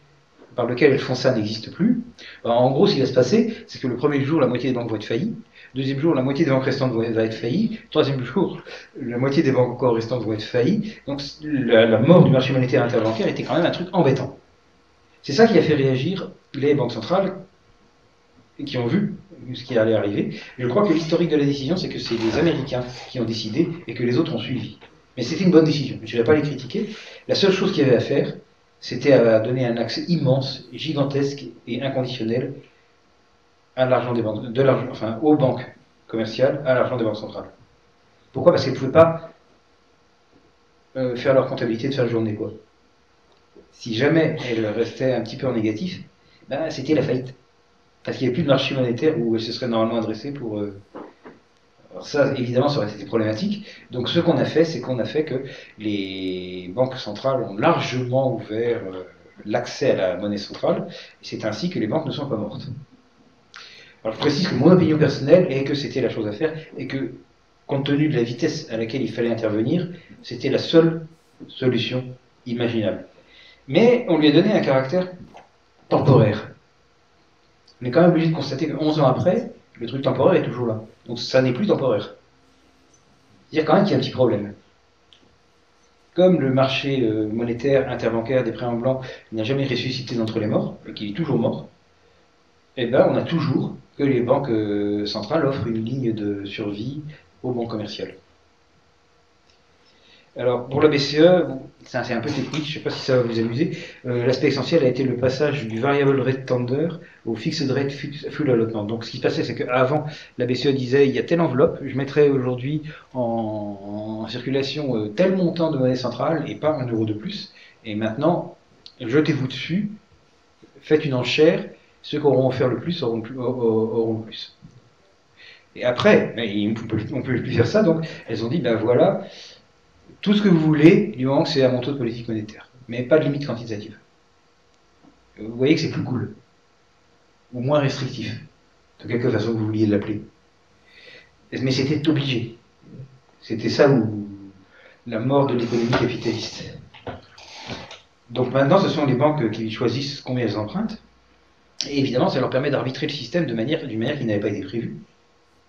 par lequel elles font ça n'existe plus, ben, en gros, ce qui va se passer, c'est que le premier jour, la moitié des banques vont être faillies. Deuxième jour, la moitié des banques restantes vont être faillies. Troisième jour, la moitié des banques encore restantes vont être faillies. Donc la, la mort du marché monétaire interbancaire était quand même un truc embêtant. C'est ça qui a fait réagir les banques centrales qui ont vu ce qui allait arriver. Je crois que l'historique de la décision, c'est que c'est les Américains qui ont décidé et que les autres ont suivi. Mais c'était une bonne décision, je ne vais pas les critiquer. La seule chose qu'il y avait à faire, c'était à donner un accès immense, gigantesque et inconditionnel à l'argent des banques, enfin aux banques commerciales, à l'argent des banques centrales. Pourquoi? Parce qu'elles ne pouvaient pas euh, faire leur comptabilité de fin de journée, quoi. Si jamais elles restaient un petit peu en négatif, ben, c'était la faillite. Parce qu'il n'y a plus de marché monétaire où elle se serait normalement adressée pour. Euh, alors ça, évidemment, ça aurait été problématique. Donc ce qu'on a fait, c'est qu'on a fait que les banques centrales ont largement ouvert euh, l'accès à la monnaie centrale, et c'est ainsi que les banques ne sont pas mortes. Alors je précise que mon opinion personnelle est que c'était la chose à faire, et que, compte tenu de la vitesse à laquelle il fallait intervenir, c'était la seule solution imaginable. Mais on lui a donné un caractère temporaire on est quand même obligé de constater que 11 ans après, le truc temporaire est toujours là. Donc ça n'est plus temporaire. C'est-à-dire quand même qu'il y a un petit problème. Comme le marché euh, monétaire interbancaire des prêts en blanc n'a jamais ressuscité d'entre les morts, et qu'il est toujours mort, eh ben on a toujours que les banques euh, centrales offrent une ligne de survie aux banques commerciales. Alors, pour la BCE, c'est un, peu technique, je ne sais pas si ça va vous amuser. Euh, l'aspect essentiel a été le passage du variable rate tender au fixed rate full allotment. Donc, ce qui se passait, c'est qu'avant, la BCE disait il y a telle enveloppe, je mettrai aujourd'hui en, circulation euh, tel montant de monnaie centrale et pas un euro de plus. Et maintenant, jetez-vous dessus, faites une enchère, ceux qui auront offert le plus auront, plus, plus. Et après, on ne peut plus faire ça, donc elles ont dit ben voilà tout ce que vous voulez, du moment que c'est mon taux de politique monétaire. Mais pas de limite quantitative. Vous voyez que c'est plus cool. Ou moins restrictif. De quelque façon que vous vouliez l'appeler. Mais c'était obligé. C'était ça où la mort de l'économie capitaliste. Donc maintenant, ce sont les banques qui choisissent combien elles empruntent. Et évidemment, ça leur permet d'arbitrer le système de manière, d'une manière qui n'avait pas été prévue.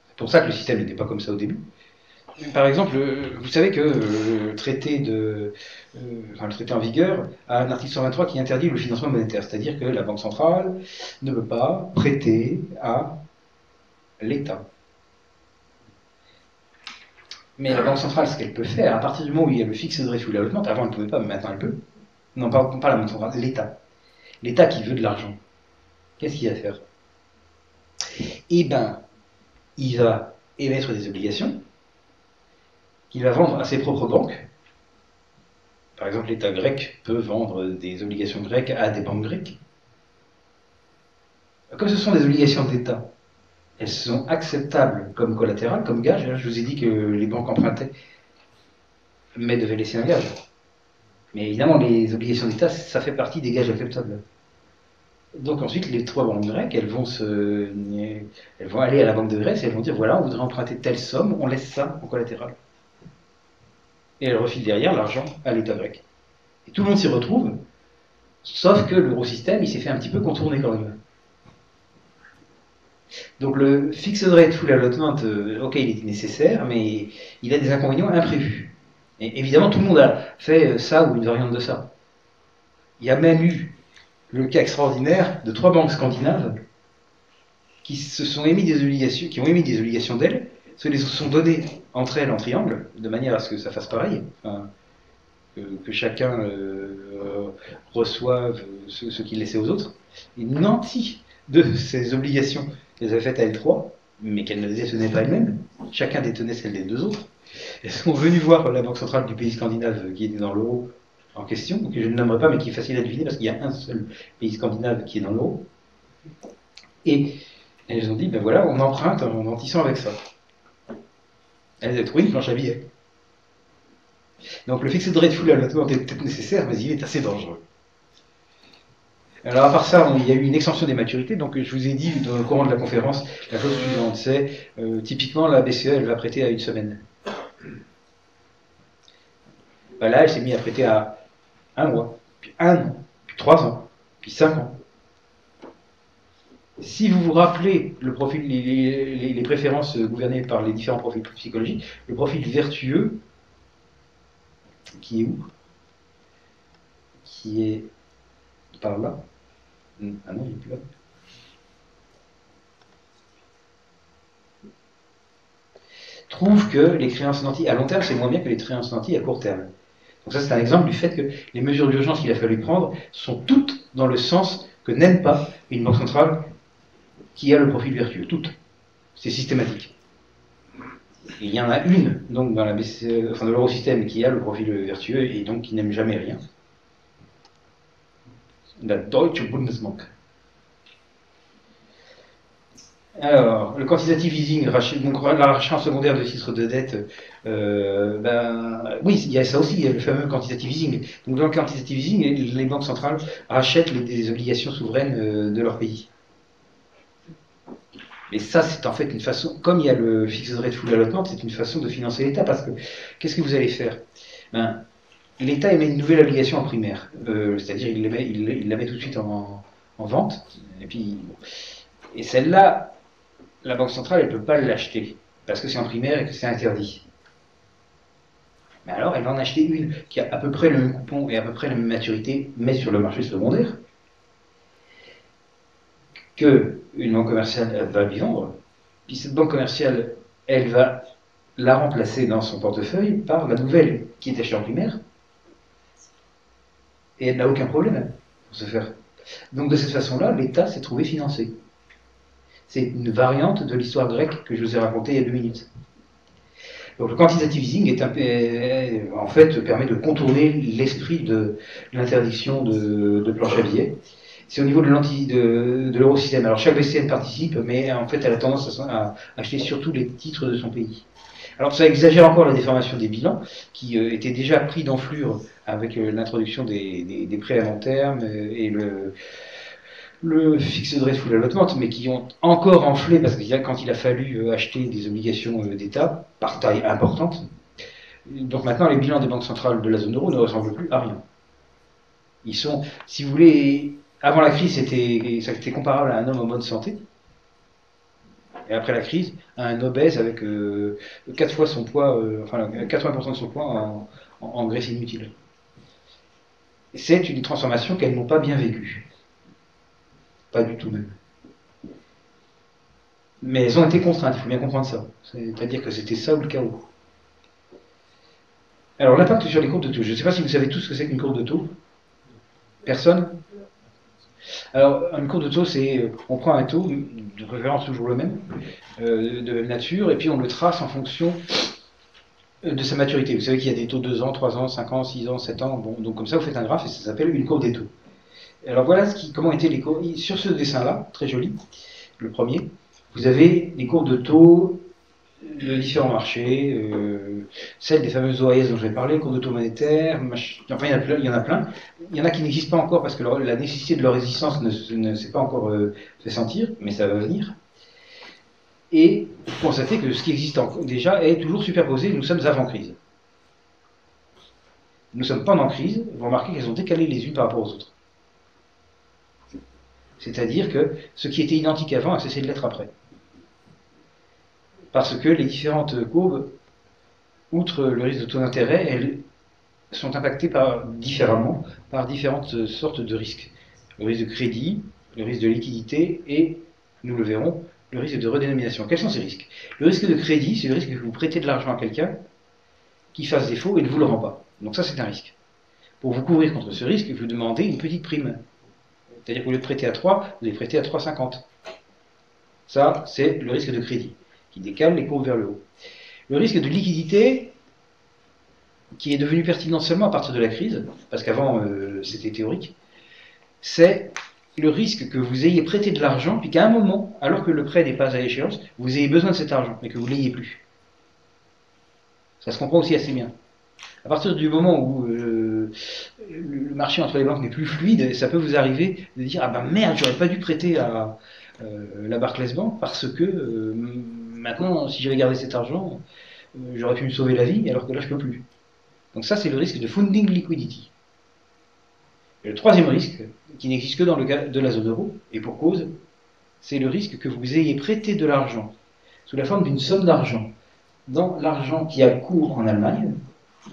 C'est pour ça que le système n'était pas comme ça au début. Par exemple, vous savez que le traité, de, euh, enfin, le traité en vigueur a un article 123 qui interdit le financement monétaire, c'est-à-dire que la Banque centrale ne peut pas prêter à l'État. Mais la Banque centrale, ce qu'elle peut faire, à partir du moment où il y a le fixe de rate ou la avant elle ne pouvait pas, mais maintenant elle peut. Non, pas, pas la Banque centrale, l'État. L'État qui veut de l'argent. Qu'est-ce qu'il va faire? Eh bien, il va émettre des obligations qu'il va vendre à ses propres banques. Par exemple, l'État grec peut vendre des obligations grecques à des banques grecques. Comme ce sont des obligations d'État, elles sont acceptables comme collatéral, comme gage. Je vous ai dit que les banques empruntaient, mais devaient laisser un gage. Mais évidemment, les obligations d'État, ça fait partie des gages acceptables. Donc ensuite, les trois banques grecques, elles vont, se, elles vont aller à la banque de Grèce et elles vont dire voilà, on voudrait emprunter telle somme, on laisse ça en collatéral. Et elles refilent derrière l'argent à l'État grec. Et tout le monde s'y retrouve, sauf que l'eurosystème, il s'est fait un petit peu contourner quand même. Donc le fixed rate full allotment, euh, ok, il est nécessaire, mais il a des inconvénients imprévus. Et évidemment, tout le monde a fait euh, ça ou une variante de ça. Il y a même eu le cas extraordinaire de trois banques scandinaves qui se sont émis des obligations, qui ont émis des obligations d'elles, se les sont données entre elles en triangle, de manière à ce que ça fasse pareil, que, chacun euh, reçoive ce, qu'il laissait aux autres, et nanti de ces obligations qu'elles avaient faites à elles trois, mais qu'elles ne détenaient pas elles-mêmes, chacun détenait celles des deux autres, elles sont venues voir la Banque centrale du pays scandinave qui était dans l'euro en question, que je ne nommerai pas, mais qui est facile à deviner parce qu'il y a un seul pays scandinave qui est dans l'euro. Et elles ont dit, ben voilà, on emprunte en nantissant avec ça. Elles ont trouvé une planche à billets. Donc le fixé de rate full est peut-être nécessaire, mais il est assez dangereux. Alors à part ça, il y a eu une extension des maturités. Donc je vous ai dit dans le courant de la conférence la chose suivante, c'est euh, typiquement la BCE, elle va prêter à une semaine. Ben là, elle s'est mise à prêter à un mois, puis un an, puis trois ans, puis cinq ans. Si vous vous rappelez le profil, les, préférences gouvernées par les différents profils psychologiques, le profil vertueux, qui est où? Qui est par là? Hmm, Ah non, il n'est plus là. trouve que les créances nantis à long terme, c'est moins bien que les créances nantis à court terme. Donc ça, c'est un exemple du fait que les mesures d'urgence qu'il a fallu prendre sont toutes dans le sens que n'aime pas une banque centrale qui a le profil vertueux. Toutes. C'est systématique. il y en a une, donc, dans la enfin, l'eurosystème qui a le profil vertueux et donc qui n'aime jamais rien. La Deutsche Bundesbank. Alors, le quantitative easing, donc rachat en secondaire de titres de dette, euh, ben, oui, il y a ça aussi, il y a le fameux quantitative easing. Donc dans le quantitative easing, les banques centrales rachètent les, obligations souveraines euh, de leur pays. Et ça, c'est en fait une façon, comme il y a le fixed rate full allotment, c'est une façon de financer l'État, parce que qu'est-ce que vous allez faire? Ben, L'État émet une nouvelle obligation en primaire, euh, c'est-à-dire il, la met tout de suite en, en vente, et. Et celle-là, la Banque centrale, elle ne peut pas l'acheter, parce que c'est en primaire et que c'est interdit. Mais alors, elle va en acheter une qui a à peu près le même coupon et à peu près la même maturité, mais sur le marché secondaire, que une banque commerciale va lui vendre. Puis cette banque commerciale, elle va la remplacer dans son portefeuille par la nouvelle qui est achetée en primaire. Et elle n'a aucun problème pour se faire. Donc de cette façon-là, l'État s'est trouvé financé. C'est une variante de l'histoire grecque que je vous ai racontée il y a deux minutes. Donc le quantitative easing est un, en fait permet de contourner l'esprit de l'interdiction de, planche à billets. C'est au niveau de l'eurosystème. Alors chaque BCN participe, mais en fait elle a tendance à, acheter surtout les titres de son pays. Alors ça exagère encore la déformation des bilans, qui euh, étaient déjà pris d'enflure avec euh, l'introduction des, prêts à long terme euh, et le, le fixe de rate full allotment, mais qui ont encore enflé, parce que quand il a fallu euh, acheter des obligations euh, d'État, par taille importante, donc maintenant les bilans des banques centrales de la zone euro ne ressemblent plus à rien. Ils sont, si vous voulez, avant la crise, c'était comparable à un homme en bonne santé. Et après la crise, à un obèse avec 4 euh, fois son poids, enfin 80% de son poids en, en graisse inutile. C'est une transformation qu'elles n'ont pas bien vécue. Pas du tout même. Mais elles ont été contraintes, il faut bien comprendre ça. C'est-à-dire que c'était ça ou le chaos. Alors l'impact sur les courbes de taux. Je ne sais pas si vous savez tous ce que c'est qu'une courbe de taux. Personne Alors une courbe de taux, c'est euh, on prend un taux, de préférence toujours le même, euh, de nature, et puis on le trace en fonction euh, de sa maturité. Vous savez qu'il y a des taux de 2 ans, 3 ans, 5 ans, 6 ans, 7 ans. Bon, donc comme ça, vous faites un graphe et ça s'appelle une courbe des taux. Alors voilà comment étaient les courbes. Sur ce dessin-là, très joli, le premier, vous avez les courbes de taux de différents marchés, euh, celles des fameuses OAS dont je vais parler, courbes de taux monétaires, enfin il y, en a plein, il y en a qui n'existent pas encore parce que la nécessité de leur existence ne, s'est pas encore euh, fait sentir, mais ça va venir et constater que ce qui existe déjà est toujours superposé, nous sommes avant crise. Nous sommes pendant crise, vous remarquez qu'elles ont décalé les unes par rapport aux autres. C'est-à-dire que ce qui était identique avant a cessé de l'être après. Parce que les différentes courbes, outre le risque de taux d'intérêt, elles sont impactées par, différemment par différentes sortes de risques. Le risque de crédit, le risque de liquidité et, nous le verrons, le risque de redénomination. Quels sont ces risques? Le risque de crédit, c'est le risque que vous prêtez de l'argent à quelqu'un qui fasse défaut et ne vous le rend pas. Donc ça, c'est un risque. Pour vous couvrir contre ce risque, vous demandez une petite prime. C'est-à-dire que vous lieu prêter à 3, vous allez prêter à 3,50. Ça, c'est le risque de crédit, qui décale les courbes vers le haut. Le risque de liquidité, qui est devenu pertinent seulement à partir de la crise, parce qu'avant euh, c'était théorique, c'est le risque que vous ayez prêté de l'argent, puis qu'à un moment, alors que le prêt n'est pas à échéance, vous ayez besoin de cet argent, mais que vous ne l'ayez plus. Ça se comprend aussi assez bien. À partir du moment où euh, le marché entre les banques n'est plus fluide, ça peut vous arriver de dire Ah ben merde, j'aurais pas dû prêter à euh, la Barclays Bank parce que maintenant, si j'avais gardé cet argent, j'aurais pu me sauver la vie alors que là je peux plus. Donc ça, c'est le risque de funding liquidity. Et le troisième risque, qui n'existe que dans le cas de la zone euro, et pour cause, c'est le risque que vous ayez prêté de l'argent sous la forme d'une somme d'argent dans l'argent qui a cours en Allemagne,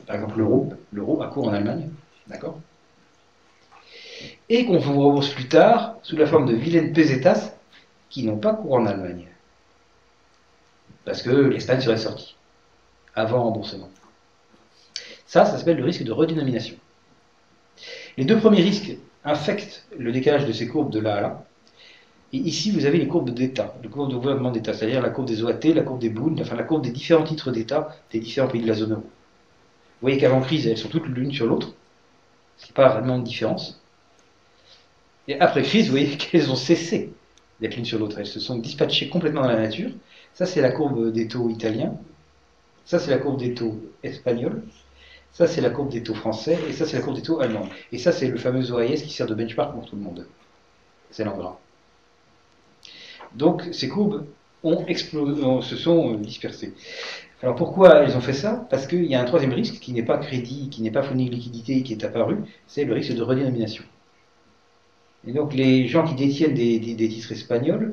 par exemple l'euro, l'euro a cours en Allemagne, d'accord? Et qu'on vous rembourse plus tard sous la forme de vilaines pesetas qui n'ont pas cours en Allemagne. Parce que l'Espagne serait sortie avant remboursement. Ça, ça s'appelle le risque de redénomination. Les deux premiers risques affectent le décalage de ces courbes de là à là. Et ici, vous avez les courbes d'État, les courbes de gouvernement d'État, c'est-à-dire la courbe des OAT, la courbe des Bunds, enfin la courbe des différents titres d'État des différents pays de la zone euro. Vous voyez qu'avant crise, elles sont toutes l'une sur l'autre. Ce n'est pas vraiment de différence. Et après crise, vous voyez qu'elles ont cessé d'être l'une sur l'autre. Elles se sont dispatchées complètement dans la nature. Ça, c'est la courbe des taux italiens. Ça, c'est la courbe des taux espagnols. Ça, c'est la courbe des taux français, et ça, c'est la courbe des taux allemands. Et ça, c'est le fameux OAS qui sert de benchmark pour tout le monde. C'est l'endroit. Donc, ces courbes ont explosé, se sont euh, dispersées. Alors pourquoi elles ont fait ça? Parce qu'il y a un troisième risque qui n'est pas crédit, qui n'est pas fourni de liquidité, qui est apparu, c'est le risque de redénomination. Et donc les gens qui détiennent des titres espagnols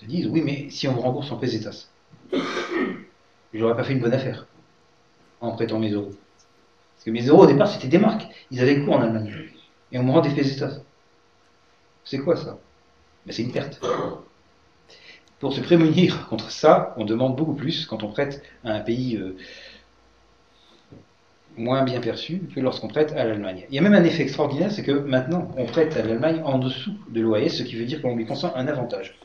se disent oui mais si on me rembourse en pesetas, j'aurais pas fait une bonne affaire en prêtant mes euros. Parce que mes euros au départ c'était des marques. Ils avaient le coût en Allemagne. Et on me rend des pesetas. C'est quoi ça? Ben, C'est une perte. Pour se prémunir contre ça, on demande beaucoup plus quand on prête à un pays euh, moins bien perçu que lorsqu'on prête à l'Allemagne. Il y a même un effet extraordinaire, c'est que maintenant on prête à l'Allemagne en dessous de l'OAS, ce qui veut dire qu'on lui consent un avantage.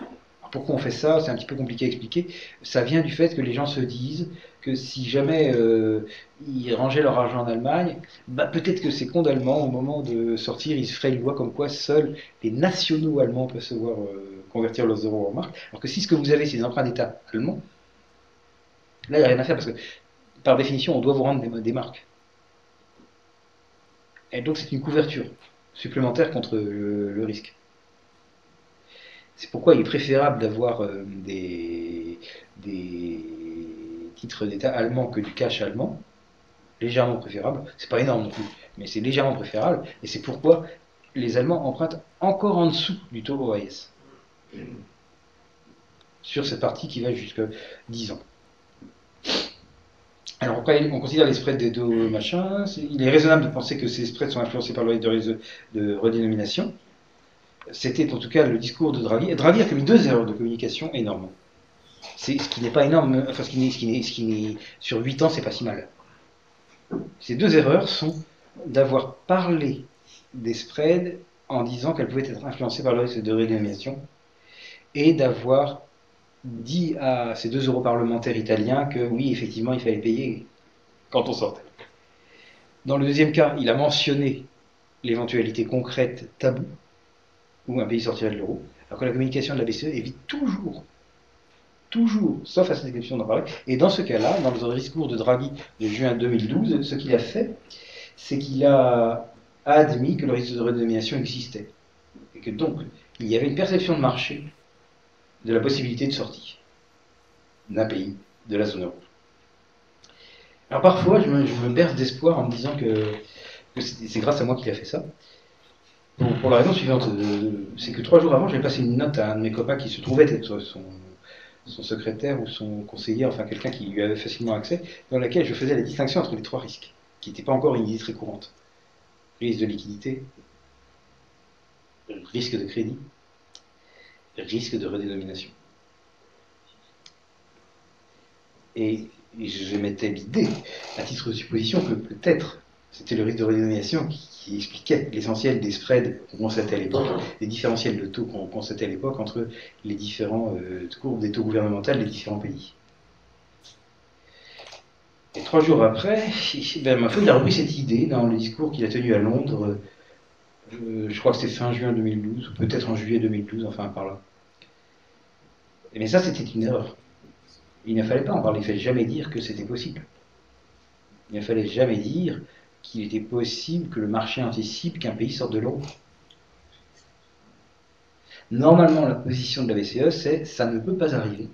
Pourquoi on fait ça C'est un petit peu compliqué à expliquer. Ça vient du fait que les gens se disent que si jamais euh, ils rangeaient leur argent en Allemagne, bah, peut-être que ces comptes allemands, au moment de sortir, ils se feraient une loi comme quoi seuls les nationaux allemands peuvent se voir euh, convertir leurs euros en marques. Alors que si ce que vous avez, c'est des emprunts d'État allemands, là, il n'y a rien à faire parce que, par définition, on doit vous rendre des, marques. Et donc, c'est une couverture supplémentaire contre le, risque. C'est pourquoi il est préférable d'avoir euh, des, titres d'État allemands que du cash allemand. Légèrement préférable. C'est pas énorme non plus, mais c'est légèrement préférable. Et c'est pourquoi les Allemands empruntent encore en dessous du taux OAS. Sur cette partie qui va jusqu'à 10 ans. Alors on considère les spreads des deux machins. Il est raisonnable de penser que ces spreads sont influencés par le risque de, redénomination. C'était en tout cas le discours de Draghi. Draghi a commis deux erreurs de communication énormes. Ce qui n'est pas énorme, enfin ce qui n'est, sur 8 ans, c'est pas si mal. Ces deux erreurs sont d'avoir parlé des spreads en disant qu'elles pouvaient être influencées par le risque de redénomination et d'avoir dit à ces deux europarlementaires italiens que oui, effectivement, il fallait payer quand on sortait. Dans le deuxième cas, il a mentionné l'éventualité concrète taboue où un pays sortirait de l'euro, alors que la communication de la BCE évite toujours, toujours, sauf à cette exception d'en parler. Et dans ce cas-là, dans le discours de Draghi de juin 2012, ce qu'il a fait, c'est qu'il a admis que le risque de redénomination existait. Et que donc, il y avait une perception de marché de la possibilité de sortie d'un pays de la zone euro. Alors parfois, je me, berce d'espoir en me disant que, c'est grâce à moi qu'il a fait ça. Pour, la raison suivante, c'est que trois jours avant, j'ai passé une note à un de mes copains qui se trouvait être son, son secrétaire ou son conseiller, enfin quelqu'un qui lui avait facilement accès, dans laquelle je faisais la distinction entre les trois risques, qui n'étaient pas encore une idée très courante. Risque de liquidité, risque de crédit risque de redénomination. Et je mettais l'idée, à titre de supposition, que peut-être c'était le risque de redénomination qui, expliquait l'essentiel des spreads qu'on constatait à l'époque, les différentiels de taux qu'on constatait à l'époque entre les différents euh, courbes des taux gouvernementaux des différents pays. Et trois jours après, ben, ma il a repris cette idée dans le discours qu'il a tenu à Londres euh, je crois que c'était fin juin 2012, ou peut-être en juillet 2012, enfin par là. Mais ça, c'était une erreur. Il ne fallait pas en parler, il ne fallait jamais dire que c'était possible. Il ne fallait jamais dire qu'il était possible que le marché anticipe qu'un pays sorte de l'euro. Normalement, la position de la BCE, c'est ça ne peut pas arriver.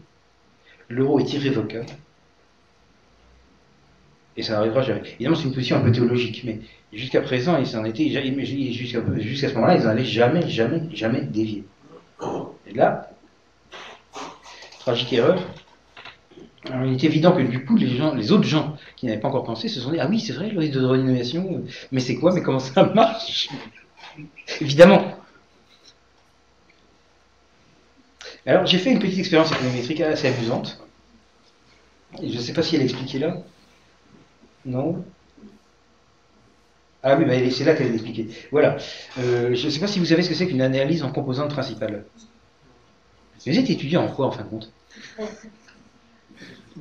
L'euro est irrévocable. Et ça n'arrivera jamais. Évidemment, c'est une position un peu théologique, mais jusqu'à présent, ils s'en étaient, jusqu'à ce moment-là, ils n'en allaient jamais, jamais, jamais dévier. Et là, tragique erreur. il est évident que du coup, les autres gens qui n'avaient pas encore pensé se sont dit Ah oui, c'est vrai, le risque de renomination, mais c'est quoi Mais comment ça marche? Évidemment. Alors, j'ai fait une petite expérience économétrique assez amusante. je ne sais pas si elle est expliquée là. Non? Ah oui, bah, c'est là qu'elle est expliquée. Voilà. Euh, je ne sais pas si vous savez ce que c'est qu'une analyse en composante principale. Vous êtes étudiant en quoi, en fin de compte?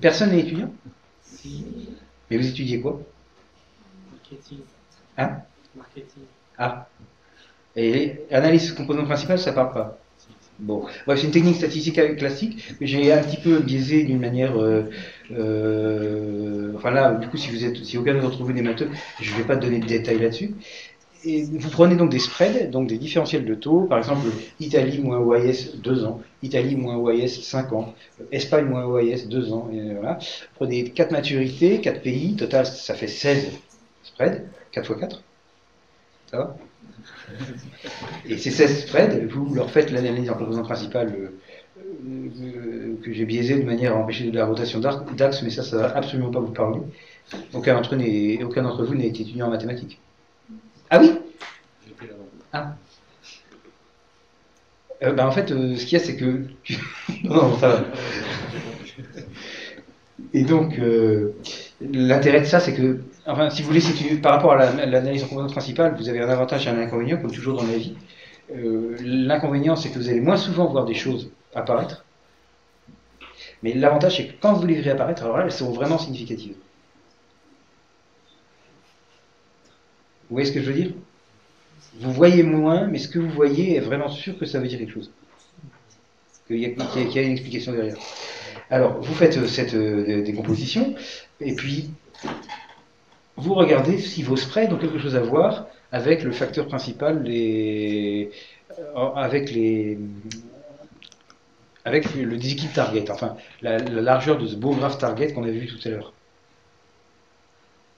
Personne n'est étudiant? Mais vous étudiez quoi? Marketing. Hein? Marketing. Ah. Et analyse composante principale, ça parle pas Bon, c'est une technique statistique classique que j'ai un petit peu biaisée d'une manière. Euh, euh, enfin là, du coup, si vous êt si aucun d'entre vous n'est matheux, je ne vais pas donner de détails là-dessus. Et vous prenez donc des spreads, donc des différentiels de taux, par exemple Italie moins OIS 2 ans, Italie moins OIS 5 ans, Espagne moins OIS 2 ans, et voilà. Vous prenez 4 maturités, 4 pays, total ça fait 16 spreads, 4 x 4. Ça va? Et ces 16 spreads, vous leur faites l'analyse en composant principale euh, euh, que j'ai biaisé de manière à empêcher de la rotation d'axe, mais ça, ça va absolument pas vous parler. Aucun d'entre vous n'est étudiant en mathématiques. Ah oui Ah. Euh, bah, en fait, euh, ce qu'il y a, c'est que. non, ça va. Et donc, euh, l'intérêt de ça, c'est que, enfin, si vous voulez, si par rapport à l'analyse en composante principale, vous avez un avantage et un inconvénient, comme toujours dans la vie. L'inconvénient, c'est que vous allez moins souvent voir des choses apparaître. Mais l'avantage, c'est que quand vous les verrez apparaître, alors là, elles seront vraiment significatives. Vous voyez ce que je veux dire? Vous voyez moins, mais ce que vous voyez est vraiment sûr que ça veut dire quelque chose. Qu'il y, a une explication derrière. Alors, vous faites euh, cette euh, décomposition, et puis vous regardez si vos spreads ont quelque chose à voir avec le facteur principal, euh, avec les, avec le déséquilibre target, enfin la, la largeur de ce beau graphe target qu'on avait vu tout à l'heure.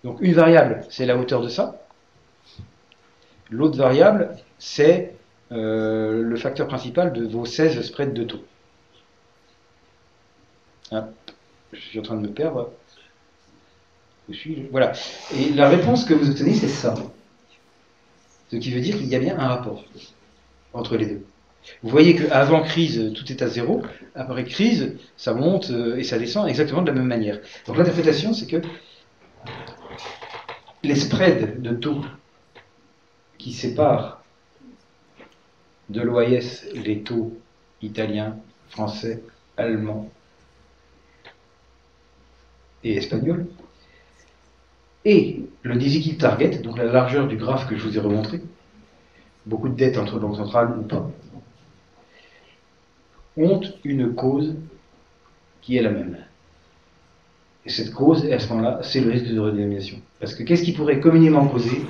Donc une variable, c'est la hauteur de ça. L'autre variable, c'est euh, le facteur principal de vos 16 spreads de taux. Je suis en train de me perdre. Voilà. Et la réponse que vous obtenez, c'est ça. Ce qui veut dire qu'il y a bien un rapport entre les deux. Vous voyez qu'avant crise, tout est à zéro. Après crise, ça monte euh, et ça descend exactement de la même manière. Donc l'interprétation, c'est que les spreads de taux qui séparent de l'OIS les taux italiens, français, allemands et espagnols, et le déséquilibre target, donc la largeur du graphe que je vous ai remontré, beaucoup de dettes entre banques centrales ou pas, ont une cause qui est la même. Et cette cause, à ce moment-là, c'est le risque de redénomination. Parce que qu'est-ce qui pourrait communément causer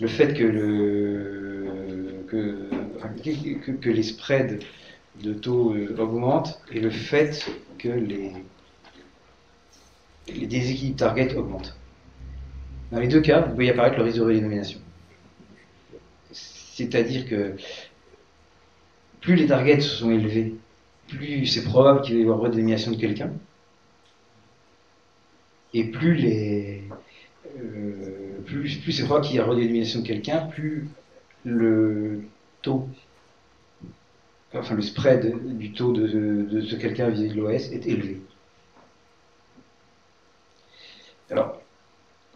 le fait que, le, que, les spreads de taux euh, augmentent et le fait que les, les déséquilibres target augmentent Dans les deux cas, vous voyez apparaître le risque de redénomination. C'est-à-dire que plus les targets sont élevés, plus c'est probable qu'il va y avoir redénomination de quelqu'un et plus les euh, plus, c'est probable qu'il y a redénomination de quelqu'un, plus le taux, enfin le spread du taux de, ce quelqu'un vis-à-vis de l'OS est élevé. Alors,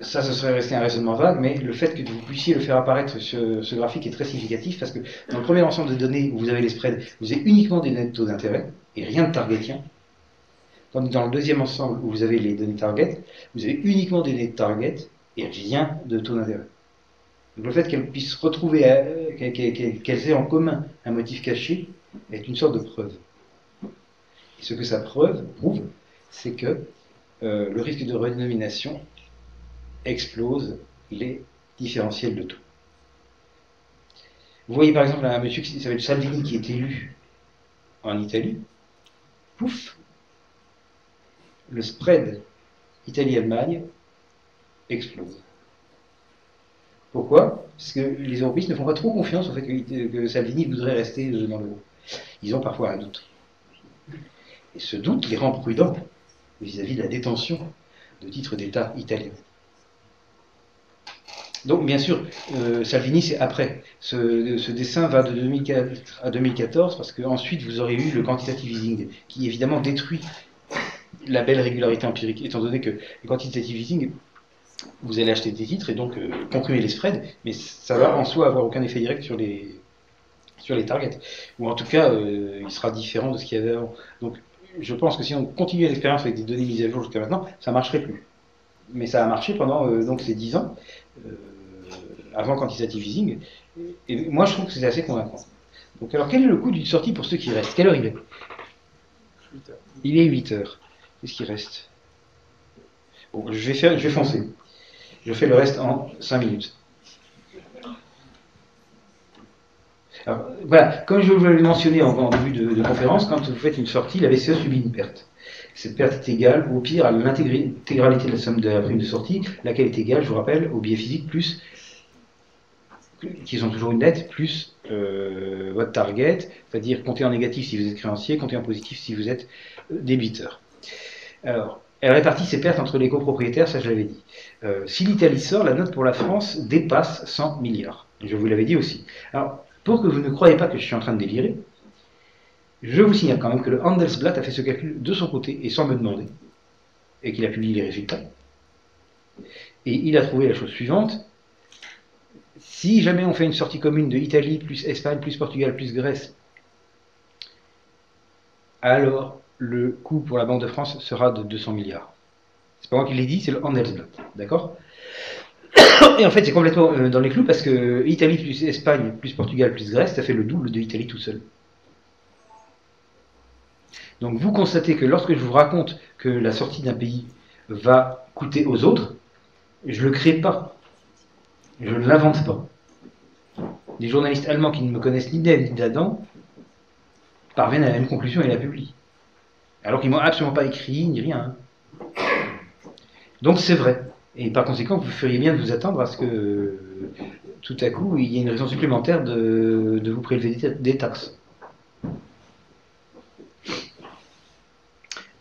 ça, ce serait resté un raisonnement vague, mais le fait que vous puissiez le faire apparaître sur ce graphique est très significatif parce que dans le premier ensemble de données où vous avez les spreads, vous avez uniquement des données de taux d'intérêt et rien de targetien. Dans le deuxième ensemble où vous avez les données target, vous avez uniquement des données de target et rien de taux d'intérêt. Donc le fait qu'elles puissent retrouver, euh, qu'elles aient en commun un motif caché est une sorte de preuve. Et ce que ça preuve, prouve, c'est que euh, le risque de redénomination explose les différentiels de taux. Vous voyez par exemple un monsieur qui s'appelle Salvini qui est élu en Italie. Pouf, le spread Italie-Allemagne explose. Pourquoi? Parce que les européistes ne font pas trop confiance au fait que, Salvini voudrait rester dans l'euro. Ils ont parfois un doute. Et ce doute les rend prudents vis-à-vis de la détention de titres d'État italiens. Donc, bien sûr, euh, Salvini, c'est après. Ce, ce, dessin va de 2004 à 2014, parce qu'ensuite, vous aurez eu le quantitative easing, qui évidemment détruit la belle régularité empirique, étant donné que le quantitative easing, vous allez acheter des titres et donc euh, comprimer les spreads, mais ça va en soi avoir aucun effet direct sur les, sur les targets. Ou en tout cas, euh, il sera différent de ce qu'il y avait avant. Donc, je pense que si on continuait l'expérience avec des données mises à jour jusqu'à maintenant, ça ne marcherait plus. Mais ça a marché pendant euh, donc ces 10 ans, avant quantitative easing, et moi je trouve que c'est assez convaincant. Donc alors quel est le coût d'une sortie pour ceux qui restent? Quelle heure il est? Il est 8 heures. Qu'est-ce qui reste? Bon, je vais, faire, je vais foncer. Je fais le reste en 5 minutes. Voilà, comme je vous l'ai mentionné en, début de, conférence, quand vous faites une sortie, la VCE subit une perte. Cette perte est égale, au pire, à l'intégralité de la somme de la prime de sortie, laquelle est égale, je vous rappelle, au biais physique plus, qui sont toujours une dette, plus euh, votre target, c'est-à-dire compter en négatif si vous êtes créancier, compter en positif si vous êtes euh, débiteur. Alors, elle répartit ses pertes entre les copropriétaires, ça je l'avais dit. Euh, si l'Italie sort, la note pour la France dépasse 100 milliards. Je vous l'avais dit aussi. Alors, pour que vous ne croyez pas que je suis en train de délirer, je vous signale quand même que le Handelsblatt a fait ce calcul de son côté et sans me demander, et qu'il a publié les résultats. Et il a trouvé la chose suivante. Si jamais on fait une sortie commune de Italie plus Espagne plus Portugal plus Grèce, alors le coût pour la Banque de France sera de 200 milliards. C'est pas moi qui l'ai dit, c'est le Handelsblatt. D'accord? Et en fait, c'est complètement euh, dans les clous parce que Italie plus Espagne plus Portugal plus Grèce, ça fait le double de l'Italie tout seul. Donc vous constatez que lorsque je vous raconte que la sortie d'un pays va coûter aux autres, je ne le crée pas. Je ne l'invente pas. Des journalistes allemands qui ne me connaissent ni d'Ève ni d'Adam parviennent à la même conclusion et la publient. Alors qu'ils m'ont absolument pas écrit ni rien. Donc c'est vrai. Et par conséquent, vous feriez bien de vous attendre à ce que tout à coup, il y ait une raison supplémentaire de, vous prélever des, taxes.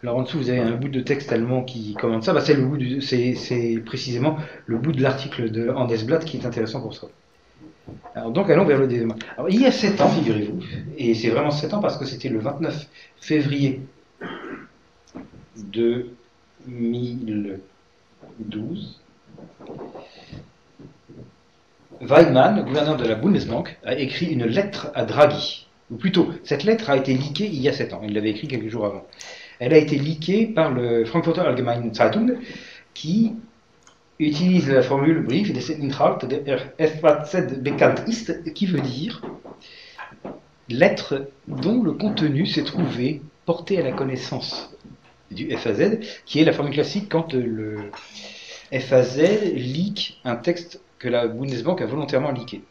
Alors en dessous, vous avez un bout de texte allemand qui commente ça. Bah, c'est précisément le bout de l'article de Handelsblatt qui est intéressant pour ça. Alors donc allons vers le développement. Alors il y a 7 ans, figurez-vous, et c'est vraiment 7 ans parce que c'était le 29 février 2012. Weidmann, gouverneur de la Bundesbank, a écrit une lettre à Draghi. Ou plutôt, cette lettre a été leakée il y a 7 ans. Il l'avait écrit quelques jours avant. Elle a été leakée par le Frankfurter Allgemeine Zeitung, qui utilise la formule Brief des Inhalt der FAZ bekannt ist, qui veut dire lettre dont le contenu s'est trouvé porté à la connaissance du FAZ, qui est la formule classique quand le FAZ leak un texte que la Bundesbank a volontairement leaké.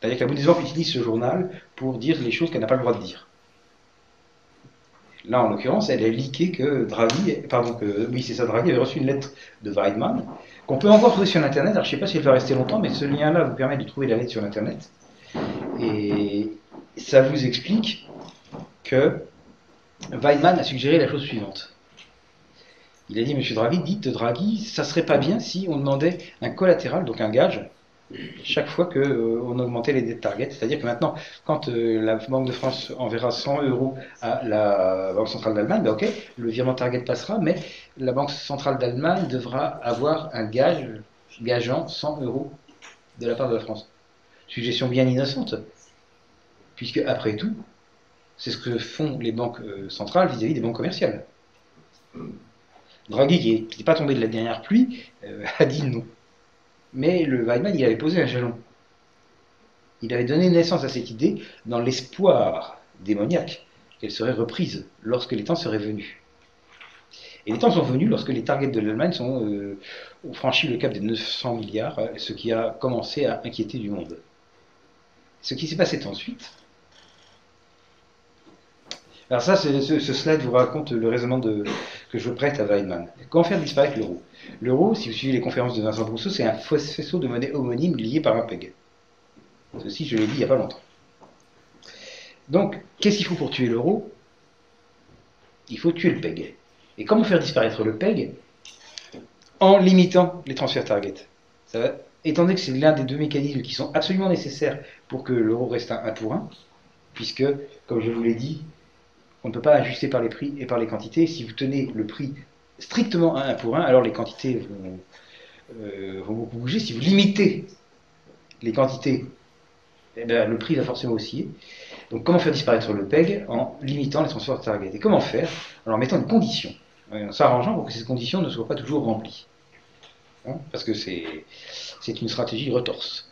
C'est-à-dire que la Bundesbank utilise ce journal pour dire les choses qu'elle n'a pas le droit de dire. Là, en l'occurrence, elle a leaké que Draghi, pardon, que, oui, c'est ça, Draghi avait reçu une lettre de Weidmann, qu'on peut encore trouver sur Internet. Alors, je ne sais pas si elle va rester longtemps, mais ce lien-là vous permet de trouver la lettre sur Internet. Et ça vous explique que Weidmann a suggéré la chose suivante. Il a dit, Monsieur Draghi, dites Draghi, ça serait pas bien si on demandait un collatéral, donc un gage, chaque fois qu'on augmentait les dettes target. C'est-à-dire que maintenant, quand euh, la Banque de France enverra 100 euros à la Banque centrale d'Allemagne, ben ok, le virement target passera, mais la Banque centrale d'Allemagne devra avoir un gage gageant 100 euros de la part de la France. Suggestion bien innocente, puisque après tout, c'est ce que font les banques euh, centrales vis-à-vis des banques commerciales. Draghi, qui n'était pas tombé de la dernière pluie, euh, a dit non. Mais le Weidmann, il avait posé un jalon. Il avait donné naissance à cette idée dans l'espoir démoniaque qu'elle serait reprise lorsque les temps seraient venus. Et les temps sont venus lorsque les targets de l'Allemagne euh, ont franchi le cap des 900 milliards, ce qui a commencé à inquiéter du monde. Ce qui s'est passé ensuite. Alors ça, ce, slide vous raconte le raisonnement que je prête à Weidmann. Comment faire disparaître l'euro L'euro, si vous suivez les conférences de Vincent Brousseau, c'est un faisceau de monnaie homonyme lié par un peg. Ceci, je l'ai dit il n'y a pas longtemps. Donc, qu'est-ce qu'il faut pour tuer l'euro Il faut tuer le peg. Et comment faire disparaître le peg? En limitant les transferts target. Étant donné que c'est l'un des deux mécanismes qui sont absolument nécessaires pour que l'euro reste un 1 pour 1, puisque, comme je vous l'ai dit, on ne peut pas ajuster par les prix et par les quantités. Si vous tenez le prix strictement à 1 pour 1, alors les quantités vont, euh, vont beaucoup bouger. Si vous limitez les quantités, eh ben, le prix va forcément osciller. Donc comment faire disparaître le PEG en limitant les transferts target Et comment faire? En mettant une condition, euh, en s'arrangeant pour que ces conditions ne soient pas toujours remplies. Hein, Parce que c'est une stratégie retorse.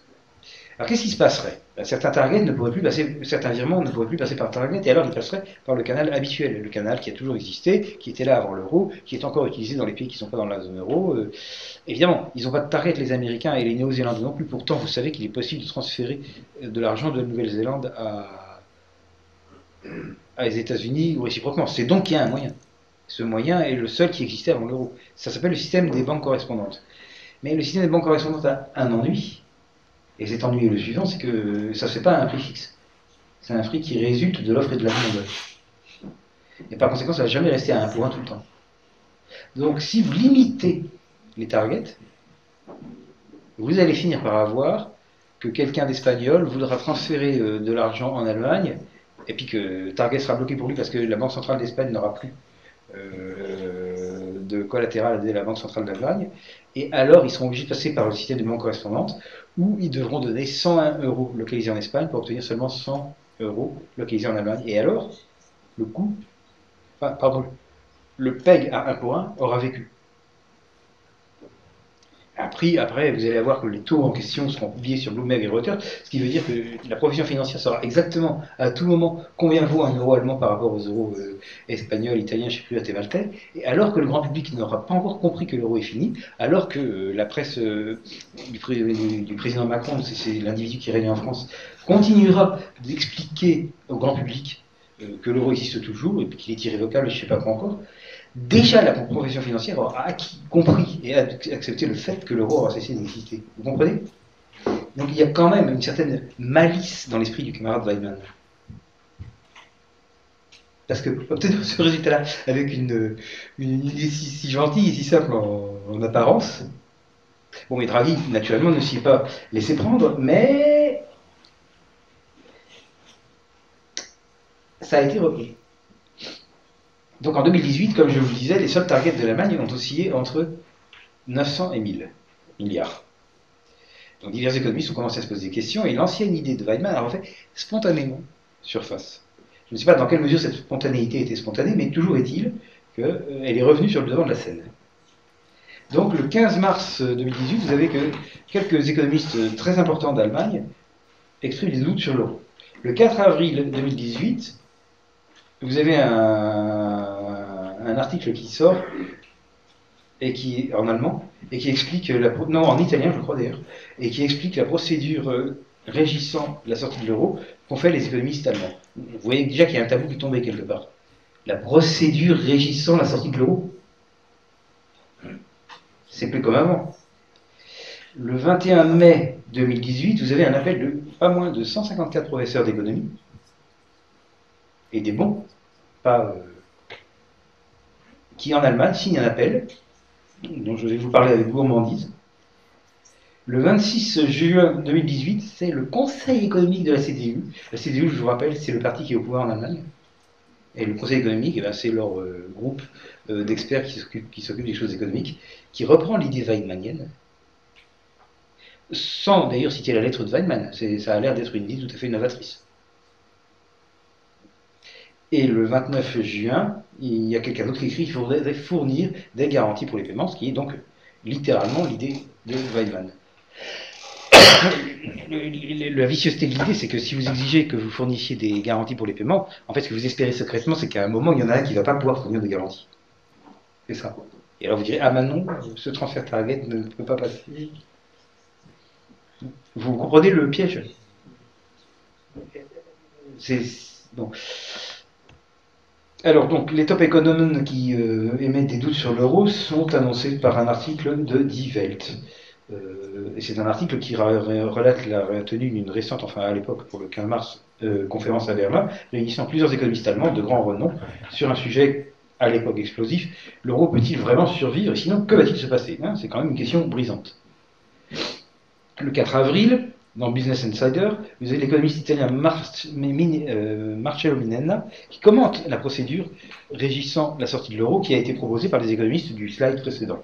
Alors qu'est-ce qui se passerait? Ben, Certains targets ne pourraient plus passer, certains virements ne pourraient plus passer par target, et alors ils passeraient par le canal habituel, le canal qui a toujours existé, qui était là avant l'euro, qui est encore utilisé dans les pays qui ne sont pas dans la zone euro. Euh, évidemment, ils n'ont pas de target les Américains et les Néo-Zélandais non plus. Pourtant, vous savez qu'il est possible de transférer euh, de l'argent de Nouvelle-Zélande à, à les États-Unis ou réciproquement. C'est donc qu'il y a un moyen. Ce moyen est le seul qui existait avant l'euro. Ça s'appelle le système des banques correspondantes. Mais le système des banques correspondantes a un ennui. Et cet ennui le suivant, c'est que ça ne fait pas un prix fixe. C'est un prix qui résulte de l'offre et de la demande. Et par conséquent, ça ne va jamais rester à un un tout le temps. Donc si vous limitez les targets, vous allez finir par avoir que quelqu'un d'espagnol voudra transférer euh, de l'argent en Allemagne, et puis que Target sera bloqué pour lui parce que la Banque centrale d'Espagne n'aura plus euh, de collatéral à la Banque centrale d'Allemagne, et alors ils seront obligés de passer par le système de banque correspondante, où ils devront donner 101 euros localisés en Espagne pour obtenir seulement 100 euros localisés en Allemagne. Et alors, le coût, enfin, pardon, le PEG à 1 pour 1 aura vécu. Après, vous allez voir que les taux en question seront publiés sur Bloomberg et Reuters, ce qui veut dire que la profession financière saura exactement à tout moment combien vaut un euro allemand par rapport aux euros euh, espagnols, italiens, chypriotes et maltais, et alors que le grand public n'aura pas encore compris que l'euro est fini, alors que euh, la presse euh, du, pré- du- du président Macron, c'est- l'individu qui règne en France, continuera d'expliquer au grand public que l'euro existe toujours et qu'il est irrévocable, je ne sais pas quoi encore, déjà la profession financière a acquis, compris et accepté le fait que l'euro aura cessé d'exister. Vous comprenez? Donc il y a quand même une certaine malice dans l'esprit du camarade Weidmann. Parce que obtenir ce résultat-là avec une, une, idée si, gentille et si simple en, apparence, bon, mais Draghi, naturellement, ne s'y est pas laissé prendre, mais ça a été repris. Donc en 2018, comme je vous le disais, les seuls targets de l'Allemagne ont oscillé entre 900 et 1000 milliards. Donc divers économistes ont commencé à se poser des questions et l'ancienne idée de Weidmann a refait spontanément surface. Je ne sais pas dans quelle mesure cette spontanéité était spontanée, mais toujours est-il qu'elle est revenue sur le devant de la scène. Donc le 15 mars 2018, vous avez que quelques économistes très importants d'Allemagne expriment des doutes sur l'euro. Le 4 avril 2018, vous avez un, article qui sort et qui en allemand et qui explique la non en italien je crois d'ailleurs et qui explique la procédure euh, régissant la sortie de l'euro qu'ont fait les économistes allemands. Vous voyez déjà qu'il y a un tabou qui tombait quelque part. La procédure régissant la sortie de l'euro. C'est plus comme avant. Le 21 mai 2018, vous avez un appel de pas moins de 154 professeurs d'économie et des bons, pas, euh, qui en Allemagne signent un appel, dont je vais vous parler avec gourmandise, le 26 juin 2018, c'est le Conseil économique de la CDU. La CDU, je vous rappelle, c'est le parti qui est au pouvoir en Allemagne. Et le Conseil économique, eh ben, c'est leur euh, groupe euh, d'experts qui s'occupent des choses économiques, qui reprend l'idée Weidmannienne, sans d'ailleurs citer la lettre de Weidmann. Ça a l'air d'être une idée tout à fait novatrice. Et le 29 juin, il y a quelqu'un d'autre qui écrit qu'il faudrait fournir des garanties pour les paiements, ce qui est donc littéralement l'idée de Weidmann la vicieuseté de l'idée, c'est que si vous exigez que vous fournissiez des garanties pour les paiements, en fait, ce que vous espérez secrètement, c'est qu'à un moment, il y en a un qui ne va pas pouvoir fournir des garanties. C'est ça. Et alors vous direz, ah non, ce transfert target ne peut pas passer. Vous comprenez le piège C'est bon. Alors donc, les top économes qui euh, émettent des doutes sur l'euro sont annoncés par un article de Die Welt. Euh, et c'est un article qui relate la tenue d'une récente, enfin à l'époque pour le 15 mars, euh, conférence à Berlin, réunissant plusieurs économistes allemands de grand renom sur un sujet à l'époque explosif. L'euro peut-il vraiment survivre? Sinon, que va-t-il se passer hein? C'est quand même une question brisante. Le 4 avril, dans Business Insider, vous avez l'économiste italien euh, Marcello Minenna qui commente la procédure régissant la sortie de l'euro qui a été proposée par les économistes du slide précédent.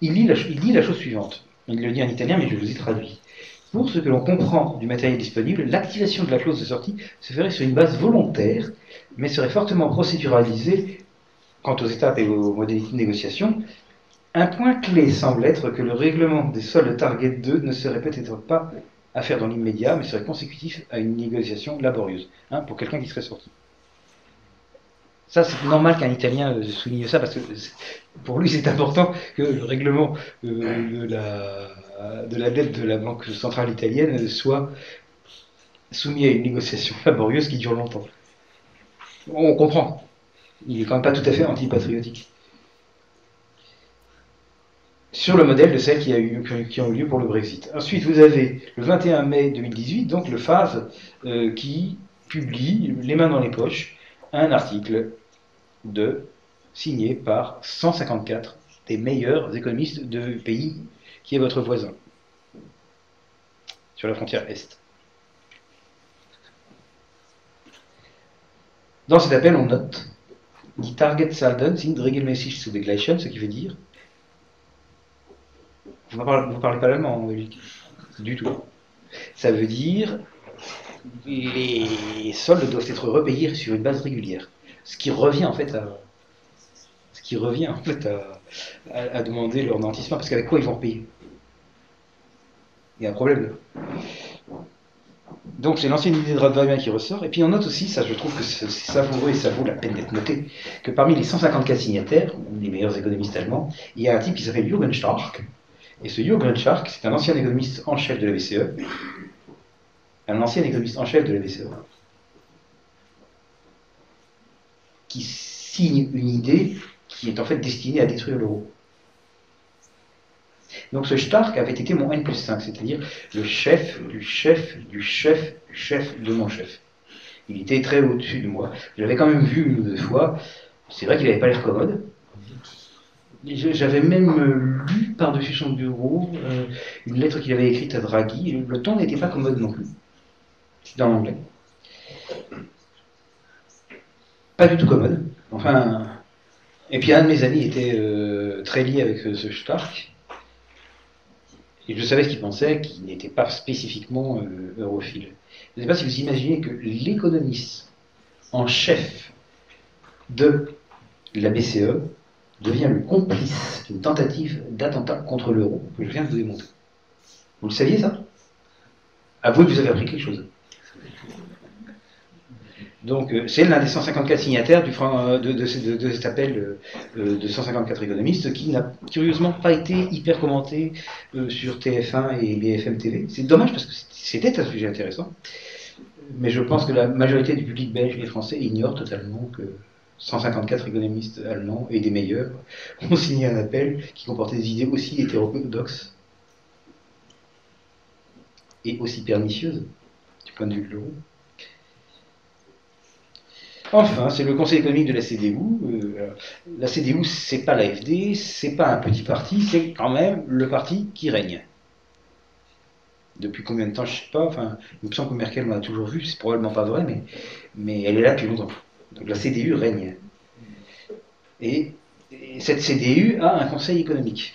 Il dit la chose suivante. Il le dit en italien, mais je vous ai traduit. Pour ce que l'on comprend du matériel disponible, l'activation de la clause de sortie se ferait sur une base volontaire, mais serait fortement procéduralisée quant aux étapes et aux modalités de négociation. Un point clé semble être que le règlement des soldes Target 2 ne serait peut-être pas à faire dans l'immédiat, mais serait consécutif à une négociation laborieuse, hein, pour quelqu'un qui serait sorti. Ça, c'est normal qu'un Italien euh, souligne ça, parce que pour lui, c'est important que le règlement euh, de, la, de la dette de la Banque centrale italienne soit soumis à une négociation laborieuse qui dure longtemps. On comprend. Il n'est quand même pas tout à fait antipatriotique. Sur le modèle de celles qui, a eu, qui ont eu lieu pour le Brexit. Ensuite, vous avez le 21 mai 2018, donc le FAV, euh, qui publie, les mains dans les poches, un article de signé par 154 des meilleurs économistes de pays qui est votre voisin, sur la frontière Est. Dans cet appel, on note Die Target Salden sind regelmäßig zu begleichen, ce qui veut dire. Vous ne parlez, pas l'allemand, Du tout. Ça veut dire les soldes doivent être repayés sur une base régulière. Ce qui revient en fait à, ce qui revient en fait à, demander leur nantissement, parce qu'avec quoi ils vont payer Il y a un problème. Donc c'est l'ancienne idée de Radvavian qui ressort. Et puis on note aussi, ça je trouve que c'est savoureux et ça vaut la peine d'être noté, que parmi les 154 signataires, les meilleurs économistes allemands, il y a un type qui s'appelle Jürgen Stark. Et ce Jürgen Stark, c'est un ancien économiste en chef de la BCE. Un ancien économiste en chef de la BCE. qui signe une idée qui est en fait destinée à détruire l'euro. Donc ce Stark avait été mon N plus 5, c'est-à-dire le chef du chef du chef du chef de mon chef. Il était très au-dessus de moi. Je l'avais quand même vu une ou deux fois. C'est vrai qu'il n'avait pas l'air commode. J'avais même lu par-dessus son bureau euh, une lettre qu'il avait écrite à Draghi. Le ton n'était pas commode non plus. C'est dans l'anglais. Pas du tout commode. Enfin. Et puis un de mes amis était euh, très lié avec euh, ce Stark. Et je savais ce qu'il pensait, qu'il n'était pas spécifiquement europhile. Je ne sais pas si vous imaginez que l'économiste en chef de la BCE devient le complice d'une tentative d'attentat contre l'euro que je viens de vous démontrer. Vous le saviez ça? Avouez que vous avez appris quelque chose. Donc, euh, c'est l'un des 154 signataires du euh, de, cet appel euh, de 154 économistes qui n'a curieusement pas été hyper commenté sur TF1 et BFM TV. C'est dommage parce que c'était un sujet intéressant. Mais je pense que la majorité du public belge et français ignore totalement que 154 économistes allemands et des meilleurs ont signé un appel qui comportait des idées aussi hétérodoxes et aussi pernicieuses du point de vue de l'euro. Enfin, c'est le Conseil économique de la CDU. Euh, la CDU, c'est pas l'AFD, c'est pas un petit parti, c'est quand même le parti qui règne. Depuis combien de temps, je sais pas. Enfin, il me semble que Merkel m'en a toujours vu, c'est probablement pas vrai, mais, mais elle est là depuis longtemps. Donc la CDU règne. Et, cette CDU a un conseil économique.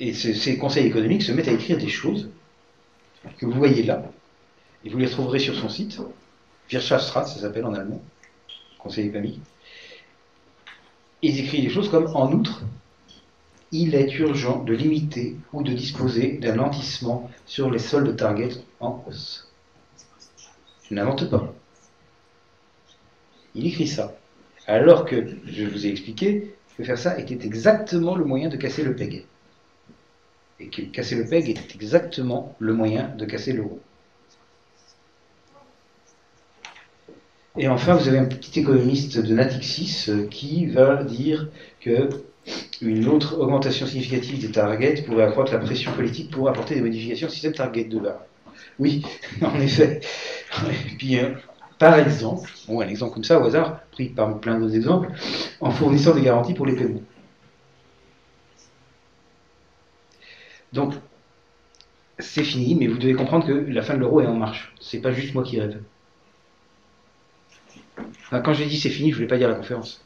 Et ces conseils économiques se mettent à écrire des choses que vous voyez là, et vous les retrouverez sur son site. Wirtschaftsrat, ça s'appelle en allemand, conseil économique. Ils écrivent des choses comme en outre, il est urgent de limiter ou de disposer d'un lentissement sur les soldes target en hausse. Je n'invente pas. Il écrit ça. Alors que, je vous ai expliqué, que faire ça était exactement le moyen de casser le PEG. Et que casser le PEG était exactement le moyen de casser l'euro. Et enfin, vous avez un petit économiste de Natixis euh, qui va dire que une autre augmentation significative des targets pourrait accroître la pression politique pour apporter des modifications au système target de là. Oui, en effet. Et puis, euh, par exemple, un exemple comme ça au hasard, pris par plein d'autres exemples, en fournissant des garanties pour les paiements. Donc, c'est fini, mais vous devez comprendre que la fin de l'euro est en marche. C'est pas juste moi qui rêve quand j'ai dit c'est fini, je ne voulais pas dire la conférence.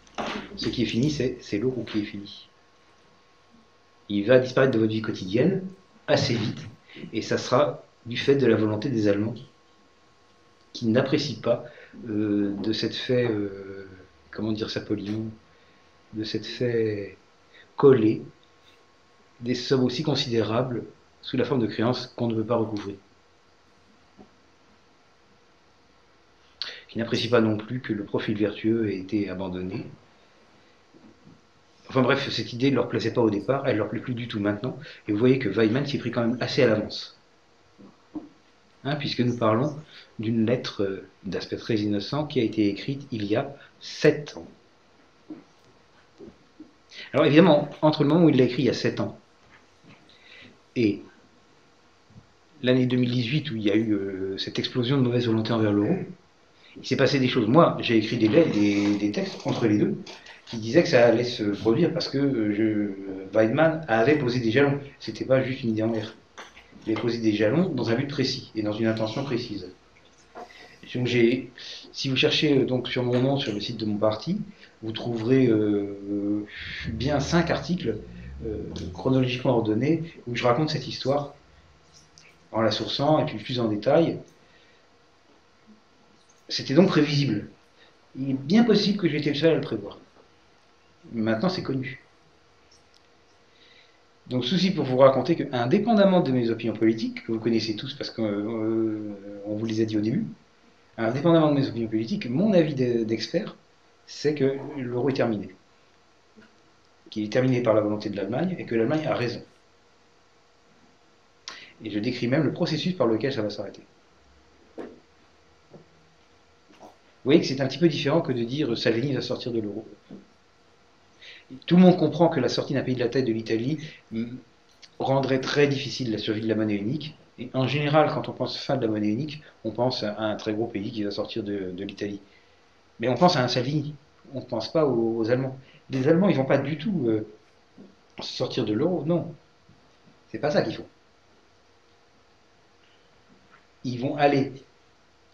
Ce qui est fini, c'est l'euro qui est fini. Il va disparaître de votre vie quotidienne assez vite, et ça sera du fait de la volonté des Allemands qui n'apprécient pas euh, de cette fait, euh, comment dire ça poliment, de cette fait coller des sommes aussi considérables sous la forme de créances qu'on ne veut pas recouvrir. qui n'apprécie pas non plus que le profil vertueux ait été abandonné. Enfin bref, cette idée ne leur plaisait pas au départ, elle ne leur plaît plus du tout maintenant, et vous voyez que Weidmann s'y pris quand même assez à l'avance. Hein, puisque nous parlons d'une lettre euh, d'aspect très innocent qui a été écrite il y a sept ans. Alors évidemment, entre le moment où il l'a écrit il y a sept ans et l'année 2018 où il y a eu euh, cette explosion de mauvaise volonté envers l'euro, il s'est passé des choses. Moi, j'ai écrit des lettres, des, textes entre les deux, qui disaient que ça allait se produire parce que euh, Weidmann avait posé des jalons. C'était pas juste une idée en l'air. Il avait posé des jalons dans un but précis et dans une intention précise. Si vous cherchez euh, donc sur mon nom sur le site de mon parti, vous trouverez euh, bien cinq articles chronologiquement ordonnés où je raconte cette histoire en la sourçant et puis plus en détail c'était donc prévisible. Il est bien possible que j'étais le seul à le prévoir. Maintenant, c'est connu. Donc, souci pour vous raconter que, indépendamment de mes opinions politiques, que vous connaissez tous parce qu'on euh, vous les a dit au début, indépendamment de mes opinions politiques, mon avis d'expert, c'est que l'euro est terminé. Qu'il est terminé par la volonté de l'Allemagne et que l'Allemagne a raison. Et je décris même le processus par lequel ça va s'arrêter. voyez que c'est un petit peu différent que de dire Salvini va sortir de l'euro. Tout le monde comprend que la sortie d'un pays de la tête de l'Italie mm, rendrait très difficile la survie de la monnaie unique. Et en général, quand on pense fin de la monnaie unique, on pense à un très gros pays qui va sortir de, l'Italie. Mais on pense à un Salvini, on ne pense pas aux, Allemands. Les Allemands, ils vont pas du tout euh, sortir de l'euro, non. C'est pas ça qu'il faut. Ils vont aller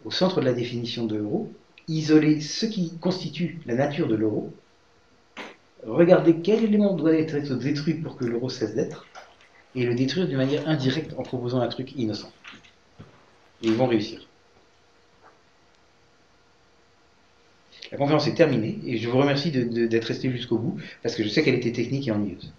au centre de la définition de l'euro, isoler ce qui constitue la nature de l'euro, regarder quel élément doit être détruit pour que l'euro cesse d'être, et le détruire d'une manière indirecte en proposant un truc innocent. Et ils vont réussir. La conférence est terminée et je vous remercie d'être resté jusqu'au bout parce que je sais qu'elle était technique et ennuyeuse.